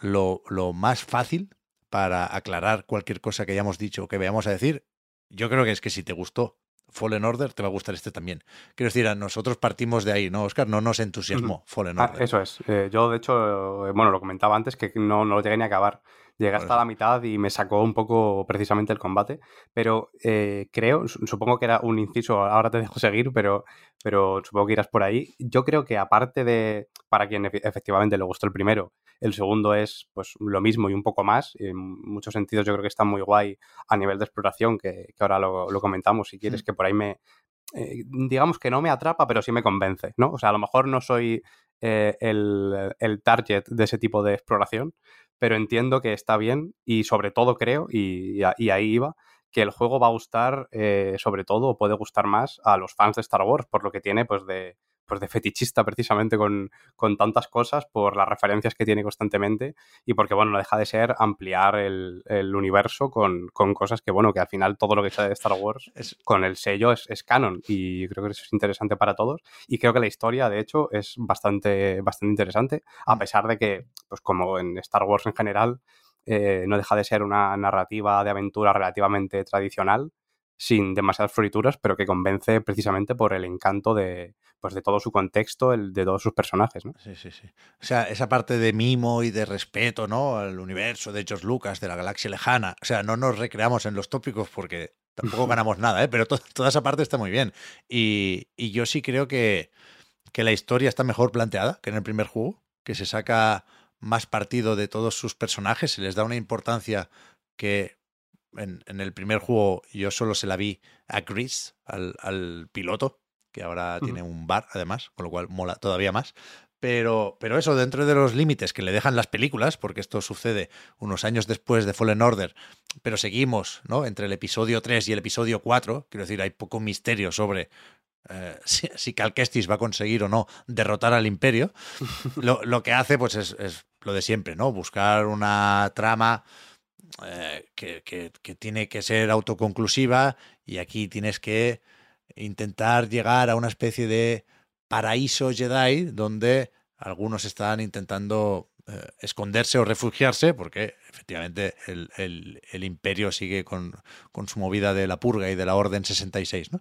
lo, lo más fácil para aclarar cualquier cosa que hayamos dicho o que vayamos a decir, yo creo que es que si te gustó Fallen Order, te va a gustar este también. Quiero decir, a nosotros partimos de ahí, ¿no, Oscar? No nos entusiasmó Fallen Ah, Order. eso es. Eh, yo, de hecho, eh, bueno, lo comentaba antes que no, no lo llegué ni a acabar. Llegué hasta la mitad y me sacó un poco precisamente el combate. Pero eh, creo, su- supongo que era un inciso, ahora te dejo seguir, pero, pero supongo que irás por ahí. Yo creo que aparte de, para quien efe- efectivamente le gustó el primero, el segundo es pues lo mismo y un poco más. En muchos sentidos yo creo que está muy guay a nivel de exploración, que, que ahora lo, lo comentamos si quieres, Mm. que por ahí me, eh, digamos que no me atrapa, pero sí me convence, ¿no? O sea, a lo mejor no soy eh, el, el target de ese tipo de exploración, pero entiendo que está bien y sobre todo creo, y, y ahí iba, que el juego va a gustar eh, sobre todo, o puede gustar más a los fans de Star Wars, por lo que tiene pues de, pues de fetichista precisamente con, con tantas cosas, por las referencias que tiene constantemente y porque, bueno, no deja de ser ampliar el, el universo con, con cosas que, bueno, que al final todo lo que sale de Star Wars Es- con el sello es, es canon y creo que eso es interesante para todos y creo que la historia de hecho es bastante, bastante interesante a pesar de que pues como en Star Wars en general eh, no deja de ser una narrativa de aventura relativamente tradicional sin demasiadas florituras pero que convence precisamente por el encanto de pues de todo su contexto el de todos sus personajes ¿no? Sí, sí, sí. O sea, esa parte de mimo y de respeto, ¿no? Al universo de George Lucas, de la galaxia lejana. O sea, no nos recreamos en los tópicos porque tampoco ganamos nada, ¿eh? Pero to- toda esa parte está muy bien. Y, y yo sí creo que, que la historia está mejor planteada que en el primer juego, que se saca más partido de todos sus personajes, se les da una importancia que en, en el primer juego yo solo se la vi a Chris, al, al piloto, que ahora tiene un bar además, con lo cual mola todavía más. Pero, pero eso, dentro de los límites que le dejan las películas, porque esto sucede unos años después de Fallen Order, pero seguimos, ¿no? Entre el episodio 3 y el episodio 4, quiero decir, hay poco misterio sobre eh, si, si Cal Kestis va a conseguir o no derrotar al Imperio. Lo, lo que hace, pues, es, es lo de siempre, ¿no? Buscar una trama eh, que, tiene que ser autoconclusiva y aquí tienes que intentar llegar a una especie de paraíso Jedi donde algunos están intentando eh, esconderse o refugiarse porque efectivamente el imperio sigue con, con su movida de la purga y de la Orden 66, ¿no?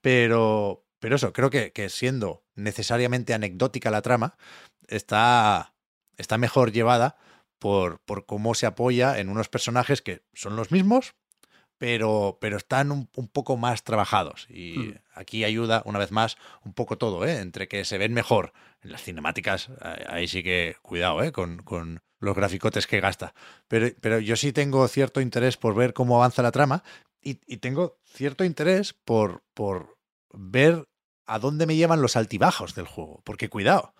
Pero, pero eso, creo que, que siendo necesariamente anecdótica la trama, está, está mejor llevada por, por cómo se apoya en unos personajes que son los mismos, pero, pero están un, un poco más trabajados. Y Mm. aquí ayuda, una vez más, un poco todo, ¿eh? Entre que se ven mejor en las cinemáticas, ahí- ahí sí que cuidado, ¿eh? Con, con los graficotes que gasta. Pero, pero yo sí tengo cierto interés por ver cómo avanza la trama y, y tengo cierto interés por, por ver a dónde me llevan los altibajos del juego. Porque cuidado,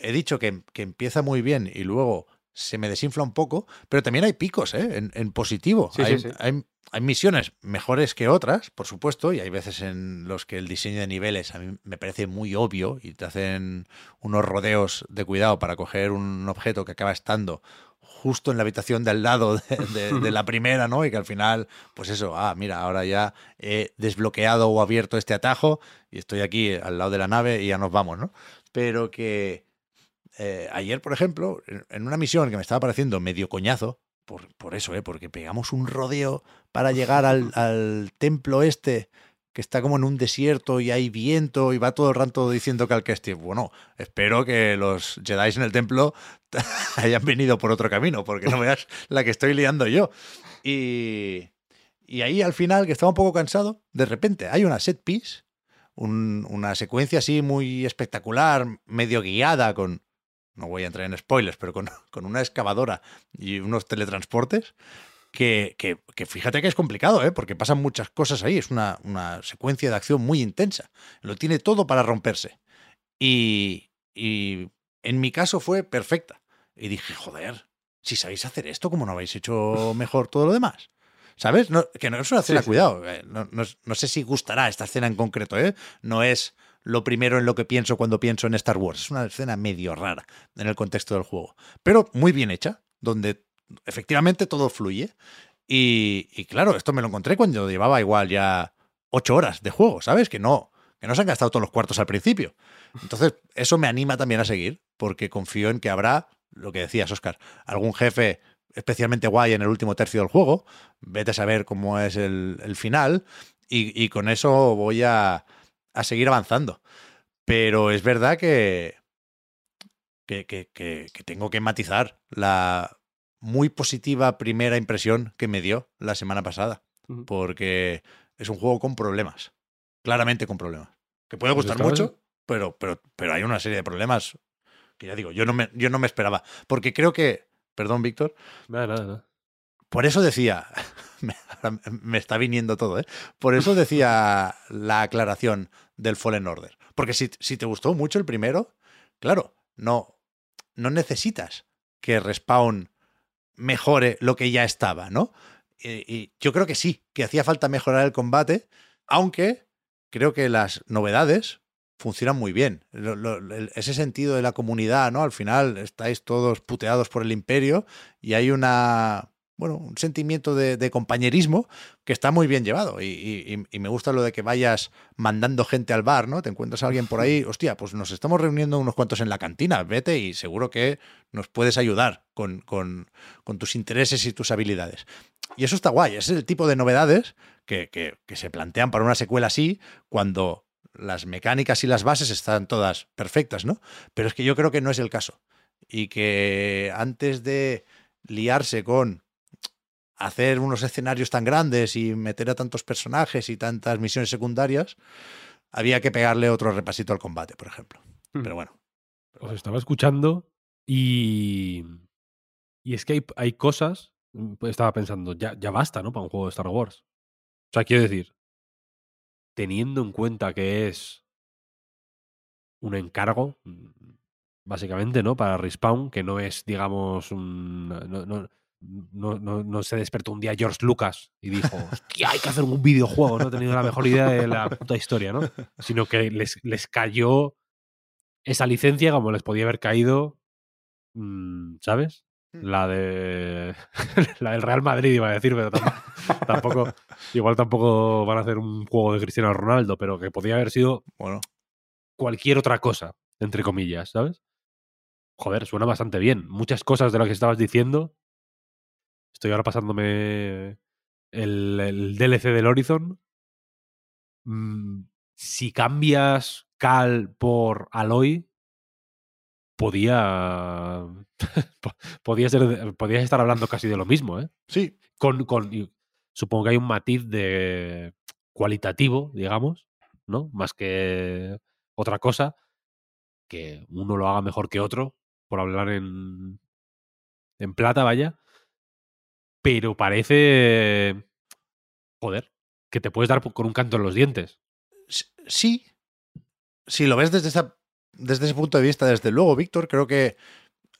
he dicho que, que empieza muy bien y luego se me desinfla un poco, pero también hay picos, ¿eh? En, en positivo. Sí, sí, hay, sí. hay- hay misiones mejores que otras, por supuesto, y hay veces en los que el diseño de niveles a mí me parece muy obvio y te hacen unos rodeos de cuidado para coger un objeto que acaba estando justo en la habitación de al lado de, de- de la primera, ¿no? Y que al final, pues eso, ah, mira, ahora ya he desbloqueado o abierto este atajo y estoy aquí al lado de la nave y ya nos vamos, ¿no? Pero que eh, ayer, por ejemplo, en, una misión que me estaba pareciendo medio coñazo, por, por eso, ¿eh? Porque pegamos un rodeo para llegar al, al templo este que está como en un desierto y hay viento y va todo el rato diciendo que al Kestis. Bueno, espero que los Jedi en el templo hayan venido por otro camino, porque no veas la que estoy liando yo. Y, y ahí al final, que estaba un poco cansado, de repente hay una set piece, un- una secuencia así muy espectacular, medio guiada con, no voy a entrar en spoilers, pero con, con una excavadora y unos teletransportes, que, que- que fíjate que es complicado, ¿eh? porque pasan muchas cosas ahí, es una, una secuencia de acción muy intensa, lo tiene todo para romperse. Y, y en mi caso fue perfecta. Y dije, joder, si sabéis hacer esto, ¿cómo no habéis hecho mejor todo lo demás? ¿Sabes? No- que no es una escena, sí. cuidado. eh, No, no no sé si gustará esta escena en concreto, ¿eh? No es lo primero en lo que pienso cuando pienso en Star Wars. Es una escena medio rara en el contexto del juego, pero muy bien hecha, donde efectivamente todo fluye. Y, claro, esto me lo encontré cuando llevaba igual ya ocho horas de juego, ¿sabes? Que no, que no se han gastado todos los cuartos al principio. Entonces, eso me anima también a seguir, porque confío en que habrá, lo que decías, Oscar, algún jefe especialmente guay en el último tercio del juego. Vete a saber cómo es el, final. Y, con eso voy a, a, seguir avanzando. Pero es verdad que, que, que, que, tengo que matizar la muy positiva primera impresión que me dio la semana pasada. Porque es un juego con problemas. Claramente con problemas. Que puede gustar mucho, pero, pero, pero hay una serie de problemas que ya digo, yo no me, yo no me esperaba. Porque creo que Perdón, Víctor. Nada, nada, nada. Por eso decía, me, me, está viniendo todo, ¿eh? Por eso decía la aclaración del Fallen Order. Porque si, si te gustó mucho el primero, claro, no, no necesitas que Respawn mejore lo que ya estaba, ¿no? Y, yo creo que sí, que hacía falta mejorar el combate, aunque creo que las novedades funcionan muy bien. Ese sentido de la comunidad, ¿no? Al final estáis todos puteados por el imperio y hay una, bueno, un sentimiento de, de compañerismo que está muy bien llevado. Y, y, y, me gusta lo de que vayas mandando gente al bar, ¿no? Te encuentras a alguien por ahí, hostia, pues nos estamos reuniendo unos cuantos en la cantina, vete y seguro que nos puedes ayudar con, con, con tus intereses y tus habilidades. Y eso está guay, ese es el tipo de novedades que, que, que se plantean para una secuela así, cuando las mecánicas y las bases están todas perfectas, ¿no? Pero es que yo creo que no es el caso. Y que antes de liarse con hacer unos escenarios tan grandes y meter a tantos personajes y tantas misiones secundarias, había que pegarle otro repasito al combate, por ejemplo. Hmm. Pero bueno. Os estaba escuchando y. Y es que hay, hay cosas. pues Estaba pensando, ya, ya basta, ¿no? Para un juego de Star Wars. O sea, quiero decir, teniendo en cuenta que es un encargo, básicamente, ¿no? Para Respawn, que no es, digamos, un. No, no, no, no, no se despertó un día George Lucas y dijo, hostia, hay que hacer un videojuego, ¿no? He tenido la mejor idea de la puta historia, ¿no? Sino que les, les cayó esa licencia como les podía haber caído, ¿sabes? La de. la del Real Madrid, iba a decir, pero tampoco, tampoco. Igual tampoco van a hacer un juego de Cristiano Ronaldo, pero que podría haber sido. Bueno. Cualquier otra cosa, entre comillas, ¿sabes? Joder, suena bastante bien. Muchas cosas de las que estabas diciendo. Estoy ahora pasándome el, el DLC del Horizon. Mm, si cambias Cal por Aloy, podía podía ser podías estar hablando casi de lo mismo ¿eh? sí con, con supongo que hay un matiz de cualitativo digamos no más que otra cosa que uno lo haga mejor que otro por hablar en en plata vaya pero parece joder que te puedes dar con un canto en los dientes sí si lo ves desde esa desde ese punto de vista, desde luego, Víctor, creo que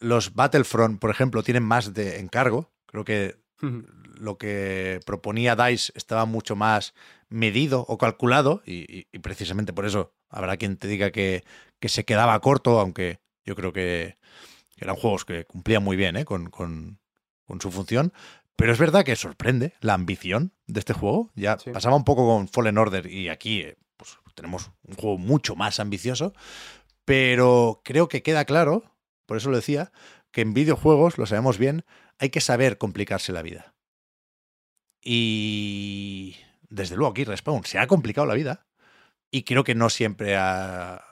los Battlefront, por ejemplo, tienen más de encargo. Creo que uh -huh. lo que proponía DICE estaba mucho más medido o calculado y, y, y, precisamente por eso habrá quien te diga que, que se quedaba corto, aunque yo creo que, eran juegos que cumplían muy bien ¿eh? con, con, con, su función. Pero es verdad que sorprende la ambición de este juego. Ya sí. pasaba un poco con Fallen Order y aquí eh, pues, tenemos un juego mucho más ambicioso. Pero creo que queda claro, por eso lo decía, que en videojuegos, lo sabemos bien, hay que saber complicarse la vida. Y desde luego aquí Respawn se ha complicado la vida y creo que no siempre, ha,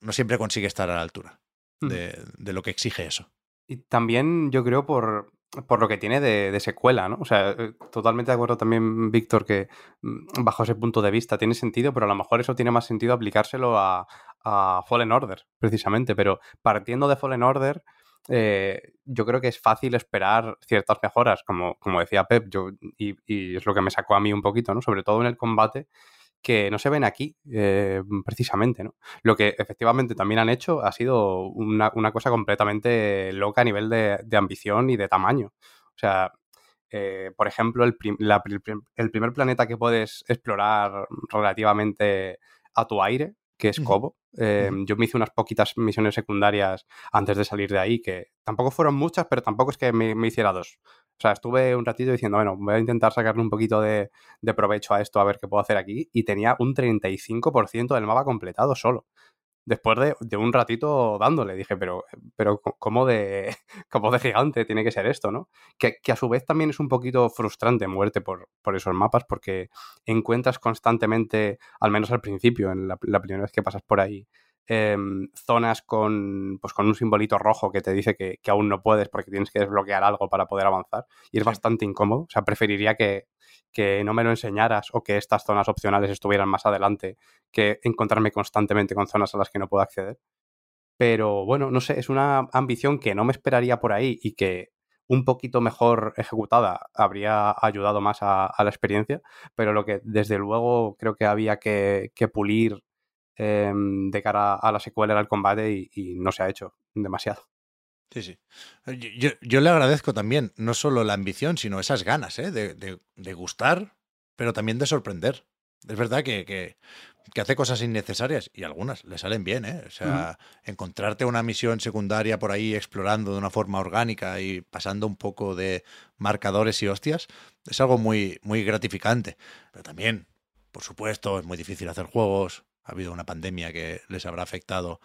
no siempre consigue estar a la altura de, de, lo que exige eso. Y también yo creo por, por lo que tiene de, secuela, ¿no? O sea, eh, totalmente de acuerdo también, Víctor, que mm, bajo ese punto de vista tiene sentido, pero a lo mejor eso tiene más sentido aplicárselo a, a Fallen Order, precisamente. Pero partiendo de Fallen Order, eh, yo creo que es fácil esperar ciertas mejoras, como, como decía Pep, yo, y, y, es lo que me sacó a mí un poquito, ¿no? Sobre todo en el combate, que no se ven aquí, eh, precisamente, ¿no? Lo que efectivamente también han hecho ha sido una, una cosa completamente loca a nivel de, de, ambición y de tamaño. O sea, eh, por ejemplo, el, prim la, el primer planeta que puedes explorar relativamente a tu aire, que es. Cobo. Eh, Yo me hice unas poquitas misiones secundarias antes de salir de ahí, que tampoco fueron muchas, pero tampoco es que me, me hiciera dos. O sea, estuve un ratito diciendo, bueno, voy a intentar sacarle un poquito de, de provecho a esto, a ver qué puedo hacer aquí, y tenía un 35% del mapa completado solo. Después de, de un ratito dándole, dije, pero, pero ¿cómo de, cómo de gigante tiene que ser esto, no? Que, que a su vez también es un poquito frustrante muerte por, por esos mapas, porque encuentras constantemente, al menos al principio, en la, la primera vez que pasas por ahí, em, zonas con, pues con un simbolito rojo que te dice que, que aún no puedes porque tienes que desbloquear algo para poder avanzar. Y es bastante incómodo. O sea, preferiría que, que no me lo enseñaras o que estas zonas opcionales estuvieran más adelante que encontrarme constantemente con zonas a las que no puedo acceder. Pero bueno, no sé, es una ambición que no me esperaría por ahí y que un poquito mejor ejecutada habría ayudado más a, a la experiencia, pero lo que desde luego creo que había que, que pulir eh, de cara a la secuela era el combate y, y no se ha hecho demasiado. Sí, sí. Yo, yo- yo le agradezco también no solo la ambición, sino esas ganas ¿eh? de, de- de gustar, pero también de sorprender. Es verdad que, que- que hace cosas innecesarias y algunas le salen bien. ¿eh? O sea, encontrarte una misión secundaria por ahí explorando de una forma orgánica y pasando un poco de marcadores y hostias es algo muy, muy gratificante. Pero también, por supuesto, es muy difícil hacer juegos. Ha habido una pandemia que les habrá afectado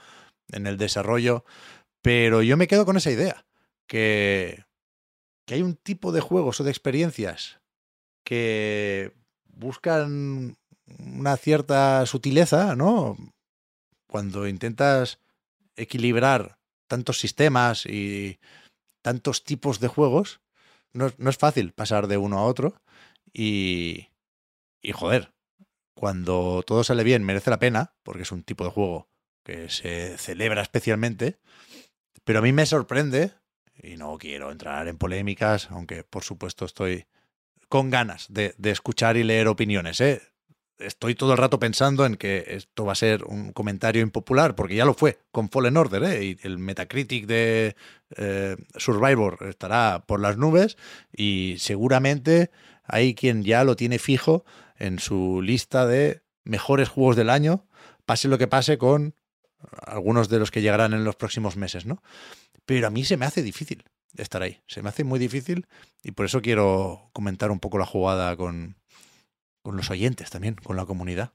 en el desarrollo. Pero yo me quedo con esa idea, que, que hay un tipo de juegos o de experiencias que buscan una cierta sutileza, ¿no? Cuando intentas equilibrar tantos sistemas y tantos tipos de juegos, no, no es fácil pasar de uno a otro y, y joder, cuando todo sale bien merece la pena, porque es un tipo de juego que se celebra especialmente, pero a mí me sorprende, y no quiero entrar en polémicas, aunque por supuesto estoy con ganas de, escuchar y leer opiniones. ¿eh? Estoy todo el rato pensando en que esto va a ser un comentario impopular, porque ya lo fue con Fallen Order, ¿eh? y el Metacritic de eh, Survivor estará por las nubes, y seguramente hay quien ya lo tiene fijo en su lista de mejores juegos del año, pase lo que pase con algunos de los que llegarán en los próximos meses, ¿no? Pero a mí se me hace difícil estar ahí, se me hace muy difícil y por eso quiero comentar un poco la jugada con, con los oyentes también, con la comunidad.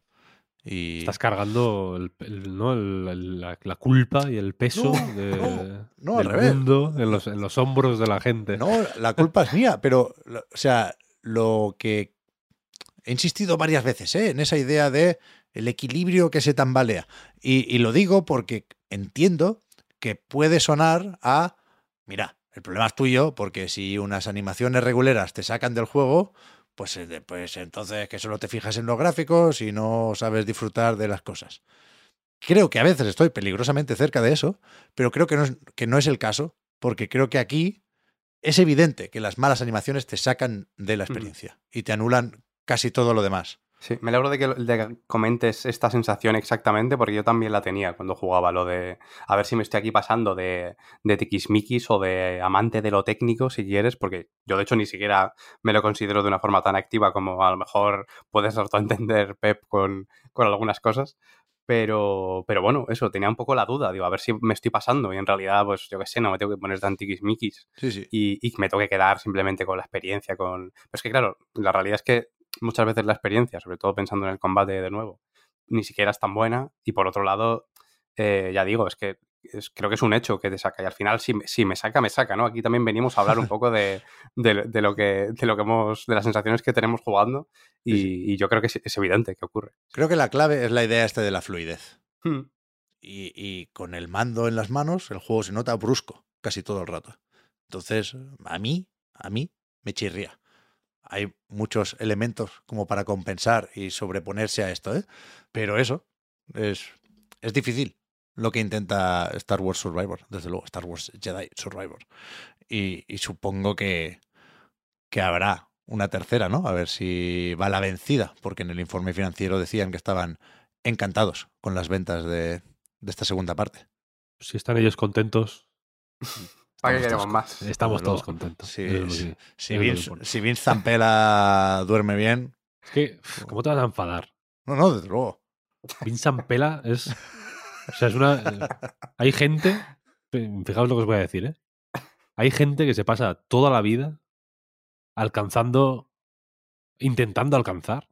Y Estás cargando el- el- ¿no? el- la, la culpa y el peso No, de- no, al del revés. mundo en los, en los hombros de la gente. No, la culpa es mía, pero, o sea, lo que he insistido varias veces ¿eh? en esa idea de el equilibrio que se tambalea. Y, y lo digo porque entiendo que puede sonar a, mira, el problema es tuyo, porque si unas animaciones reguleras te sacan del juego, pues, eh, pues entonces que solo te fijas en los gráficos y no sabes disfrutar de las cosas. Creo que a veces estoy peligrosamente cerca de eso, pero creo que no es, que no es el caso, porque creo que aquí es evidente que las malas animaciones te sacan de la experiencia y te anulan casi todo lo demás. Sí, me alegro de que, de que comentes esta sensación exactamente, porque yo también la tenía cuando jugaba lo de a ver si me estoy aquí pasando de, de tiquismiquis o de amante de lo técnico, si quieres, porque yo de hecho ni siquiera me lo considero de una forma tan activa como a lo mejor puedes entender Pep con, con algunas cosas. Pero, pero bueno, eso, tenía un poco la duda, digo, a ver si me estoy pasando y en realidad, pues yo qué sé, no me tengo que poner tan tiquismiquis Sí, sí. y, y me tengo que quedar simplemente con la experiencia. Con... Pero es que, claro, la realidad es que muchas veces la experiencia, sobre todo pensando en el combate de nuevo, ni siquiera es tan buena. Y por otro lado, eh, ya digo, es que es- creo que es un hecho que te saca. Y al final, si, me- si me saca, me saca, ¿no? Aquí también venimos a hablar un poco de, de- de lo que, de lo que hemos, de las sensaciones que tenemos jugando. Y, y yo creo que es, es evidente que ocurre. Creo que la clave es la idea este de la fluidez. Hmm. Y, y con el mando en las manos, el juego se nota brusco casi todo el rato. Entonces, a mí, a mí, me chirría. Hay muchos elementos como para compensar y sobreponerse a esto, ¿eh? Pero eso es, es difícil lo que intenta Star Wars Survivor, desde luego, Star Wars Jedi Survivor. Y, supongo que, que habrá una tercera, ¿no? A ver si va la vencida, porque en el informe financiero decían que estaban encantados con las ventas de, de esta segunda parte. Si están ellos contentos, ¿Para qué estamos queremos todos- más? Estamos todos contentos. Sí, es sí. Si Vince, si Vince Zampella duerme bien, Es que, ¿cómo te vas a enfadar? no, no, desde luego. Vincent Pela es. O sea, es una. Hay gente. Fijaos lo que os voy a decir, ¿eh? Hay gente que se pasa toda la vida alcanzando. intentando alcanzar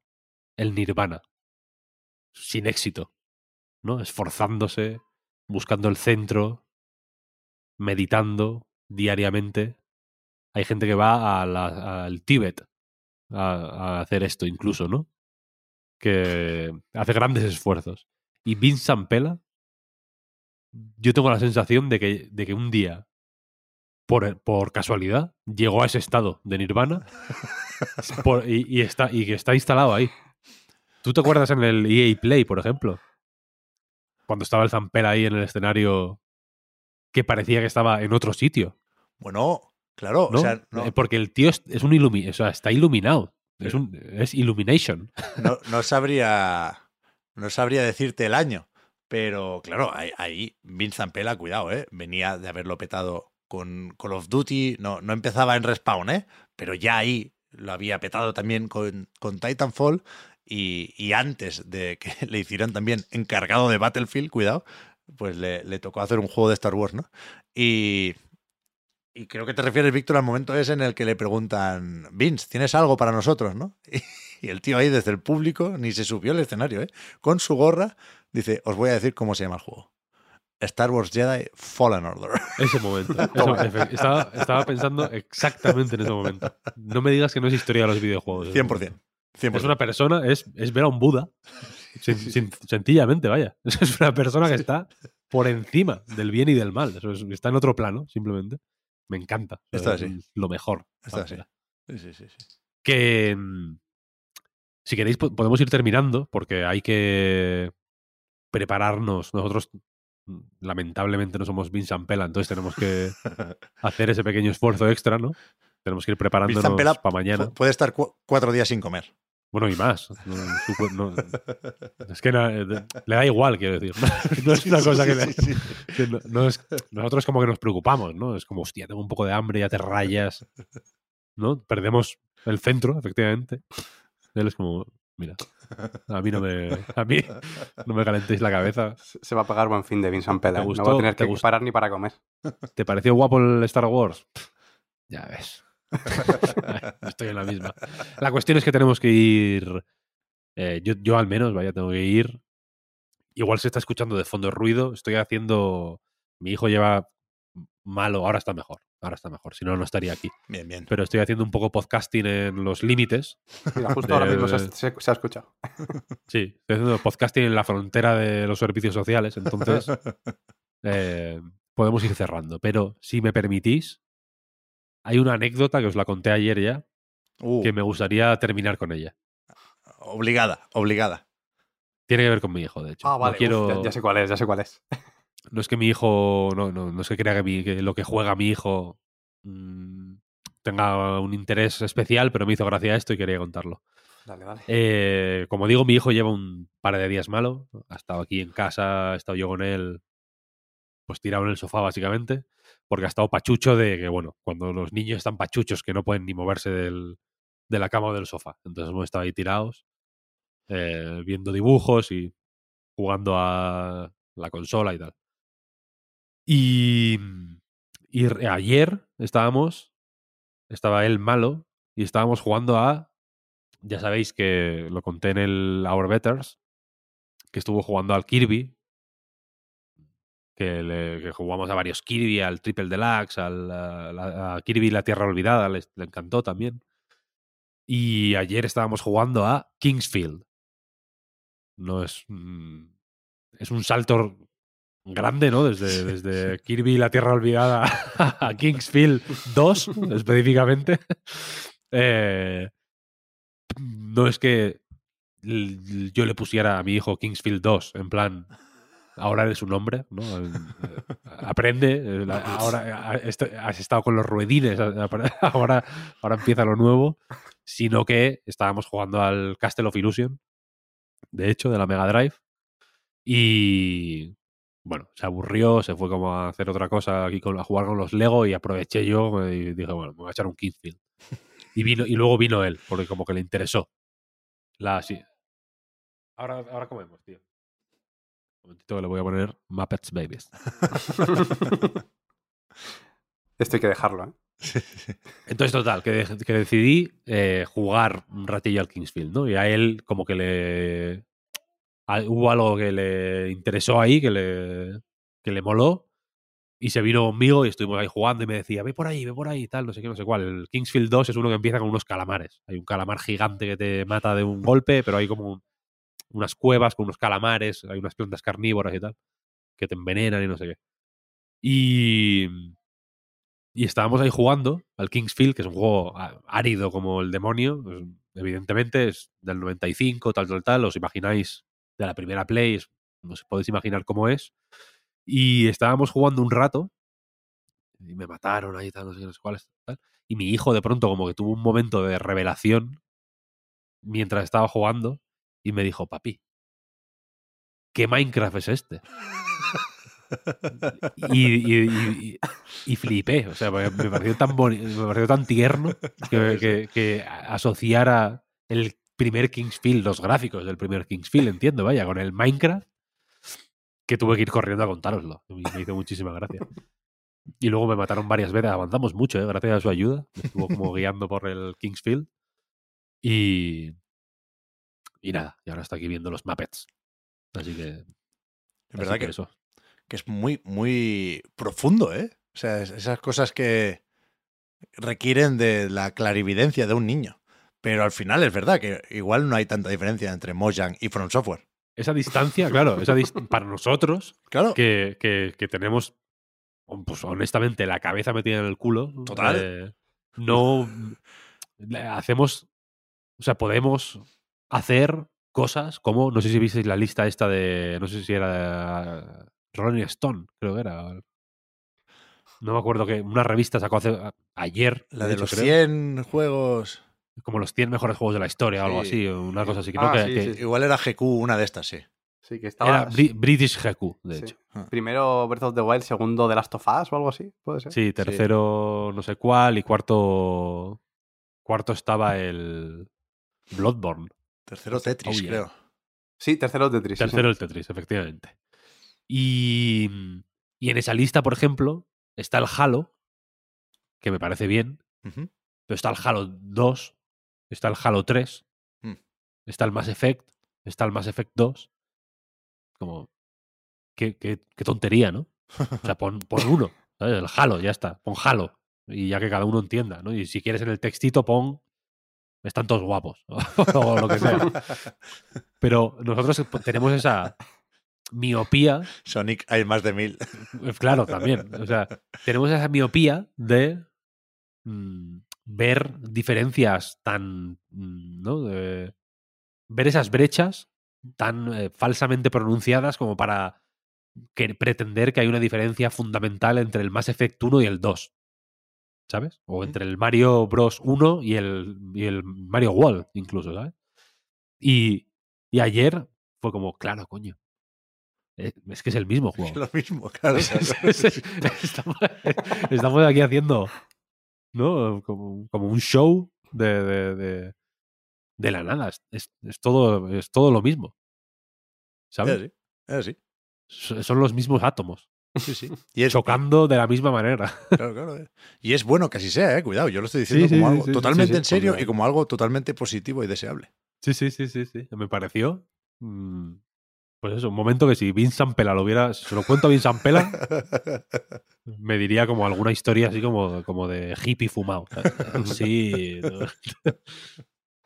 el nirvana. Sin éxito. ¿No? Esforzándose, buscando el centro, meditando diariamente. Hay gente que va al Tíbet a, a hacer esto incluso, ¿no? Que hace grandes esfuerzos. Y Vincent Pela, yo tengo la sensación de que, de que un día, por, por casualidad, llegó a ese estado de nirvana por- y, y está, y que está instalado ahí. ¿Tú te acuerdas en el EA Play, por ejemplo? Cuando estaba el Zampera ahí en el escenario que parecía que estaba en otro sitio. Bueno, claro, ¿no? o sea, no, Eh, Porque el tío es, es un ilumi o sea, está iluminado. Es, un, es Illumination. no, no sabría no sabría decirte el año, pero claro, ahí, ahí Vincent Pela, cuidado, ¿eh? venía de haberlo petado con Call of Duty, no, no empezaba en Respawn, ¿eh? pero ya ahí lo había petado también con, con Titanfall y, y antes de que le hicieran también encargado de Battlefield, cuidado, pues le, le tocó hacer un juego de Star Wars, ¿no? Y, y creo que te refieres, Víctor, al momento ese en el que le preguntan, Vince, ¿tienes algo para nosotros, no? Y el tío ahí desde el público ni se subió al escenario, ¿eh? Con su gorra, dice, os voy a decir cómo se llama el juego. Star Wars Jedi Fallen Order. Ese momento. Estaba, estaba pensando exactamente en ese momento. No me digas que no es historia de los videojuegos. 100%. 100%. Es una persona, es, es ver a un Buda. Sen- sen- sencillamente, vaya. Es una persona que está por encima del bien y del mal. Eso es- está en otro plano, simplemente. Me encanta. Está Es así. Lo mejor. Está así. Sí, sí, sí, que mm, si queréis po- podemos ir terminando porque hay que prepararnos. Nosotros mm, lamentablemente no somos Vincent Pela, entonces tenemos que hacer ese pequeño esfuerzo extra, ¿no? Tenemos que ir preparándonos para mañana. pu- puede estar cu- cuatro días sin comer. Bueno, y más. No, su cuer- no- es que na- de- le da igual, quiero decir. No es una cosa que, le- que no- no es- nosotros como que nos preocupamos, ¿no? Es como, hostia, tengo un poco de hambre, ya te rayas, ¿no? Perdemos el centro, efectivamente. Él es como, mira, a mí no me, a mí no me calentéis la cabeza. Se va a pagar buen fin de Vincent Pela. ¿Te ¿eh? gustó? No va a tener ¿Te que gustó? parar ni para comer. ¿Te pareció guapo el Star Wars? Ya ves. Estoy en la misma. La cuestión es que tenemos que ir. eh, yo, yo al menos, vaya, tengo que ir. Igual se está escuchando de fondo ruido. Estoy haciendo. Mi hijo lleva malo, ahora está mejor. Ahora está mejor. Si no, no estaría aquí. Bien, bien. Pero estoy haciendo un poco podcasting en los límites. Mira, justo ahora mismo se, Del- se- se ha escuchado. Sí, estoy haciendo podcasting en la frontera de los servicios sociales. Entonces, eh, podemos ir cerrando. Pero si me permitís, hay una anécdota que os la conté ayer ya, Uh, que me gustaría terminar con ella. Obligada, obligada. Tiene que ver con mi hijo, de hecho. Ah, No vale. uf, quiero- ya, ya sé cuál es, ya sé cuál es. no es que mi hijo, no, no, no es que crea que, mi- que lo que juega mi hijo mm, tenga un interés especial, pero me hizo gracia esto y quería contarlo. Dale, dale. Eh, como digo, mi hijo lleva un par de días malo. Ha estado aquí en casa, he estado yo con él, pues tirado en el sofá, básicamente, porque ha estado pachucho de que, bueno, cuando los niños están pachuchos, que no pueden ni moverse del, de la cama o del sofá. Entonces hemos estado ahí tirados, eh, viendo dibujos y jugando a la consola y tal. Y, y ayer estábamos, estaba él malo y estábamos jugando a, ya sabéis que lo conté en el Our Betters, que estuvo jugando al Kirby, que, le- que jugamos a varios Kirby, al Triple Deluxe, al, a, Kirby La Tierra Olvidada, les- le encantó también. Y ayer estábamos jugando a Kingsfield. No es. mm, es un salto grande, ¿no? Desde, desde Kirby La Tierra Olvidada a Kingsfield 2, específicamente. Eh, no es que yo le pusiera a mi hijo Kingsfield 2, en plan, ahora eres un hombre, ¿no? Eh, Aprende, eh, ahora eh, est- has estado con los ruedines, ahora, ahora empieza lo nuevo, sino que estábamos jugando al Castle of Illusion, de hecho, de la Mega Drive, y bueno, se aburrió, se fue como a hacer otra cosa aquí con, a jugar con los Lego y aproveché yo y dije, bueno, me voy a echar un Kingsfield. Y, vino, y luego vino él, porque como que le interesó. La, sí. Ahora, ahora comemos, tío. Momentito que le voy a poner Muppets Babies. Esto hay que dejarlo, ¿eh? Entonces, total, que, de- que decidí eh, jugar un ratillo al Kingsfield, ¿no? Y a él como que le... a- hubo algo que le interesó ahí, que le, que le moló, y se vino conmigo y estuvimos ahí jugando y me decía, ve por ahí, ve por ahí, tal, no sé qué, no sé cuál. El Kingsfield 2 es uno que empieza con unos calamares. Hay un calamar gigante que te mata de un golpe, pero hay como un- unas cuevas con unos calamares, hay unas plantas carnívoras y tal, que te envenenan y no sé qué. Y, y estábamos ahí jugando al Kingsfield, que es un juego á- árido como el demonio. evidentemente es del 95, tal, tal, tal. Os imagináis de la primera Play, es- os podéis imaginar cómo es. Y estábamos jugando un rato y me mataron ahí, tal, no sé no cuáles, tal. Y mi hijo de pronto como que tuvo un momento de revelación mientras estaba jugando y me dijo, papi, ¿qué Minecraft es este? y, y- y- y- y flipé, o sea, me me pareció tan boni- me pareció tan tierno que, que- que asociara el primer Kingsfield, los gráficos del primer Kingsfield, entiendo, vaya, con el Minecraft, que tuve que ir corriendo a contároslo. Me hizo muchísima gracia. Y luego me mataron varias veces, avanzamos mucho, ¿eh? gracias a su ayuda. Me estuvo como guiando por el Kingsfield. Y. Y nada, y ahora está aquí viendo los Muppets. Así que. Es así verdad que, eso. que es muy, muy profundo, ¿eh? O sea, es- esas cosas que requieren de la clarividencia de un niño. Pero al final es verdad que igual no hay tanta diferencia entre Mojang y From Software. Esa distancia, claro, esa para nosotros, Claro. que, que- que tenemos, pues honestamente, la cabeza metida en el culo. Total. eh, no hacemos, o sea, podemos hacer cosas como, no sé si visteis la lista esta de, no sé si era Rolling Stone, creo que era. No me acuerdo que una revista sacó hace, ayer. La de hecho, los creo, 100 juegos. Como los 100 mejores juegos de la historia o algo Sí. así, una cosa así. Creo Ah, que, sí, que sí. Igual era GQ, una de estas, sí. Sí, que era estaba. Bri- British GQ, de sí. hecho. Primero Breath of the Wild, segundo The Last of Us o algo así, puede ser. Sí, tercero no sé cuál y cuarto cuarto estaba el Bloodborne. Tercero Tetris, Oh, yeah. creo. Sí, tercero Tetris. sí, sí. Tercero el Tetris, efectivamente. Y, y en esa lista, por ejemplo, está el Halo, que me parece bien, pero está el Halo 2, está el Halo 3, Mm. está el Mass Effect, está el Mass Effect 2. Como, qué, qué- qué tontería, ¿no? O sea, pon, pon uno, ¿sabes? El Halo, ya está, pon Halo. Y ya que cada uno entienda, ¿no? Y si quieres en el textito, pon. Están todos guapos, o lo que sea. Pero nosotros tenemos esa miopía Sonic hay más de mil. eh, Claro, también. O sea, tenemos esa miopía de mm, ver diferencias tan. mm, ¿no? De ver esas brechas tan eh, falsamente pronunciadas como para que- pretender que hay una diferencia fundamental entre el Mass Effect 1 y el 2. ¿Sabes? O entre el Mario Bros 1 y el, y el Mario World, incluso, ¿sabes? Y, y ayer fue como, claro, coño. eh, Es que es el mismo Es juego. lo mismo, claro. Es- es- es- estamos, estamos aquí haciendo ¿no? como, como un show de, de, de, de la nada. Es, es- es todo, es todo lo mismo. Es ¿Sabes? así, es así. So- Son los mismos átomos, Sí, sí. Y es, chocando de la misma manera. Claro, claro, eh. Y es bueno que así sea, eh. Cuidado, yo lo estoy diciendo Sí, como sí, algo sí, totalmente sí, sí, en serio y como algo totalmente positivo y deseable. Sí, sí, sí, sí, sí. Me pareció. mm, pues eso, un momento que si Vincent Pela lo hubiera. Si se lo cuento a Vincent Pela, me diría como alguna historia así como, como de hippie fumado. ¿sabes? Sí.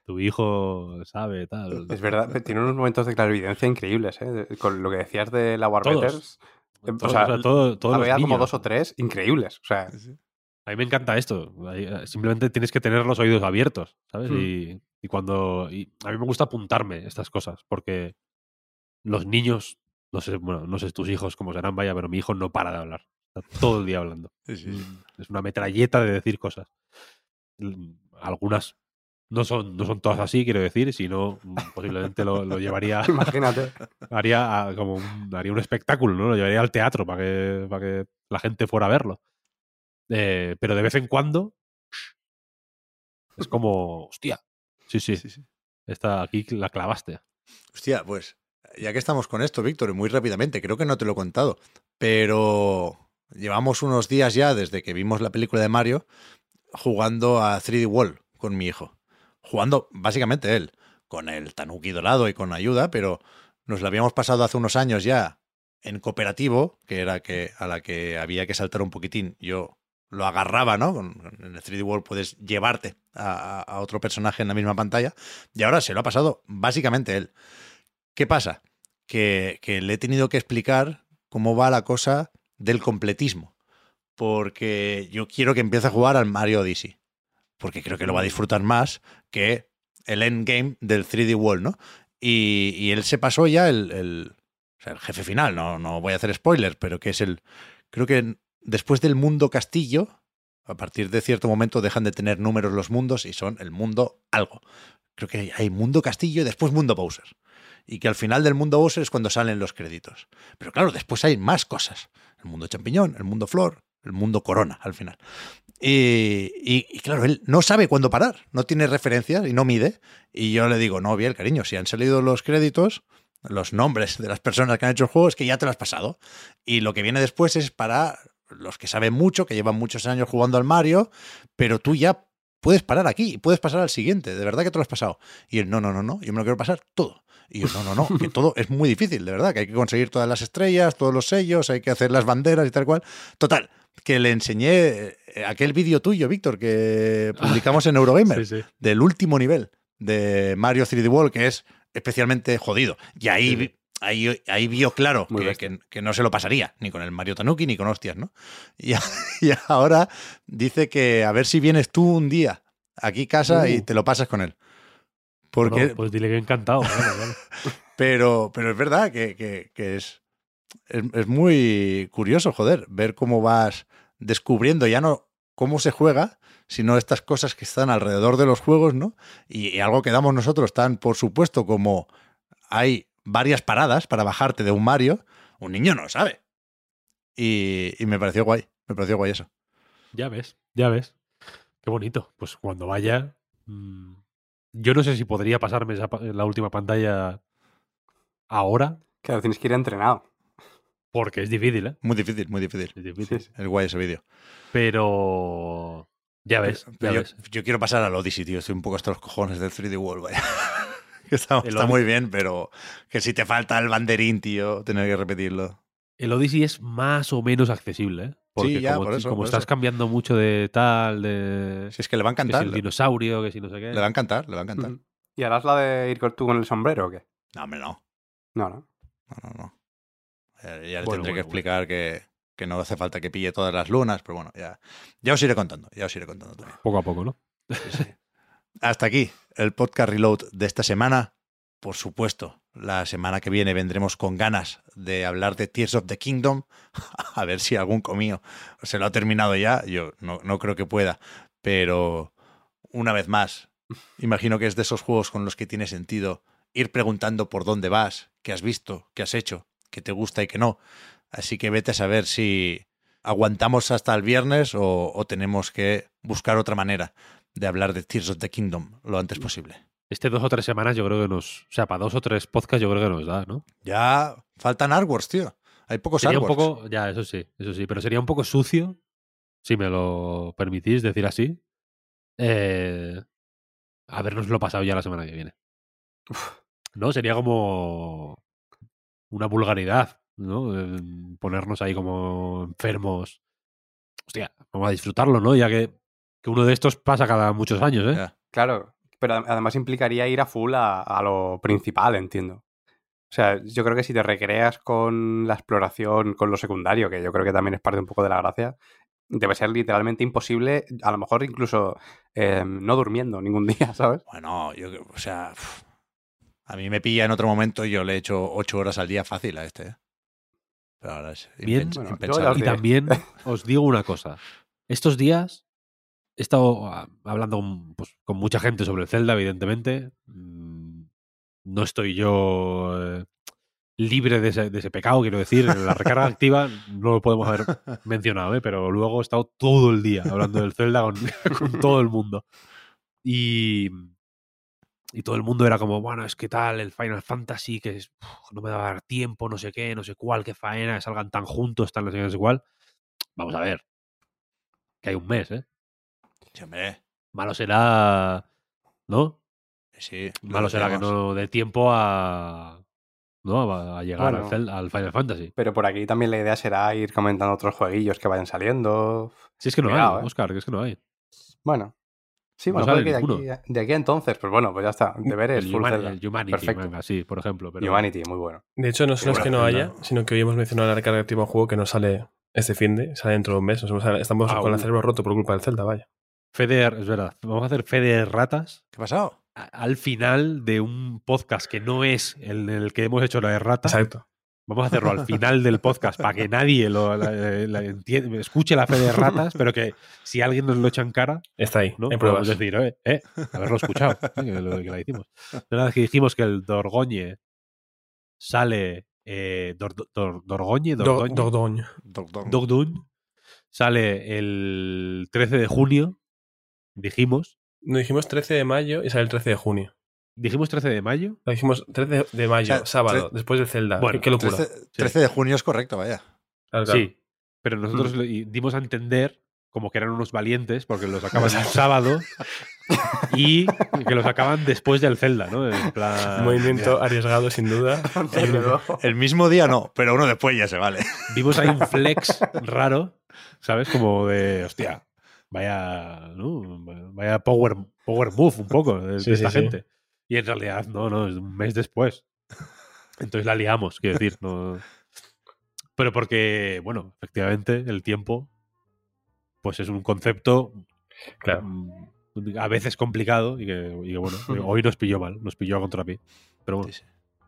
tu- hijo sabe, tal. Es verdad, tiene unos momentos de clarividencia increíbles, ¿eh? Con lo que decías de la War Todos. Betters, Todos, o sea, o sea, todo- todos los había como dos o tres increíbles. O sea, A mí me encanta esto. Eh, Simplemente tienes que tener los oídos abiertos, ¿sabes? Hmm. Y, y cuando. y a mí me gusta apuntarme estas cosas, porque los niños, no sé, bueno, no sé tus hijos cómo serán, vaya, pero mi hijo no para de hablar. Está todo el día hablando. Sí, sí, sí. Es una metralleta de decir cosas. Algunas no son, no son todas así, quiero decir, sino mm, posiblemente lo, lo llevaría imagínate. haría a- como un, haría un espectáculo, ¿no? Lo llevaría al teatro para que, para que la gente fuera a verlo. Eh, pero de vez en cuando es como, hostia, sí, sí, Sí, sí. esta aquí la clavaste. Hostia, pues ya que estamos con esto, Víctor, y muy rápidamente, creo que no te lo he contado, pero llevamos unos días ya desde que vimos la película de Mario jugando a 3D Wall con mi hijo. Jugando básicamente él, con el tanuki dorado y con ayuda, pero nos lo habíamos pasado hace unos años ya en cooperativo, que era que a la que había que saltar un poquitín. Yo lo agarraba, ¿no? En el 3D World puedes llevarte a otro personaje en la misma pantalla. Y ahora se lo ha pasado básicamente él. ¿Qué pasa? Que, que le he tenido que explicar cómo va la cosa del completismo. Porque yo quiero que empiece a jugar al Mario Odyssey. Porque creo que lo va a disfrutar más que el endgame del 3D World, ¿no? Y, él se pasó ya el, el jefe final, no, no voy a hacer spoilers, pero que es el. Creo que después del mundo castillo, a partir de cierto momento dejan de tener números los mundos y son el mundo algo. Creo que hay mundo castillo y después mundo Bowser. Y que al final del mundo Bowser es cuando salen los créditos. Pero claro, después hay más cosas. El mundo champiñón, el mundo flor, el mundo corona al final. Y, y- y claro, él no sabe cuándo parar, no tiene referencias y no mide. Y yo le digo, no, bien, cariño, si han salido los créditos, los nombres de las personas que han hecho el juego, es que ya te lo has pasado. Y lo que viene después es para los que saben mucho, que llevan muchos años jugando al Mario, pero tú ya puedes parar aquí y puedes pasar al siguiente. De verdad que te lo has pasado. Y él, no, no, no, no, yo me lo quiero pasar todo. Y yo, no, no, no, que todo es muy difícil, de verdad, que hay que conseguir todas las estrellas, todos los sellos, hay que hacer las banderas y tal cual. Total, que le enseñé eh, aquel vídeo tuyo, Víctor, que publicamos en Eurogamer, Sí, sí. del último nivel de Mario 3D World, que es especialmente jodido. Y ahí, Sí. ahí, ahí vio claro que, que- que no se lo pasaría, ni con el Mario Tanuki, ni con hostias, ¿no? Y, y ahora dice que a ver si vienes tú un día aquí casa y Uh. te lo pasas con él. Porque, Bueno, pues dile que encantado. claro, claro. pero, pero es verdad que, que- que es, es, es muy curioso, joder, ver cómo vas descubriendo ya no cómo se juega, sino estas cosas que están alrededor de los juegos, ¿no? Y, y algo que damos nosotros tan por supuesto como hay varias paradas para bajarte de un Mario, un niño no lo sabe. Y, y me pareció guay, me pareció guay eso. Ya ves, ya ves. Qué bonito. Pues cuando vaya. mm, yo no sé si podría pasarme esa la última pantalla ahora, Claro, tienes que ir entrenado. Porque es difícil, ¿eh? Muy difícil, muy difícil. Es difícil. Sí, sí. Es guay ese vídeo. Pero. Ya ves, Pero ya yo, ves. yo quiero pasar al Odyssey, tío. Estoy un poco hasta los cojones del 3D World, vaya. Está muy bien, pero que si te falta el banderín, tío, tener que repetirlo. El Odyssey es más o menos accesible, ¿eh? Porque ya, como, por eso, como por estás eso. cambiando mucho de tal, de. Si es que le va a que si encantar. el dinosaurio, que si no sé qué. le va a encantar, le va a encantar. ¿Y harás la de ir tú con el sombrero o qué? No, hombre, no. No, no. No, no, no. Eh, Ya le Bueno, tendré que bueno, explicar que, que no hace falta que pille todas las lunas, pero bueno, ya, ya os iré contando, ya os iré contando también. Poco a poco, ¿no? Sí, sí. Hasta aquí el podcast Reload de esta semana. Por supuesto, la semana que viene vendremos con ganas de hablar de Tears of the Kingdom. A ver si algún comío se lo ha terminado ya. Yo no, no creo que pueda. Pero una vez más, imagino que es de esos juegos con los que tiene sentido ir preguntando por dónde vas, qué has visto, qué has hecho, qué te gusta y qué no. Así que vete a saber si aguantamos hasta el viernes o, o tenemos que buscar otra manera de hablar de Tears of the Kingdom lo antes posible. Este dos o tres semanas yo creo que nos. O sea, para dos o tres podcasts yo creo que nos da, ¿no? Ya faltan artworks, tío. Hay pocos Sería un artworks. poco. Ya, eso sí, eso sí. Pero sería un poco sucio, si me lo permitís decir así. Eh, habernoslo pasado ya la semana que viene. ¿No? Sería como. Una vulgaridad, ¿no? Eh, Ponernos ahí como enfermos. Hostia, vamos a disfrutarlo, ¿no? Ya que, que uno de estos pasa cada muchos años, ¿eh? Claro, pero ad- además implicaría ir a full a, a lo principal, entiendo. O sea, yo creo que si te recreas con la exploración, con lo secundario, que yo creo que también es parte un poco de la gracia, debe ser literalmente imposible, a lo mejor incluso eh, no durmiendo ningún día, ¿sabes? Bueno, yo, o sea, a mí me pilla en otro momento y yo le he hecho ocho horas al día fácil a este. ¿eh? Pero ahora es Bien. Bueno, yo Y también os digo una cosa. Estos días he estado ah, hablando con, pues, con mucha gente sobre el Zelda, evidentemente. Mm, No estoy yo eh, libre de ese, de ese pecado, quiero decir. La recarga activa no lo podemos haber mencionado, ¿eh? pero luego he estado todo el día hablando del Zelda con, con todo el mundo. Y, y todo el mundo era como, bueno, es que tal, el Final Fantasy, que es, uf, no me va a dar tiempo, no sé qué, no sé cuál, qué faena, salgan tan juntos, tan no sé qué, no sé cuál. Vamos a ver. Que hay un mes, ¿eh? Sí, hombre. Malo será, ¿no? Sí, lo Malo será que no dé tiempo a, ¿no? a, a llegar al, Final Fantasy. Pero por aquí también la idea será ir comentando otros jueguillos que vayan saliendo. Si es que no hay, ¿eh? Oscar, que es que no hay. Bueno. Sí, No bueno, puede que de aquí, de aquí a entonces, pues bueno, pues ya está. Deberes, El, el Humanity, Perfecto. sí, por ejemplo. Pero, Humanity, muy bueno. De hecho, no solo es que no haya, sino que hoy hemos mencionado la recarga activa de un juego que no sale este fin de, sale dentro de un mes. Nos hemos- estamos Ah, con el uh. cerebro roto por culpa del Zelda, vaya. Fede, es verdad. Vamos a hacer Fede de ratas ¿Qué ha pasado? al final de un podcast que no es el que hemos hecho la de rata. Exacto. Vamos a hacerlo al final del podcast para que nadie lo la- la entienda- escuche la fe de ratas, pero que si alguien nos lo echa en cara, Está ahí, ¿no? Podemos pruebas. decir, eh, eh, haberlo escuchado, eh, que, lo- que la hicimos. De nada, que dijimos que el Dorgoñe sale. Eh, Dor- Dor- Dorgoñe, Dordogne. Sale el 13 de junio. Dijimos. Nos dijimos 13 de mayo y sale el 13 de junio. Dijimos 13 de mayo. Lo dijimos 13 de mayo, O sea, sábado, tre- después del Zelda. Bueno, qué, qué locura. 13, 13 de junio es correcto, vaya. Claro, claro. Sí. Pero nosotros dimos a entender como que eran unos valientes porque los sacaban un sábado y que los sacaban después del Zelda, ¿no? En plan, Un movimiento arriesgado, sin duda. El mismo día no, pero uno después ya se vale. vimos ahí un flex raro, ¿sabes? Como de, hostia, vaya, ¿no? Vaya power, power move un poco de, de Sí, esta sí, sí. Y en realidad, no, no, es un mes después. Entonces la liamos, quiero decir. No... Pero porque, bueno, efectivamente, el tiempo, pues es un concepto Claro. mm, a veces complicado y que, y que, bueno, hoy nos pilló mal, nos pilló a contrapié. Pero bueno, Sí, sí.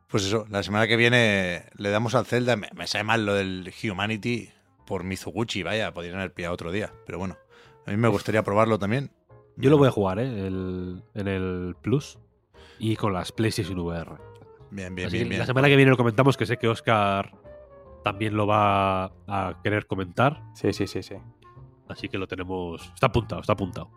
Pues eso, la semana que viene le damos al Zelda. Me, me sabe mal lo del Humanity por Mizuguchi, vaya, podrían haber pillado otro día. Pero bueno, a mí me gustaría probarlo también. yo lo voy a jugar, ¿eh? El- en el Plus y con las PlayStation VR. Bien, bien, Así bien, que bien. La semana que viene lo comentamos, que sé que Oscar también lo va a querer comentar. Sí, sí, sí, sí. Así que lo tenemos. Está apuntado, está apuntado.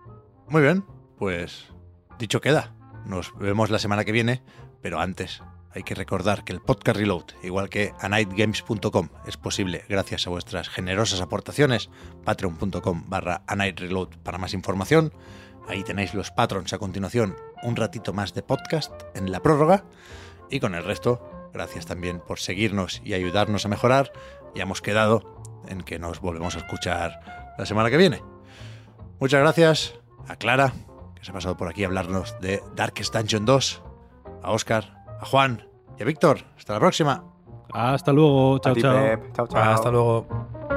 Muy bien, pues dicho queda. Nos vemos la semana que viene, pero antes hay que recordar que el podcast Reload, igual que anightgames.com, es posible gracias a vuestras generosas aportaciones. Patreon.com barra anightreload para más información. Ahí tenéis los patrons a continuación, un ratito más de podcast en la prórroga. Y con el resto, gracias también por seguirnos y ayudarnos a mejorar. Ya hemos quedado en que nos volvemos a escuchar la semana que viene. Muchas gracias a Clara, que se ha pasado por aquí a hablarnos de Darkest Dungeon 2, a Oscar, a Juan y a Víctor. Hasta la próxima. Hasta luego. Chao, chao. Chao, chao. Hasta luego.